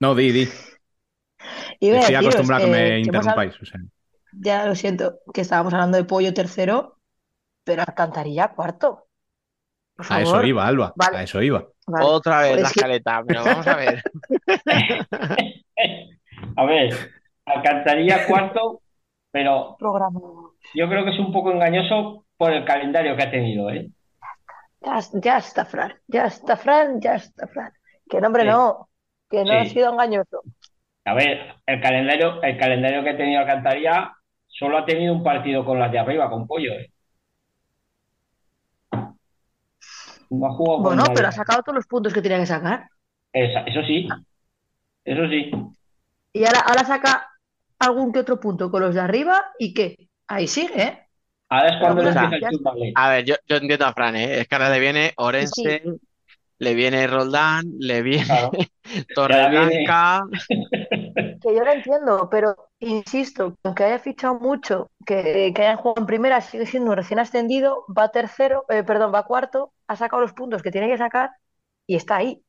No, di, di. Iba a Estoy deciros, acostumbrado a que eh, me que hemos interrumpáis. o sea. Ya lo siento, que estábamos hablando de pollo tercero, pero Alcantarilla cuarto. Por A eso favor. iba, Alba. Vale. A eso iba. Vale. Otra vez Pues la escaleta, pero vamos a ver. A ver, alcanzaría cuarto, pero Programa. yo creo que es un poco engañoso por el calendario que ha tenido, ¿eh? Ya, ya está Fran, ya está Fran, ya está Fran. Que no, hombre, Sí. no, que no ha sido engañoso. A ver, el calendario, el calendario que ha tenido Alcantarilla solo ha tenido un partido con las de arriba, con Pollo, ¿eh? No ha jugado con Bueno, nadie. pero ha sacado todos los puntos que tenía que sacar. Esa- eso sí, eso sí. Y ahora, ahora saca algún que otro punto con los de arriba y qué. Ahí sigue, ¿eh? Ahora es cuando le O sea, empieza el chutable. A ver, yo, yo entiendo a Fran, ¿eh? Es que ahora le viene Orense, le viene Roldán, le viene Claro. Torreblanca. Que yo lo entiendo, pero insisto, que aunque haya fichado mucho, que, que hayan jugado en primera, sigue siendo un recién ascendido, va tercero, eh, perdón, va cuarto, ha sacado los puntos que tiene que sacar y está ahí.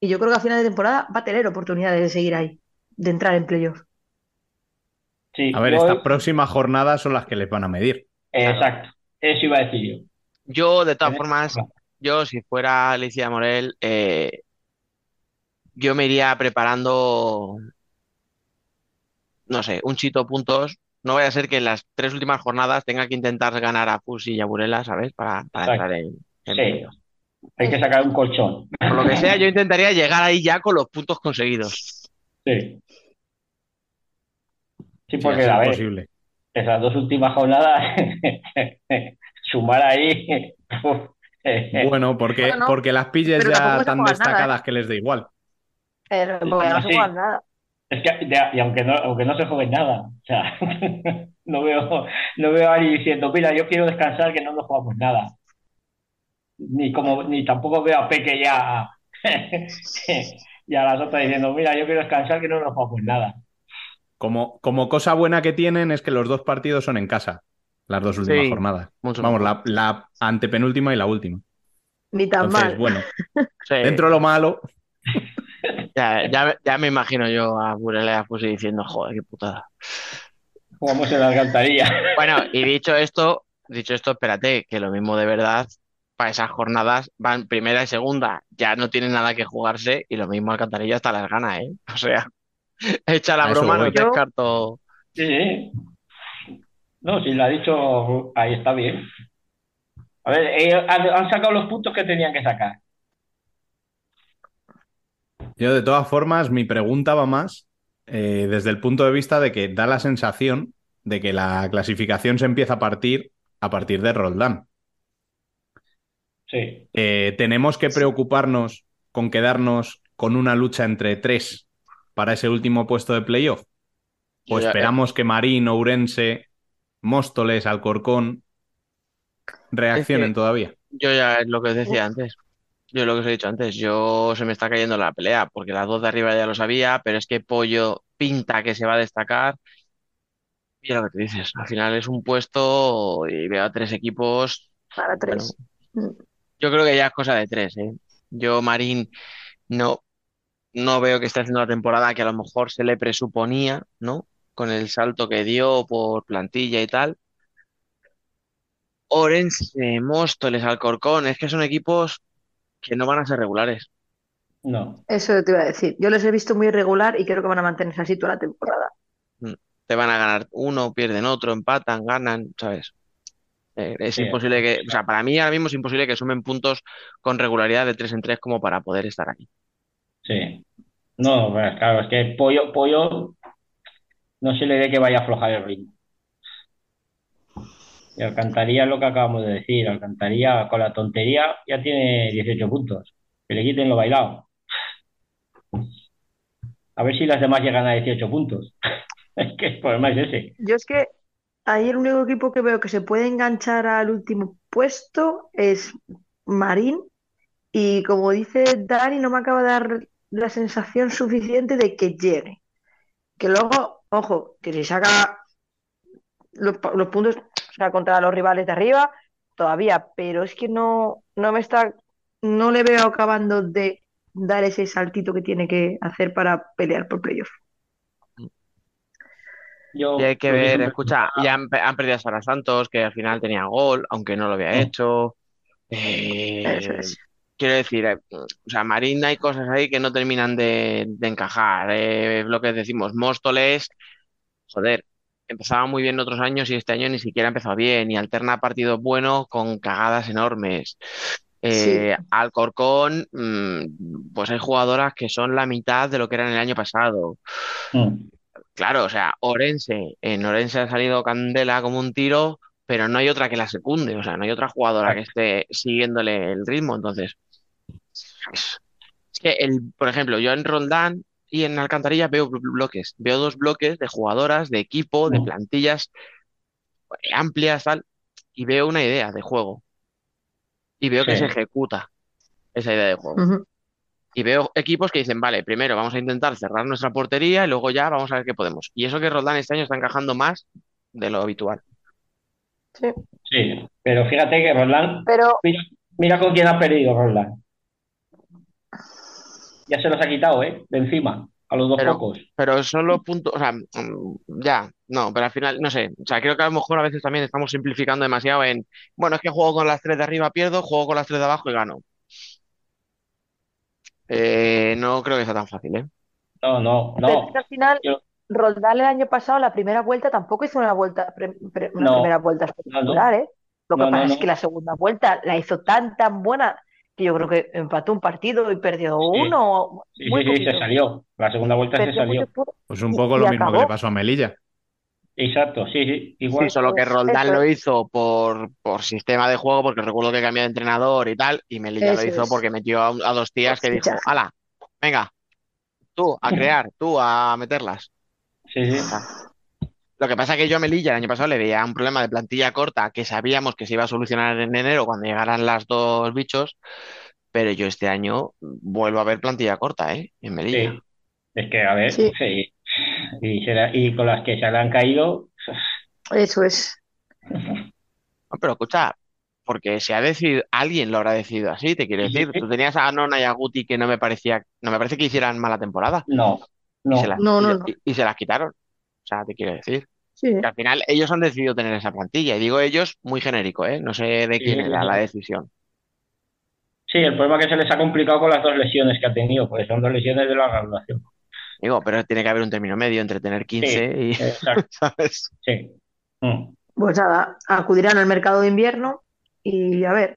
Y yo creo que a final de temporada va a tener oportunidades de seguir ahí, de entrar en playoff. Sí, A ver, estas próximas jornadas son las que les van a medir. Exacto, eso iba a decir yo. Yo, de todas formas, yo si fuera Alicia Morel, eh, yo me iría preparando, no sé, un chito puntos. No vaya a ser que en las tres últimas jornadas tenga que intentar ganar a Fusi y a Burela, ¿sabes? Para, para entrar en, en Sí. Hay que sacar un colchón. Por lo que sea, yo intentaría llegar ahí ya con los puntos conseguidos. Sí. Sí, Sí, porque, así a ver, posible. Esas dos últimas jornadas, sumar ahí. eh, Bueno, porque, Bueno, no, porque las pilles ya tan nada, destacadas que les da igual. Pero porque no se Sí. juega nada. Es que, y aunque no, aunque no se juegue nada, o sea, no veo, no veo a Ari diciendo, mira, yo quiero descansar que no nos jugamos nada. Ni como, ni tampoco veo a Peque ya Y a las otras diciendo, mira, yo quiero descansar que no nos jugamos nada. Como, como cosa buena que tienen es que los dos partidos son en casa, las dos últimas Sí, jornadas. mucho Vamos, la, la antepenúltima y la última. Ni tan Entonces, mal. bueno, Sí, dentro de lo malo, ya, ya, ya me imagino yo a Burelea pues diciendo, joder, qué putada. Jugamos en la alcantarilla. Bueno, y dicho esto, dicho esto, espérate, que lo mismo de verdad, para esas jornadas van primera y segunda, ya no tienen nada que jugarse y lo mismo Alcantarilla hasta las gana, ¿eh? O sea, echa la broma, no descarto. Sí, sí. No, si lo ha dicho, ahí está bien. A ver, ellos han, han sacado los puntos que tenían que sacar. yo de todas formas, mi pregunta va más eh, desde el punto de vista de que da la sensación de que la clasificación se empieza a partir a partir de Roldán. Sí. Eh, ¿Tenemos que preocuparnos con quedarnos con una lucha entre tres para ese último puesto de playoff? ¿O ya- esperamos que Marín, Ourense, Móstoles, Alcorcón reaccionen Es que- todavía? Yo ya es lo que os decía antes. Yo lo que os he dicho antes, yo se me está cayendo la pelea, porque las dos de arriba ya lo sabía, pero es que Pollo pinta que se va a destacar. Y lo que te dices, al final es un puesto y veo a tres equipos. Para Bueno, tres. yo creo que ya es cosa de tres, ¿eh? Yo, Marín, no, no veo que esté haciendo la temporada que a lo mejor se le presuponía, ¿no? Con el salto que dio por plantilla y tal. Orense, Móstoles, Alcorcón, es que son equipos que no van a ser regulares. No. Eso te iba a decir. Yo les he visto muy irregular y creo que van a mantenerse así toda la temporada. Te van a ganar uno, pierden otro, empatan, ganan, ¿sabes? Eh, es Sí. imposible que, o sea, para mí ahora mismo es imposible que sumen puntos con regularidad de tres en tres como para poder estar aquí. Sí. No, claro, es que Pollo, Pollo no se le ve que vaya a aflojar el ritmo. Y Alcantarilla es lo que acabamos de decir. Alcantarilla con la tontería ya tiene 18 puntos. Que le quiten lo bailado. A ver si las demás llegan a 18 puntos. Es que el problema es ese. Yo es que ahí el único equipo que veo que se puede enganchar al último puesto es Marín. Y como dice Dani, no me acaba de dar la sensación suficiente de que llegue. Que luego, ojo, que si saca los, pa- los puntos, o sea, contra los rivales de arriba, todavía, pero es que no, no me está, no le veo acabando de dar ese saltito que tiene que hacer para pelear por playoff. Yo Y hay que ver, siempre- escucha, ya han, pe- han perdido a Sara Santos, que al final tenía gol, aunque no lo había hecho. Eh, Eso es. Quiero decir, eh, o sea, Marín hay cosas ahí que no terminan de, de encajar. Eh, lo que decimos, Móstoles, joder, empezaba muy bien otros años y este año ni siquiera ha empezado bien y alterna partidos buenos con cagadas enormes. Eh, Alcorcón, mm, pues hay jugadoras que son la mitad de lo que eran el año pasado. Mm. Claro, o sea, Orense, en Orense ha salido Candela como un tiro, pero no hay otra que la secunde, o sea, no hay otra jugadora que esté siguiéndole el ritmo. Entonces, es, es que, el, por ejemplo, yo en Roldán y en Alcantarilla veo blo- bloques, veo dos bloques de jugadoras, de equipo, de Mm. plantillas eh, amplias, tal, y veo una idea de juego. Y veo que se ejecuta esa idea de juego. Y veo equipos que dicen, vale, primero vamos a intentar cerrar nuestra portería y luego ya vamos a ver qué podemos. Y eso que Roldán este año está encajando más de lo habitual. Sí. Sí, pero fíjate que Roland, Pero mira, mira con quién ha perdido Roland. Ya se los ha quitado, ¿eh? De encima, a los dos Pero- pocos. Pero son los puntos, o sea, mm, ya, no, pero al final, no sé, o sea, creo que a lo mejor a veces también estamos simplificando demasiado en, bueno, es que juego con las tres de arriba, pierdo, juego con las tres de abajo y gano. Eh, no creo que sea tan fácil, ¿eh? No, no, pero no. es que al final, Yo- Roldán el año pasado, la primera vuelta, tampoco hizo una vuelta, pre- pre- una No. primera vuelta espectacular, ¿eh? Lo que No, no, pasa es que la segunda vuelta la hizo tan, tan buena que yo creo que empató un partido y perdió Sí. uno. Sí, muy sí, sí, se salió. La segunda vuelta se salió. Pues un poco y lo mismo que le pasó a Melilla. Exacto, sí, sí, igual. Sí, solo que Eso Roldán lo hizo por, por sistema de juego, porque recuerdo que cambió de entrenador y tal, y Melilla lo hizo es. porque metió a, a dos tías que dijo, ala, venga, tú a crear, tú a meterlas. Sí, sí. Lo que pasa es que yo a Melilla el año pasado le veía un problema de plantilla corta que sabíamos que se iba a solucionar en enero cuando llegaran las dos bichos pero yo este año vuelvo a ver plantilla corta, ¿eh? En Melilla. Sí. Es que, a ver, Sí. sí. Y, será- y con las que se le han caído, Eso es. No, pero escucha, porque se ha decidido, alguien lo habrá decidido así, te quiero decir. Tú tenías a Nona y a Guti que no me parecía, no me parece que hicieran mala temporada. no, Y no. se las, No, y- no, no. y- y se las quitaron. O sea, te quiero decir. Sí. Que al final ellos han decidido tener esa plantilla. Y digo ellos muy genérico, ¿eh? No sé de quién sí, era sí. la decisión. Sí, el problema es que se les ha complicado con las dos lesiones que ha tenido, porque son dos lesiones de la graduación. Digo, pero tiene que haber un término medio entre tener 15 y, Exacto, ¿sabes? sí. Mm. Pues nada, acudirán al mercado de invierno y a ver.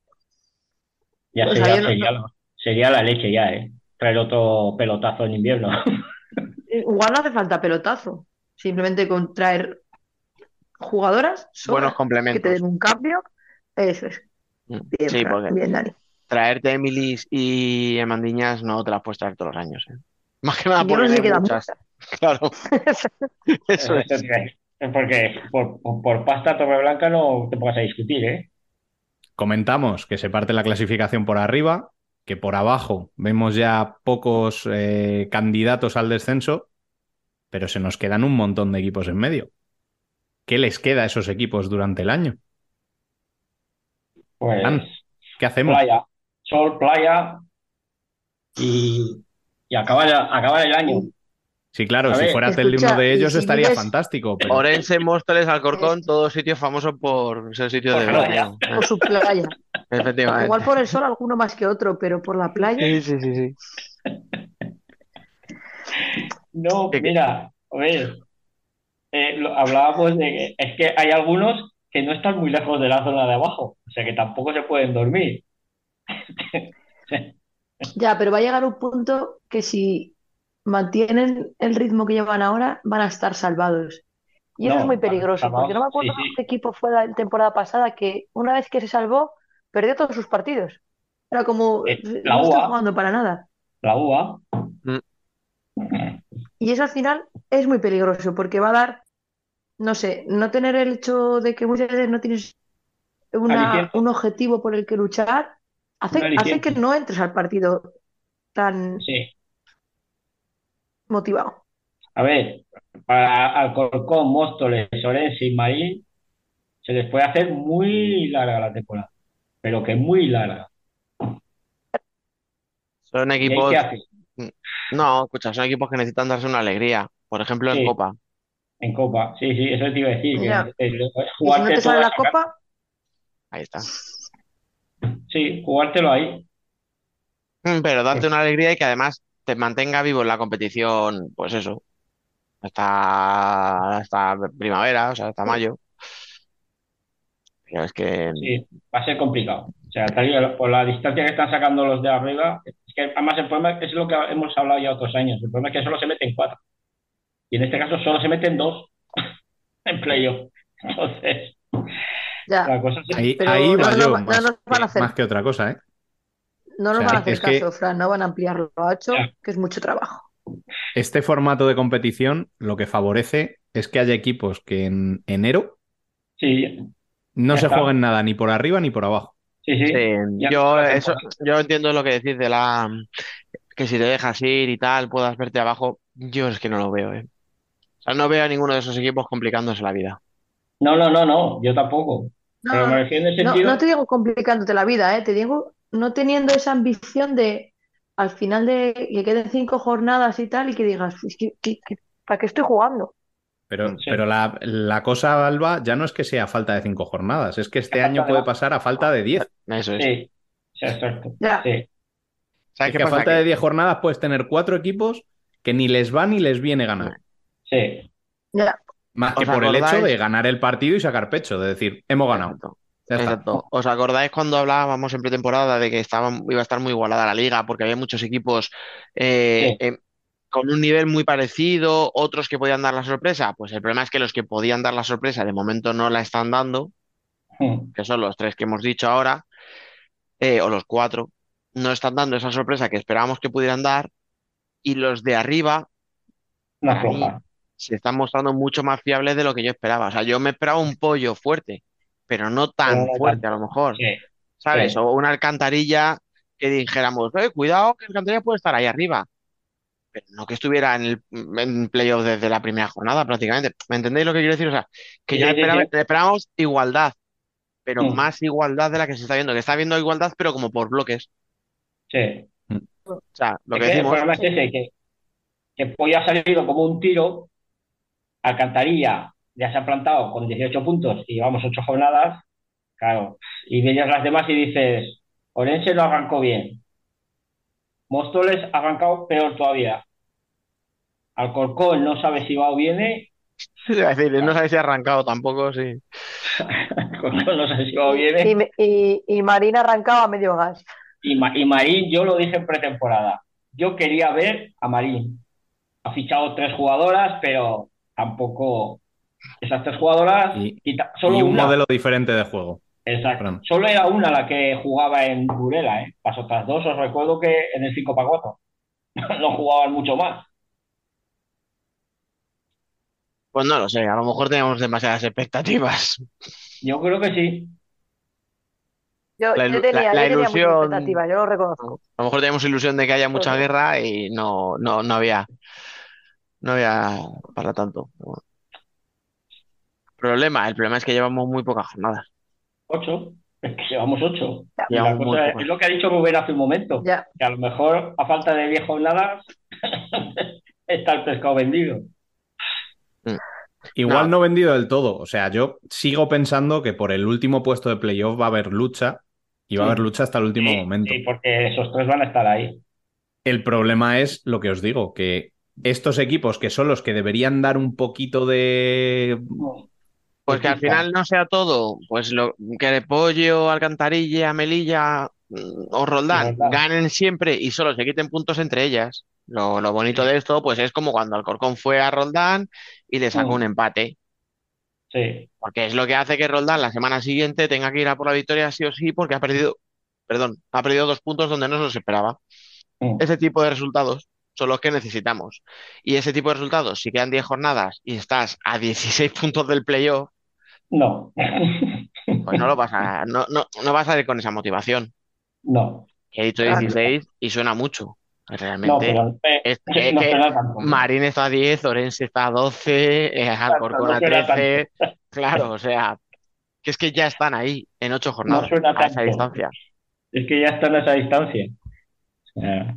Ya Pues sería, no- sería, sería la leche ya, ¿eh? Traer otro pelotazo en invierno. Igual no hace falta pelotazo. Simplemente con traer jugadoras. Buenos que te complementos. den un cambio. Eso es. Mm. Bien, Sí, porque bien, Dani. traerte Emilis y Emandiñas no te las puedes traer todos los años, ¿eh? Más que nada Yo no sé muchas. muchas. Claro, eso es. Porque por, por, por pasta Torreblanca no te pongas a discutir, ¿eh? Comentamos que se parte la clasificación por arriba, que por abajo vemos ya pocos eh, candidatos al descenso, pero se nos quedan un montón de equipos en medio. ¿Qué les queda a esos equipos durante el año? Pues ¿Qué hacemos? playa, sol, playa y, y acabar, acabar el año. Sí, claro, si fuera escucha, Tel uno de ellos si estaría vives- fantástico, pero Orense, Móstoles, Alcorcón, todos sitios famosos por ser sitios de playa. Por su playa. Efectivamente. Igual por el sol alguno más que otro, pero por la playa. Sí, sí, sí, sí. No, mira, a ver, eh, lo- hablábamos de que es que hay algunos que no están muy lejos de la zona de abajo, o sea que tampoco se pueden dormir. Ya, pero va a llegar un punto que si mantienen el ritmo que llevan ahora, van a estar salvados. Y eso No, es muy peligroso, porque no me acuerdo sí, sí. qué equipo fue la temporada pasada que una vez que se salvó, perdió todos sus partidos. Era como, Eh, la no UA. jugando para nada. La UA, Y eso al final es muy peligroso, porque va a dar, no sé, no tener el hecho de que muchas veces no tienes una- un objetivo por el que luchar, hace, hace que no entres al partido tan sí. motivado. A ver, para Alcorcón, Móstoles, Orense y Marín se les puede hacer muy larga la temporada, pero que muy larga. Son ¿Y ahí equipos. qué haces? No, escucha, son equipos que necesitan darse una alegría. Por ejemplo, en. Copa. En Copa, sí, sí, eso te iba a decir, que Y si no te sale la copa, Ahí está. Sí, jugártelo ahí. Mm, Pero darte una alegría y que además te mantenga vivo en la competición, pues eso, hasta, hasta primavera, o sea, hasta mayo. Pero es que Sí, va a ser complicado. O sea, por la distancia que están sacando los de arriba, es que además el problema es lo que hemos hablado ya otros años. El problema es que solo se meten cuatro. Y en este caso solo se meten dos en playoff. Entonces, ya. la cosa es ahí, Pero ahí no, va no, yo, no, no más, nos van a que- hacer. más que otra cosa, ¿eh? No nos O sea, van a hacer es que- caso, Fran, no van a ampliarlo a ocho, Ya. que es mucho trabajo. Este formato de competición lo que favorece es que haya equipos que en enero Sí, no se está. jueguen nada ni por arriba ni por abajo. sí, sí. yo, eso, yo entiendo lo que decís de la que si te dejas ir y tal, puedas verte abajo. Yo es que no lo veo, ¿eh? O sea, no veo a ninguno de esos equipos complicándose la vida. No, no, no, no, yo tampoco. Pero me No, refiero en el no, sentido. no te digo complicándote la vida, ¿eh? Te digo no teniendo esa ambición de al final de que queden cinco jornadas y tal y que digas, "Pues, ¿qué- qué- qué- ¿para qué estoy jugando? Pero, Sí. pero la, la cosa, Alba, ya no es que sea falta de cinco jornadas, es que este A falta año de puede pasar a falta de diez. Eso es. Sí, exacto. Ya. Sí, ¿Sabes Es qué que a pasa? falta Que- de diez jornadas puedes tener cuatro equipos que ni les va ni les viene ganar. Sí. Más que ¿Os por el hecho de ganar el partido y sacar pecho, de decir, hemos ganado. Exacto. ¿Os acordáis cuando hablábamos en pretemporada de que estaba, iba a estar muy igualada la liga porque había muchos equipos eh, Sí. eh, con un nivel muy parecido, otros que podían dar la sorpresa? Pues el problema es que los que podían dar la sorpresa de momento no la están dando, que son los tres que hemos dicho ahora, eh, o los cuatro, no están dando esa sorpresa que esperábamos que pudieran dar, y los de arriba floja. Se están mostrando mucho más fiables de lo que yo esperaba. O sea, yo me esperaba un pollo fuerte, pero no tan fuerte a lo mejor. Sí, ¿sabes? Sí. O una alcantarilla que dijéramos, eh, cuidado que el Cantabria puede estar ahí arriba. Pero no que estuviera en el en playoff desde la primera jornada prácticamente. ¿Me entendéis lo que quiero decir? O sea, que Sí, yo esperaba, esperábamos igualdad, pero Mm. más igualdad de la que se está viendo, que está habiendo igualdad, pero como por bloques. Sí. O sea, lo Es que que el decimos, problema es ese, que, que Pollo ha salido como un tiro, Alcantarilla ya se ha plantado con 18 puntos y llevamos 8 jornadas, claro, y vienes las demás y dices, Orense no arrancó bien, Móstoles ha arrancado peor todavía, Alcorcón no sabe si va o viene, es decir, no sabes si ha arrancado tampoco, sí. Alcorcón no sabe si va o viene, Y, y Marina arrancaba a medio gas. y, Ma- y Marín, yo lo dije en pretemporada, yo quería ver a Marín, ha fichado tres jugadoras, pero tampoco esas tres jugadoras, Y- quita- solo y un una. modelo diferente de juego. Exacto. Solo era una la que jugaba en Burela, ¿eh? Las otras dos os recuerdo que en el 5 para 4 no jugaban mucho más. Pues no lo sé, a lo mejor teníamos demasiadas expectativas. Yo creo que sí. Yo, La yo tenía, la- la yo tenía muchas ilusión- expectativas, yo lo reconozco. A lo mejor teníamos ilusión de que haya mucha guerra y no, no, no había, no había para tanto. Problema, el problema es que llevamos muy pocas jornadas. Ocho. Es que llevamos ocho. Ya. Y la Llevamos muy cosa es, lo que ha dicho Rubén hace un momento. Ya. Que a lo mejor, a falta de 10 jornadas, está el pescado vendido. Igual No. no vendido del todo. O sea, yo sigo pensando que por el último puesto de playoff va a haber lucha y va a haber lucha hasta el último Sí, momento. sí, porque esos tres van a estar ahí. El problema es lo que os digo, que estos equipos que son los que deberían dar un poquito de... Pues que al final no sea todo, pues lo que de Pollo, Alcantarilla, Melilla mm, o Roldán. ganen siempre y solo se quiten puntos entre ellas. Lo, lo bonito de esto, pues es como cuando Alcorcón fue a Roldán y le sacó Mm. un empate. Sí. Porque es lo que hace que Roldán la semana siguiente tenga que ir a por la victoria sí o sí, porque ha perdido, perdón, ha perdido dos puntos donde no se los esperaba. Mm. Ese tipo de resultados son los que necesitamos. Y ese tipo de resultados, si quedan 10 jornadas y estás a 16 puntos del playoff, No. pues no lo vas a, no, no, no vas a ir con esa motivación. No. He dicho Claro. 16 y suena mucho. No, Realmente. pero eh, es, es no que. Marín está a 10, Orense está a 12, eh, Alcorcón no a suena 13. Claro, o sea, que es que ya están ahí en 8 jornadas a esa distancia. Es que ya está en esa distancia. Eh,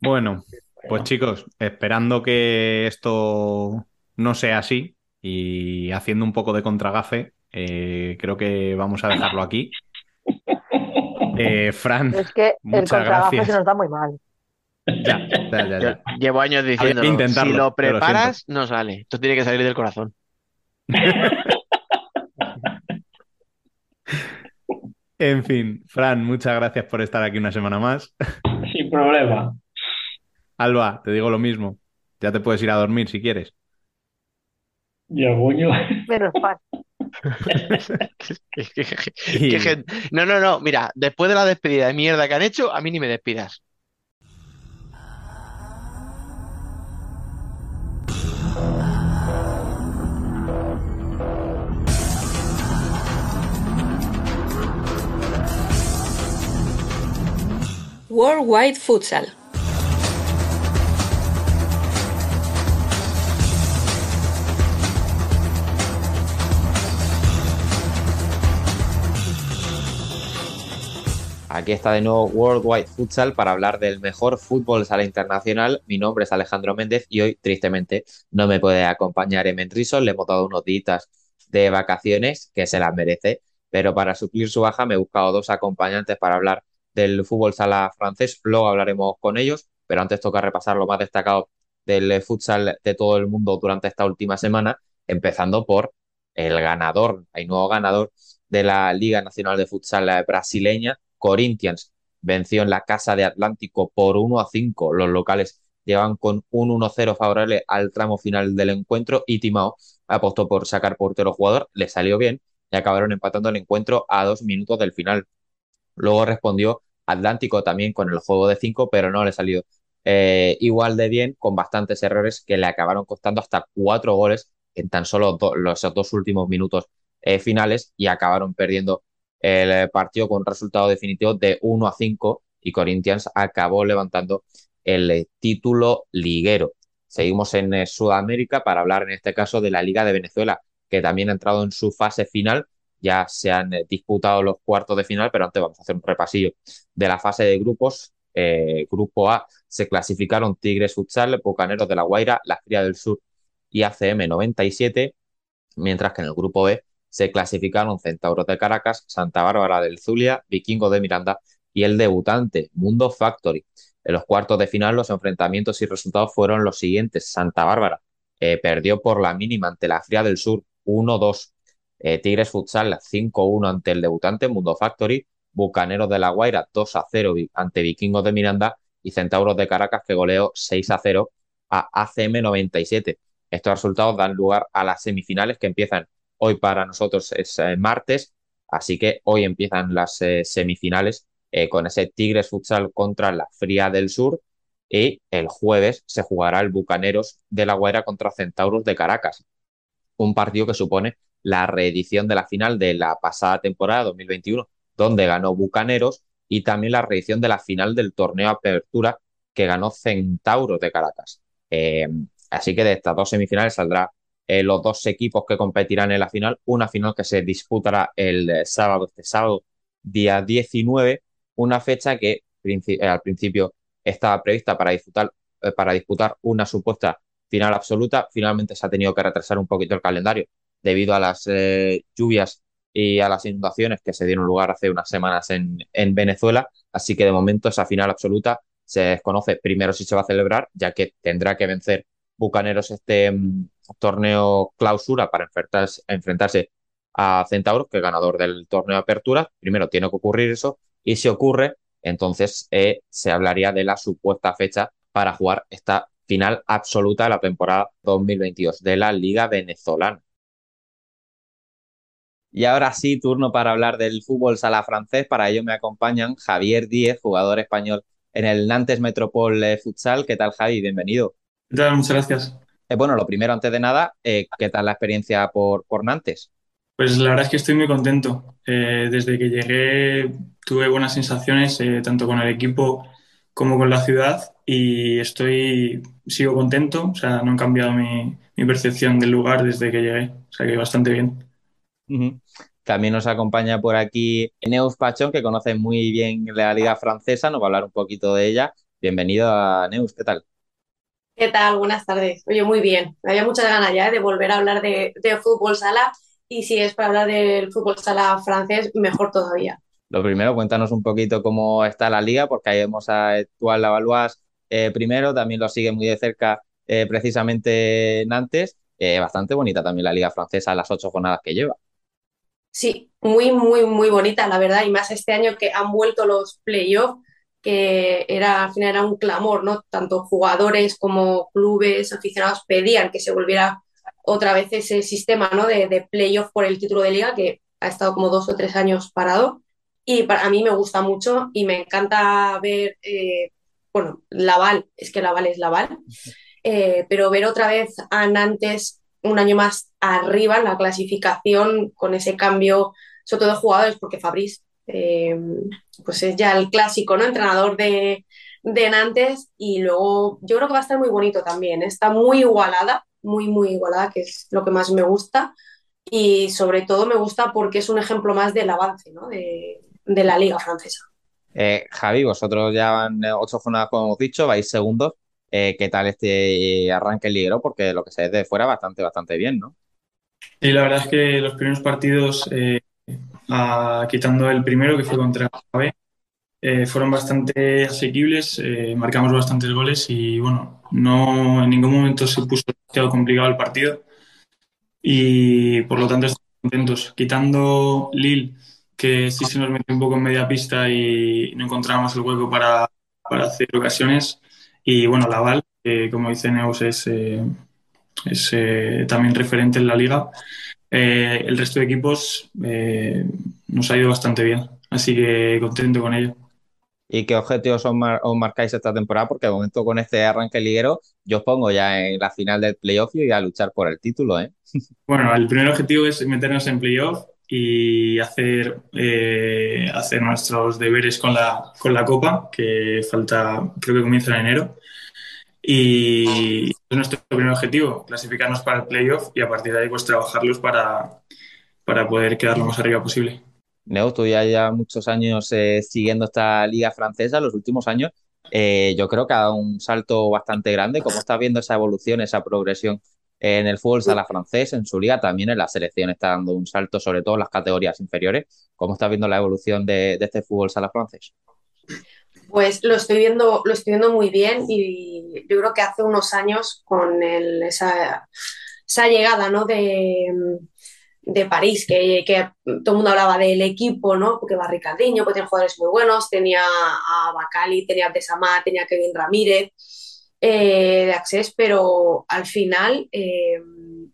Bueno, pues chicos, esperando que esto no sea así y haciendo un poco de contragafe, eh, creo que vamos a dejarlo aquí. Eh, Fran, Es que el contragafe se nos da muy mal. ya, ya, ya, ya. llevo años diciendo, si lo preparas, no sale. Esto tiene que salir del corazón. En fin, Fran, muchas gracias por estar aquí una semana más. Problema. Alba, te digo lo mismo. Ya te puedes ir a dormir si quieres. Yo, coño. Mal. Qué- qué- No, no, no. Mira, después de la despedida de mierda que han hecho, a mí ni me despidas. Worldwide Futsal. Aquí está de nuevo Worldwide Futsal para hablar del mejor fútbol sala internacional. Mi nombre es Alejandro Méndez y hoy, tristemente, no me puede acompañar Emen Rison. Le hemos dado unos días de vacaciones que se las merece, pero para suplir su baja me he buscado dos acompañantes para hablar del fútbol sala francés. Luego hablaremos con ellos, pero antes toca repasar lo más destacado del futsal de todo el mundo durante esta última semana, empezando por el ganador, hay nuevo ganador de la Liga Nacional de Futsal brasileña, Corinthians venció en la Casa de Atlántico por 1 a 5. Los locales llevan con un 1-0 favorable al tramo final del encuentro y Timao apostó por sacar portero jugador, le salió bien y acabaron empatando el encuentro a dos minutos del final. Luego respondió Atlántico también con el juego de 5, pero no le salió eh, igual de bien, con bastantes errores que le acabaron costando hasta cuatro goles en tan solo los dos últimos minutos eh, finales y acabaron perdiendo el eh, partido con un resultado definitivo de 1 a 5 y Corinthians acabó levantando el título liguero. Seguimos en Sudamérica para hablar en este caso de la Liga de Venezuela, que también ha entrado en su fase final. Ya se han disputado los cuartos de final, pero antes vamos a hacer un repasillo de la fase de grupos. grupo A se clasificaron Tigres Futsal, Bucaneros de la Guaira, La Fría del Sur y ACM 97, mientras que en el grupo B se clasificaron Centauros de Caracas, Santa Bárbara del Zulia, Vikingo de Miranda y el debutante Mundo Factory. En los cuartos de final los enfrentamientos y resultados fueron los siguientes. Santa Bárbara eh, perdió por la mínima ante la Fría del Sur 1-2. Eh, Tigres Futsal 5-1 ante el debutante Mundo Factory. Bucaneros de la Guaira 2-0 ante Vikingos de Miranda y Centauros de Caracas que goleó 6-0 a ACM 97. Estos resultados dan lugar a las semifinales que empiezan hoy para nosotros es eh, martes, así que hoy empiezan las semifinales eh, con ese Tigres Futsal contra la Fría del Sur. Y el jueves se jugará el Bucaneros de la Guaira contra Centauros de Caracas. Un partido que supone la reedición de la final de la pasada temporada 2021, donde ganó Bucaneros, y también la reedición de la final del torneo Apertura, que ganó Centauros de Caracas. Eh, así que de estas dos semifinales saldrá eh, los dos equipos que competirán en la final. Una final que se disputará el sábado, este sábado, día 19, una fecha que eh, al principio estaba prevista para disputar, eh, para disputar una supuesta final absoluta. Finalmente se ha tenido que retrasar un poquito el calendario debido a las eh, lluvias y a las inundaciones que se dieron lugar hace unas semanas en, en Venezuela. Así que de momento esa final absoluta se desconoce primero si se va a celebrar, ya que tendrá que vencer Bucaneros este mm, torneo clausura para enfrentarse, enfrentarse a Centauros, que es ganador del torneo apertura. Primero tiene que ocurrir eso y si ocurre, entonces eh, se hablaría de la supuesta fecha para jugar esta final absoluta de la temporada 2022 de la Liga Venezolana. Y ahora sí, turno para hablar del fútbol sala francés. Para ello me acompañan Javier Díez, jugador español en el Nantes Metropol eh, Futsal. ¿Qué tal, Javi? Bienvenido. ¿Qué tal? Muchas gracias. Eh, bueno, lo primero, antes de nada, ¿qué tal la experiencia por, por Nantes? Pues la verdad es que estoy muy contento. desde que llegué tuve buenas sensaciones eh, tanto con el equipo como con la ciudad y estoy, sigo contento, o sea, no han cambiado mi, percepción del lugar desde que llegué, o sea que bastante bien. También nos acompaña por aquí Neus Pachón, que conoce muy bien la liga francesa, nos va a hablar un poquito de ella. Bienvenido a Neus, ¿qué tal? ¿Qué tal? Buenas tardes. Oye, muy bien. Me había muchas ganas ya de volver a hablar de, de fútbol sala y si es para hablar del fútbol sala francés, mejor todavía. Lo primero, cuéntanos un poquito cómo está la liga, porque ahí vemos a Etual Lavalois eh, primero, también lo sigue muy de cerca eh, precisamente Nantes. Eh, bastante bonita también la liga francesa, las ocho jornadas que lleva. Sí, muy, muy, muy bonita, la verdad, y más este año que han vuelto los playoffs, que era, al final era un clamor, ¿no? Tanto jugadores como clubes, aficionados pedían que se volviera otra vez ese sistema, ¿no? De, de playoff por el título de liga, que ha estado como dos o tres años parado. Y para, a mí me gusta mucho y me encanta ver, eh, bueno, Laval, es que Laval es Laval, eh, pero ver otra vez a Nantes un año más arriba en la clasificación con ese cambio, sobre todo de jugadores, porque Fabriz eh, pues es ya el clásico, ¿no? Entrenador de, de Nantes y luego yo creo que va a estar muy bonito también, está muy igualada, muy, muy igualada, que es lo que más me gusta y sobre todo me gusta porque es un ejemplo más del avance, ¿no? De, de la liga francesa. Eh, Javi, vosotros ya van ocho jornadas, como hemos dicho, vais segundos. Eh, ¿Qué tal este arranque ligero? Porque lo que se ve de fuera bastante, bastante bien, ¿no? Sí, la verdad es que los primeros partidos, eh, quitando el primero que fue contra AB, fueron bastante asequibles, marcamos bastantes goles y bueno, no en ningún momento se puso demasiado complicado el partido y por lo tanto estamos contentos. Quitando Lille, que sí se nos metió un poco en media pista y no encontramos el hueco para, para hacer ocasiones. Y bueno, Laval, que como dice Neus, es, eh, es eh, también referente en la liga. Eh, el resto de equipos nos ha ido bastante bien, así que contento con ello. ¿Y qué objetivos os, marcáis esta temporada? Porque de momento con este arranque liguero yo os pongo ya en la final del playoff y a luchar por el título. ¿eh? Bueno, el primer objetivo es meternos en playoff y hacer, eh, hacer nuestros deberes con la, con la Copa, que falta, creo que comienza en enero. Y es nuestro primer objetivo, clasificarnos para el playoff y a partir de ahí pues trabajarlos para, para poder quedar lo más arriba posible. Neo, tú ya muchos años eh, siguiendo esta liga francesa, los últimos años, eh, yo creo que ha dado un salto bastante grande. ¿Cómo estás viendo esa evolución, esa progresión en el fútbol sala francés, en su liga? También en la selección está dando un salto, sobre todo en las categorías inferiores. ¿Cómo estás viendo la evolución de, de este fútbol sala francés? Pues lo estoy viendo, lo estoy viendo muy bien y yo creo que hace unos años con el- esa, esa llegada ¿no? de, de París, que, que todo el mundo hablaba del equipo, ¿no? Porque va Ricardinho, pues tenía jugadores muy buenos, tenía a Bacali, tenía a Besama, tenía a Kevin Ramírez eh, de Access, pero al final eh,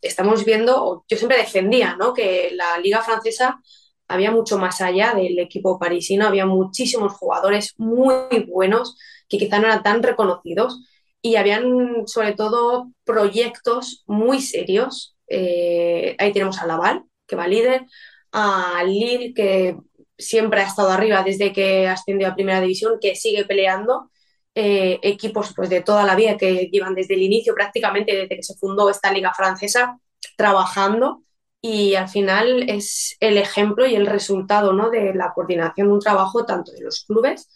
estamos viendo, yo siempre defendía, ¿no? Que la liga francesa había mucho más allá del equipo parisino, había muchísimos jugadores muy buenos que quizá no eran tan reconocidos y habían sobre todo proyectos muy serios. Eh, ahí tenemos a Laval, que va líder, a Lille, que siempre ha estado arriba desde que ascendió a Primera División, que sigue peleando. Eh, equipos pues, de toda la vida que llevan desde el inicio, prácticamente desde que se fundó esta liga francesa, trabajando y al final es el ejemplo y el resultado ¿no? de la coordinación de un trabajo tanto de los clubes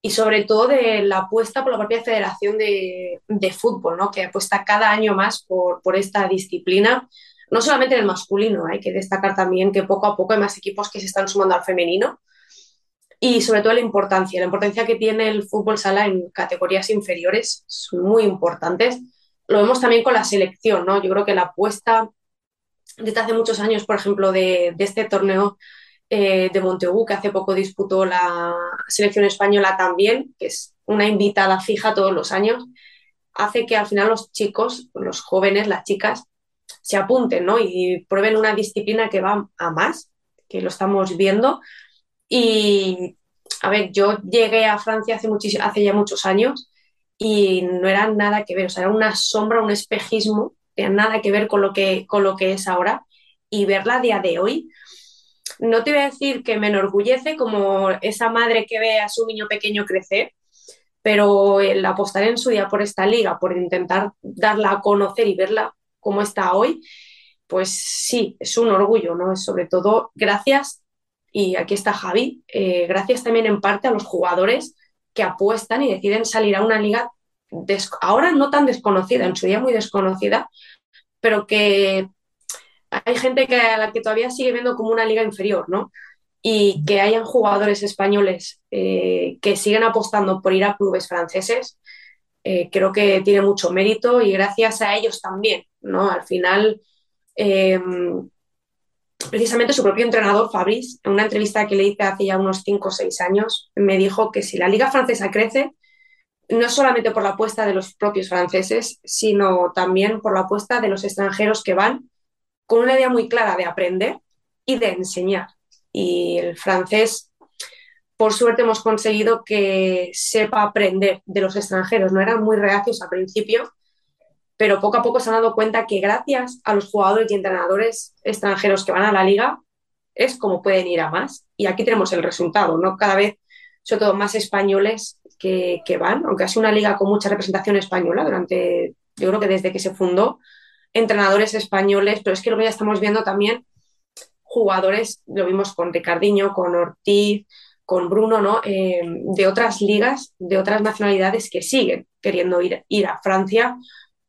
y sobre todo de la apuesta por la propia Federación de, de Fútbol, ¿no? que apuesta cada año más por, por esta disciplina, no solamente en el masculino, hay que destacar también que poco a poco hay más equipos que se están sumando al femenino y sobre todo la importancia, la importancia que tiene el fútbol sala en categorías inferiores son muy importantes. Lo vemos también con la selección, ¿no? Yo creo que la apuesta desde hace muchos años, por ejemplo, de, este torneo eh, de Montegu, que hace poco disputó la selección española también, que es una invitada fija todos los años, hace que al final los chicos, los jóvenes, las chicas, se apunten ¿no? y prueben una disciplina que va a más, que lo estamos viendo. Y, a ver, yo llegué a Francia hace, hace ya muchos años y no era nada que ver, o sea, era una sombra, un espejismo, tenía nada que ver con lo que, con lo que es ahora. Y verla a día de hoy, no te voy a decir que me enorgullece como esa madre que ve a su niño pequeño crecer, pero el apostar en su día por esta liga, por intentar darla a conocer y verla como está hoy, pues sí, es un orgullo, ¿no? Sobre todo gracias, y aquí está Javi, eh, gracias también en parte a los jugadores que apuestan y deciden salir a una liga ahora no tan desconocida, en su día muy desconocida, pero que hay gente que, a la que todavía sigue viendo como una liga inferior, ¿no? Y que hayan jugadores españoles eh, que siguen apostando por ir a clubes franceses, eh, creo que tiene mucho mérito y gracias a ellos también, ¿no? Al final, eh, precisamente su propio entrenador, Fabrice, en una entrevista que le hice hace ya unos 5 o 6 años, me dijo que si la liga francesa crece, no solamente por la apuesta de los propios franceses, sino también por la apuesta de los extranjeros que van con una idea muy clara de aprender y de enseñar. Y el francés, por suerte, hemos conseguido que sepa aprender de los extranjeros. No eran muy reacios al principio, pero poco a poco se han dado cuenta que gracias a los jugadores y entrenadores extranjeros que van a la liga, es como pueden ir a más. Y aquí tenemos el resultado, ¿no? Cada vez, sobre todo, más españoles que, van, aunque ha sido una liga con mucha representación española durante, yo creo que desde que se fundó, entrenadores españoles, pero es que luego ya estamos viendo también jugadores, lo vimos con Ricardinho, con Ortiz, con Bruno, ¿no? Eh, de otras ligas, de otras nacionalidades que siguen queriendo ir a Francia,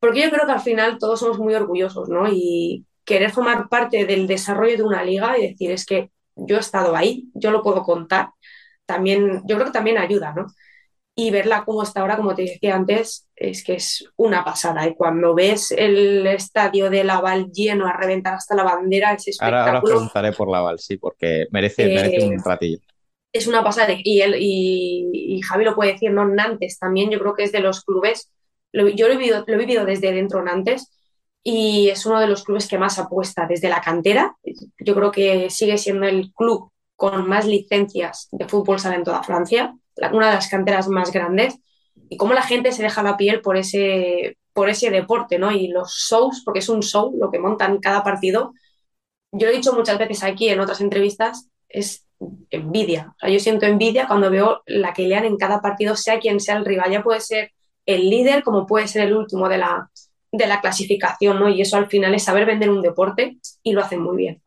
porque yo creo que al final todos somos muy orgullosos, ¿no? Y querer formar parte del desarrollo de una liga y decir, es que yo he estado ahí, yo lo puedo contar, también, yo creo que también ayuda, ¿no? y verla como está ahora, como te decía antes, es que es una pasada. Y cuando ves el estadio de Laval lleno a reventar hasta la bandera, ese Ahora, ahora espectáculo preguntaré por Laval, sí, porque merece, Eh, merece un ratillo. es una pasada. Y, él, y, y Javi lo puede decir, ¿no? Nantes también, yo creo que es de los clubes, yo lo he, vivido, lo he vivido desde dentro Nantes y es uno de los clubes que más apuesta desde la cantera. Yo creo que sigue siendo el club con más licencias de fútbol sala en toda Francia, una de las canteras más grandes, y cómo la gente se deja la piel por ese, por ese deporte, ¿no? Y los shows, porque es un show lo que montan cada partido, yo lo he dicho muchas veces aquí en otras entrevistas, es envidia. Yo siento envidia cuando veo la que lean en cada partido, sea quien sea el rival. Ya puede ser el líder como puede ser el último de la, de la clasificación, ¿no? Y eso al final es saber vender un deporte y lo hacen muy bien.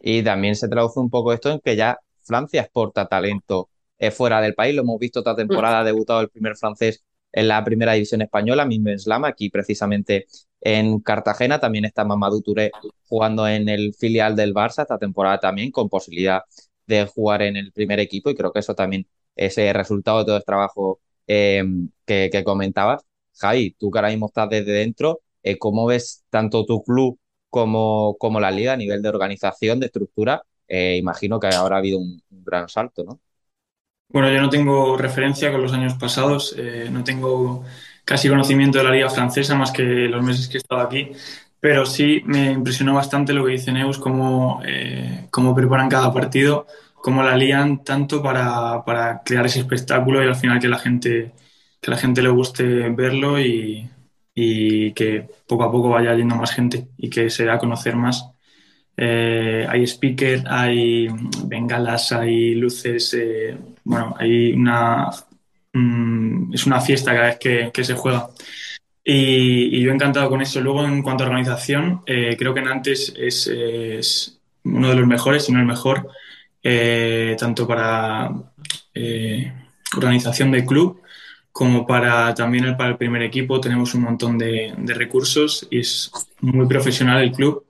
Y también se traduce un poco esto en que ya Francia exporta talento eh, fuera del país. Lo hemos visto esta temporada, ha debutado el primer francés en la primera división española, Mim Slam, aquí precisamente en Cartagena. También está Mamadou Touré jugando en el filial del Barça esta temporada también, con posibilidad de jugar en el primer equipo. Y creo que eso también, ese resultado de todo el trabajo eh, que, comentabas. Javi, tú que ahora mismo estás desde dentro, eh, ¿cómo ves tanto tu club como, como la liga a nivel de organización, de estructura? Eh, imagino que ahora ha habido un, gran salto, ¿no? Bueno, yo no tengo referencia con los años pasados, no tengo casi conocimiento de la liga francesa más que los meses que he estado aquí, pero sí me impresionó bastante lo que dice Neus, cómo, cómo preparan cada partido, cómo la lían tanto para, para, crear ese espectáculo y al final que la gente, que la gente le guste verlo y, y que poco a poco vaya yendo más gente y que se dé a conocer más. Eh, hay speaker, hay bengalas, hay luces, eh, bueno, hay una... Mm, es una fiesta cada vez que, que se juega. Y, y, yo encantado con eso. Luego, en cuanto a organización, eh, creo que Nantes es, es, uno de los mejores, si no el mejor, eh, tanto para eh, organización de club como para también para el primer equipo. Tenemos un montón de, de recursos y es muy profesional el club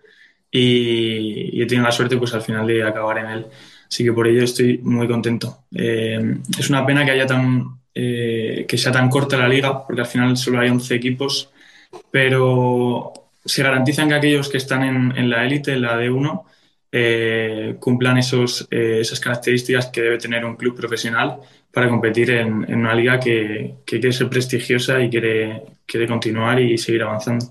y, y he tenido la suerte pues al final de acabar en él. Así que por ello estoy muy contento. Eh, es una pena que haya tan eh, que sea tan corta la liga, porque al final solo hay 11 equipos, pero se garantizan que aquellos que están en, en la élite, en la D1, eh, cumplan esos, eh, esas características que debe tener un club profesional para competir en, en una liga que, que, quiere ser prestigiosa y quiere, quiere continuar y seguir avanzando.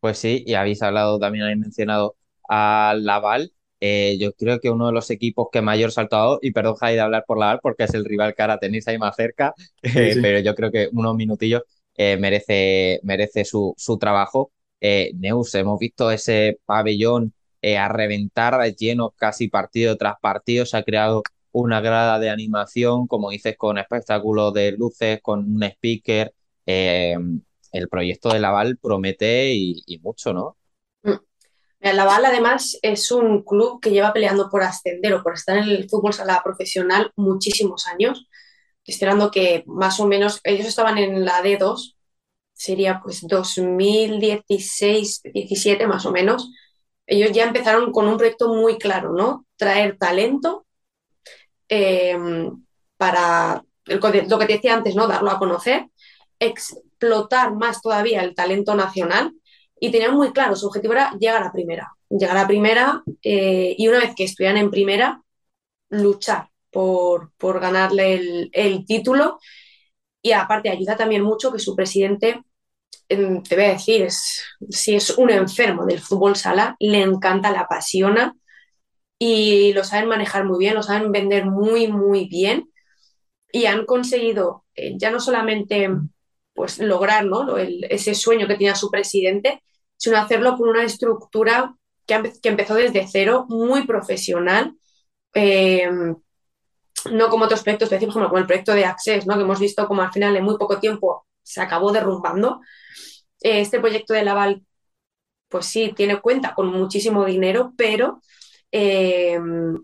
Pues sí, y habéis hablado, también habéis mencionado a Laval. Eh, yo creo que uno de los equipos que mayor salto ha dado, y perdón Jai de hablar por Laval porque es el rival que ahora tenéis ahí más cerca, sí, sí. pero yo creo que unos minutillos merece, merece su, su trabajo. Neus, hemos visto ese pabellón a reventar lleno casi partido tras partido, se ha creado una grada de animación, como dices, con espectáculos de luces, con un speaker el proyecto de Laval promete y, y mucho, ¿no? El Laval, además, es un club que lleva peleando por ascender o por estar en el fútbol sala profesional muchísimos años, esperando que más o menos, ellos estaban en la D2, sería pues 2016, 17 más o menos. Ellos ya empezaron con un proyecto muy claro, ¿no? Traer talento eh, para lo que te decía antes, ¿no? Darlo a conocer, explotar más todavía el talento nacional y tenían muy claro, su objetivo era llegar a primera, llegar a primera eh, y una vez que estuvieran en primera, luchar por, por ganarle el, el, título y aparte ayuda también mucho que su presidente, te voy a decir, es, si es un enfermo del fútbol sala, le encanta, la apasiona y lo saben manejar muy bien, lo saben vender muy, muy bien y han conseguido eh, ya no solamente pues lograr ¿no? Ese sueño que tenía su presidente, sino hacerlo con una estructura que, empezó desde cero, muy profesional, eh, no como otros proyectos, ejemplo, como el proyecto de Access, ¿no? que hemos visto como al final en muy poco tiempo se acabó derrumbando. Este proyecto de Laval, pues sí, tiene cuenta con muchísimo dinero, pero eh,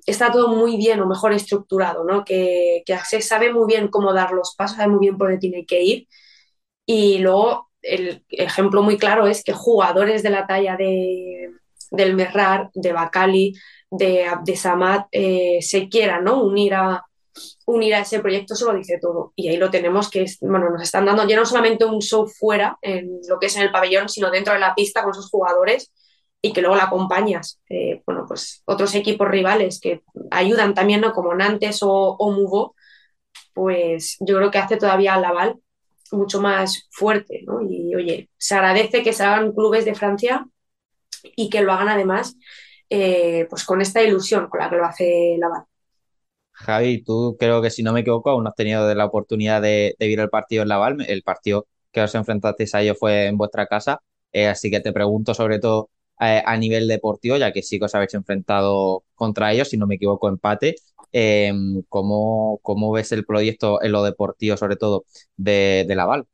está todo muy bien o mejor estructurado, ¿no? que, que Access sabe muy bien cómo dar los pasos, sabe muy bien por dónde tiene que ir y luego el ejemplo muy claro es que jugadores de la talla de, del Merrar, de Bacali, de Abdesamad, eh, se quieran ¿no? unir, a, unir a ese proyecto, se lo dice todo. Y ahí lo tenemos, que es, bueno, nos están dando ya no solamente un show fuera, en lo que es en el pabellón, sino dentro de la pista con esos jugadores y que luego la acompañas. Eh, bueno, pues otros equipos rivales que ayudan también, ¿no? como Nantes o, o Mugo, pues yo creo que hace todavía Laval mucho más fuerte, ¿no? Y oye, se agradece que se hagan clubes de Francia y que lo hagan además eh, pues con esta ilusión con la que lo hace Laval. Javi, tú creo que si no me equivoco aún no has tenido la oportunidad de, de, ver el partido en Laval, el partido que os enfrentasteis a ellos fue en vuestra casa, eh, así que te pregunto sobre todo eh, a nivel deportivo, ya que sí que os habéis enfrentado contra ellos, si no me equivoco, empate. Eh, ¿cómo, cómo ves el proyecto en lo deportivo, sobre todo, de, de Laval?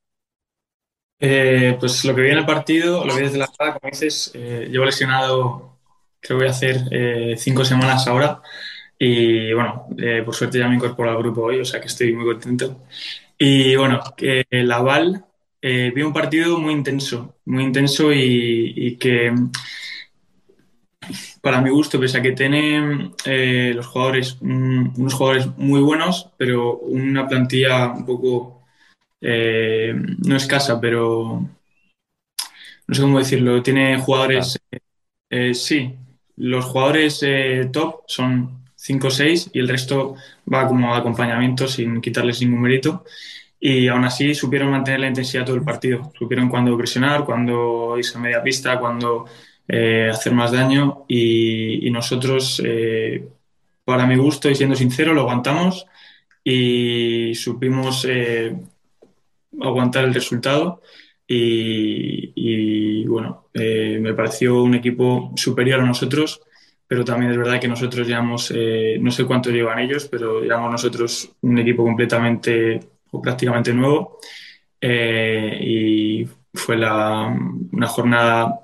Eh, pues lo que vi en el partido, lo vi desde la sala, como dices, llevo lesionado, creo que voy a hacer cinco semanas ahora y bueno, eh, por suerte ya me incorporo al grupo hoy, o sea que estoy muy contento. Y bueno, que Laval eh, vi un partido muy intenso, muy intenso y, y que para mi gusto, pese a que tiene eh, los jugadores, mm, unos jugadores muy buenos, pero una plantilla un poco, eh, no escasa, pero no sé cómo decirlo, tiene jugadores, eh, sí, los jugadores eh, top son 5 o 6 y el resto va como acompañamiento sin quitarles ningún mérito. Y aún así supieron mantener la intensidad todo el partido. Supieron cuándo presionar, cuándo irse a media pista, cuándo eh, hacer más daño. Y, nosotros, eh, para mi gusto y siendo sincero, lo aguantamos y supimos eh, aguantar el resultado. Y, y, bueno, eh, me pareció un equipo superior a nosotros, pero también es verdad que nosotros llevamos, eh, no sé cuánto llevan ellos, pero llevamos nosotros un equipo completamente o prácticamente nuevo. Eh, y fue la, una jornada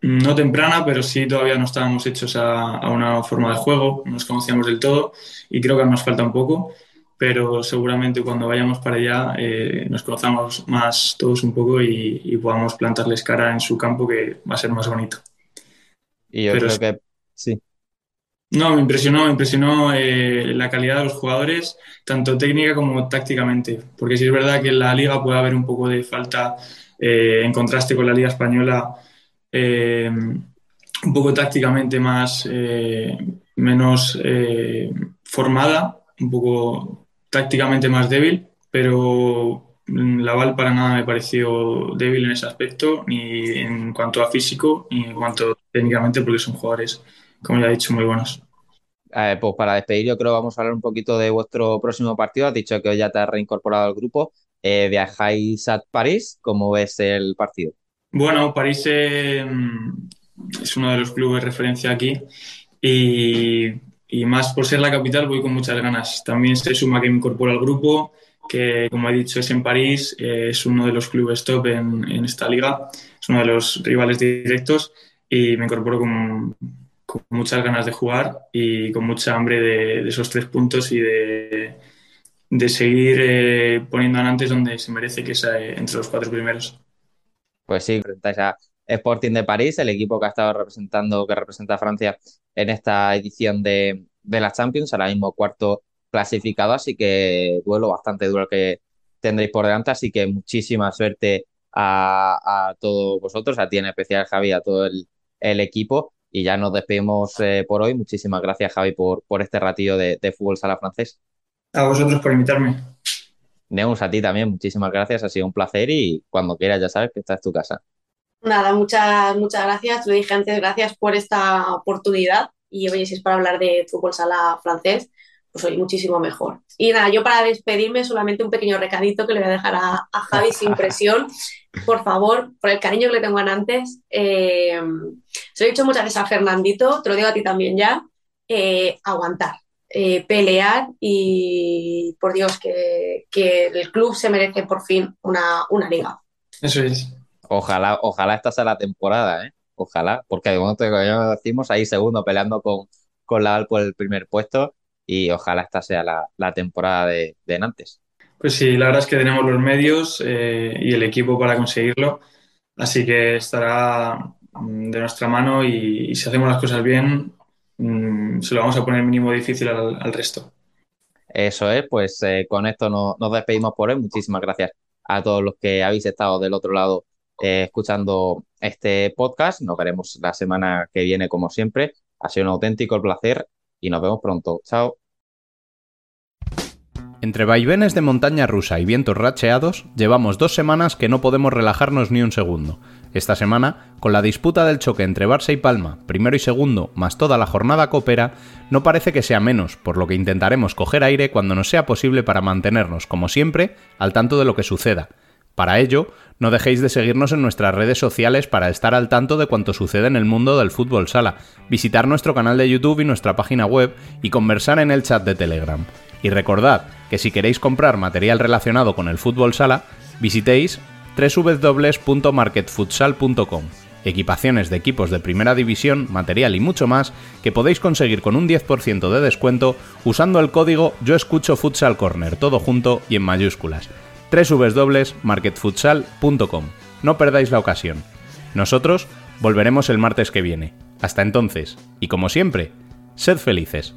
no temprana, pero sí todavía no estábamos hechos a, una forma de juego, no nos conocíamos del todo y creo que nos falta un poco pero seguramente cuando vayamos para allá eh, nos conozcamos más todos un poco y, podamos plantarles cara en su campo que va a ser más bonito. Y yo pero creo que sí. No, me impresionó, me impresionó eh, la calidad de los jugadores, tanto técnica como tácticamente, porque sí es verdad que en la liga puede haber un poco de falta eh, en contraste con la liga española, eh, un poco tácticamente más, menos formada, un poco tácticamente más débil, pero Laval para nada me pareció débil en ese aspecto, ni en cuanto a físico, ni en cuanto técnicamente, porque son jugadores, como ya he dicho, muy buenos. Eh, pues para despedir, yo creo que vamos a hablar un poquito de vuestro próximo partido. Has dicho que hoy ya te has reincorporado al grupo. Eh, viajáis a París. ¿Cómo ves el partido? Bueno, París eh, es uno de los clubes de referencia aquí y y más por ser la capital voy con muchas ganas. También se suma que me incorporo al grupo, que como he dicho es en París, eh, es uno de los clubes top en, en, esta liga, es uno de los rivales directos y me incorporo con, muchas ganas de jugar y con mucha hambre de, esos tres puntos y de, de seguir eh, poniendo a Nantes donde se merece que sea entre los cuatro primeros. Pues sí, enfrentáis a Sporting de París, el equipo que ha estado representando, que representa a Francia en esta edición de, de la Champions, ahora mismo cuarto clasificado, así que duelo bastante duro que tendréis por delante, así que muchísima suerte a, a todos vosotros, a ti en especial Javi, a todo el, el equipo, y ya nos despedimos eh, por hoy. Muchísimas gracias Javi por, por este ratillo de, de fútbol sala francés. A vosotros por invitarme. Neus, a ti también, muchísimas gracias, ha sido un placer y cuando quieras ya sabes que esta es tu casa. Nada, muchas, muchas gracias. Lo dije antes, gracias por esta oportunidad. Y oye, si es para hablar de fútbol sala francés, pues hoy muchísimo mejor. Y nada, yo para despedirme solamente un pequeño recadito que le voy a dejar a, a Javi sin presión. Por favor, por el cariño que le tengo a Nantes, eh, se lo he dicho muchas veces a Fernandito, te lo digo a ti también ya, eh, aguantar, eh, pelear y por Dios que, que, el club se merece por fin una, una liga. Eso es. Ojalá, ojalá esta sea la temporada, ¿eh? Ojalá, porque de momento, como ya decimos, ahí segundo peleando con, con la Al por el primer puesto y ojalá esta sea la, la temporada de, de, Nantes. Pues sí, la verdad es que tenemos los medios eh, y el equipo para conseguirlo, así que estará de nuestra mano y, y si hacemos las cosas bien, mmm, se lo vamos a poner mínimo difícil al, al resto. Eso es, pues eh, con esto no, nos despedimos por hoy. Muchísimas gracias a todos los que habéis estado del otro lado eh, escuchando este podcast. Nos veremos la semana que viene, como siempre. Ha sido un auténtico placer y nos vemos pronto. Chao. Entre vaivenes de montaña rusa y vientos racheados, llevamos dos semanas que no podemos relajarnos ni un segundo. Esta semana, con la disputa del choque entre Barça y Palma, primero y segundo, más toda la jornada coopera, no parece que sea menos, por lo que intentaremos coger aire cuando nos sea posible para mantenernos, como siempre, al tanto de lo que suceda Para ello, no dejéis de seguirnos en nuestras redes sociales para estar al tanto de cuanto sucede en el mundo del fútbol sala, visitar nuestro canal de YouTube y nuestra página web y conversar en el chat de Telegram. Y recordad que si queréis comprar material relacionado con el fútbol sala, visitéis www.marketfutsal.com. Equipaciones de equipos de primera división, material y mucho más que podéis conseguir con un 10% de descuento usando el código Yo Escucho Futsal Corner, todo junto y en mayúsculas www.marketfutsal.com. No perdáis la ocasión. Nosotros volveremos el martes que viene. Hasta entonces, y como siempre, sed felices.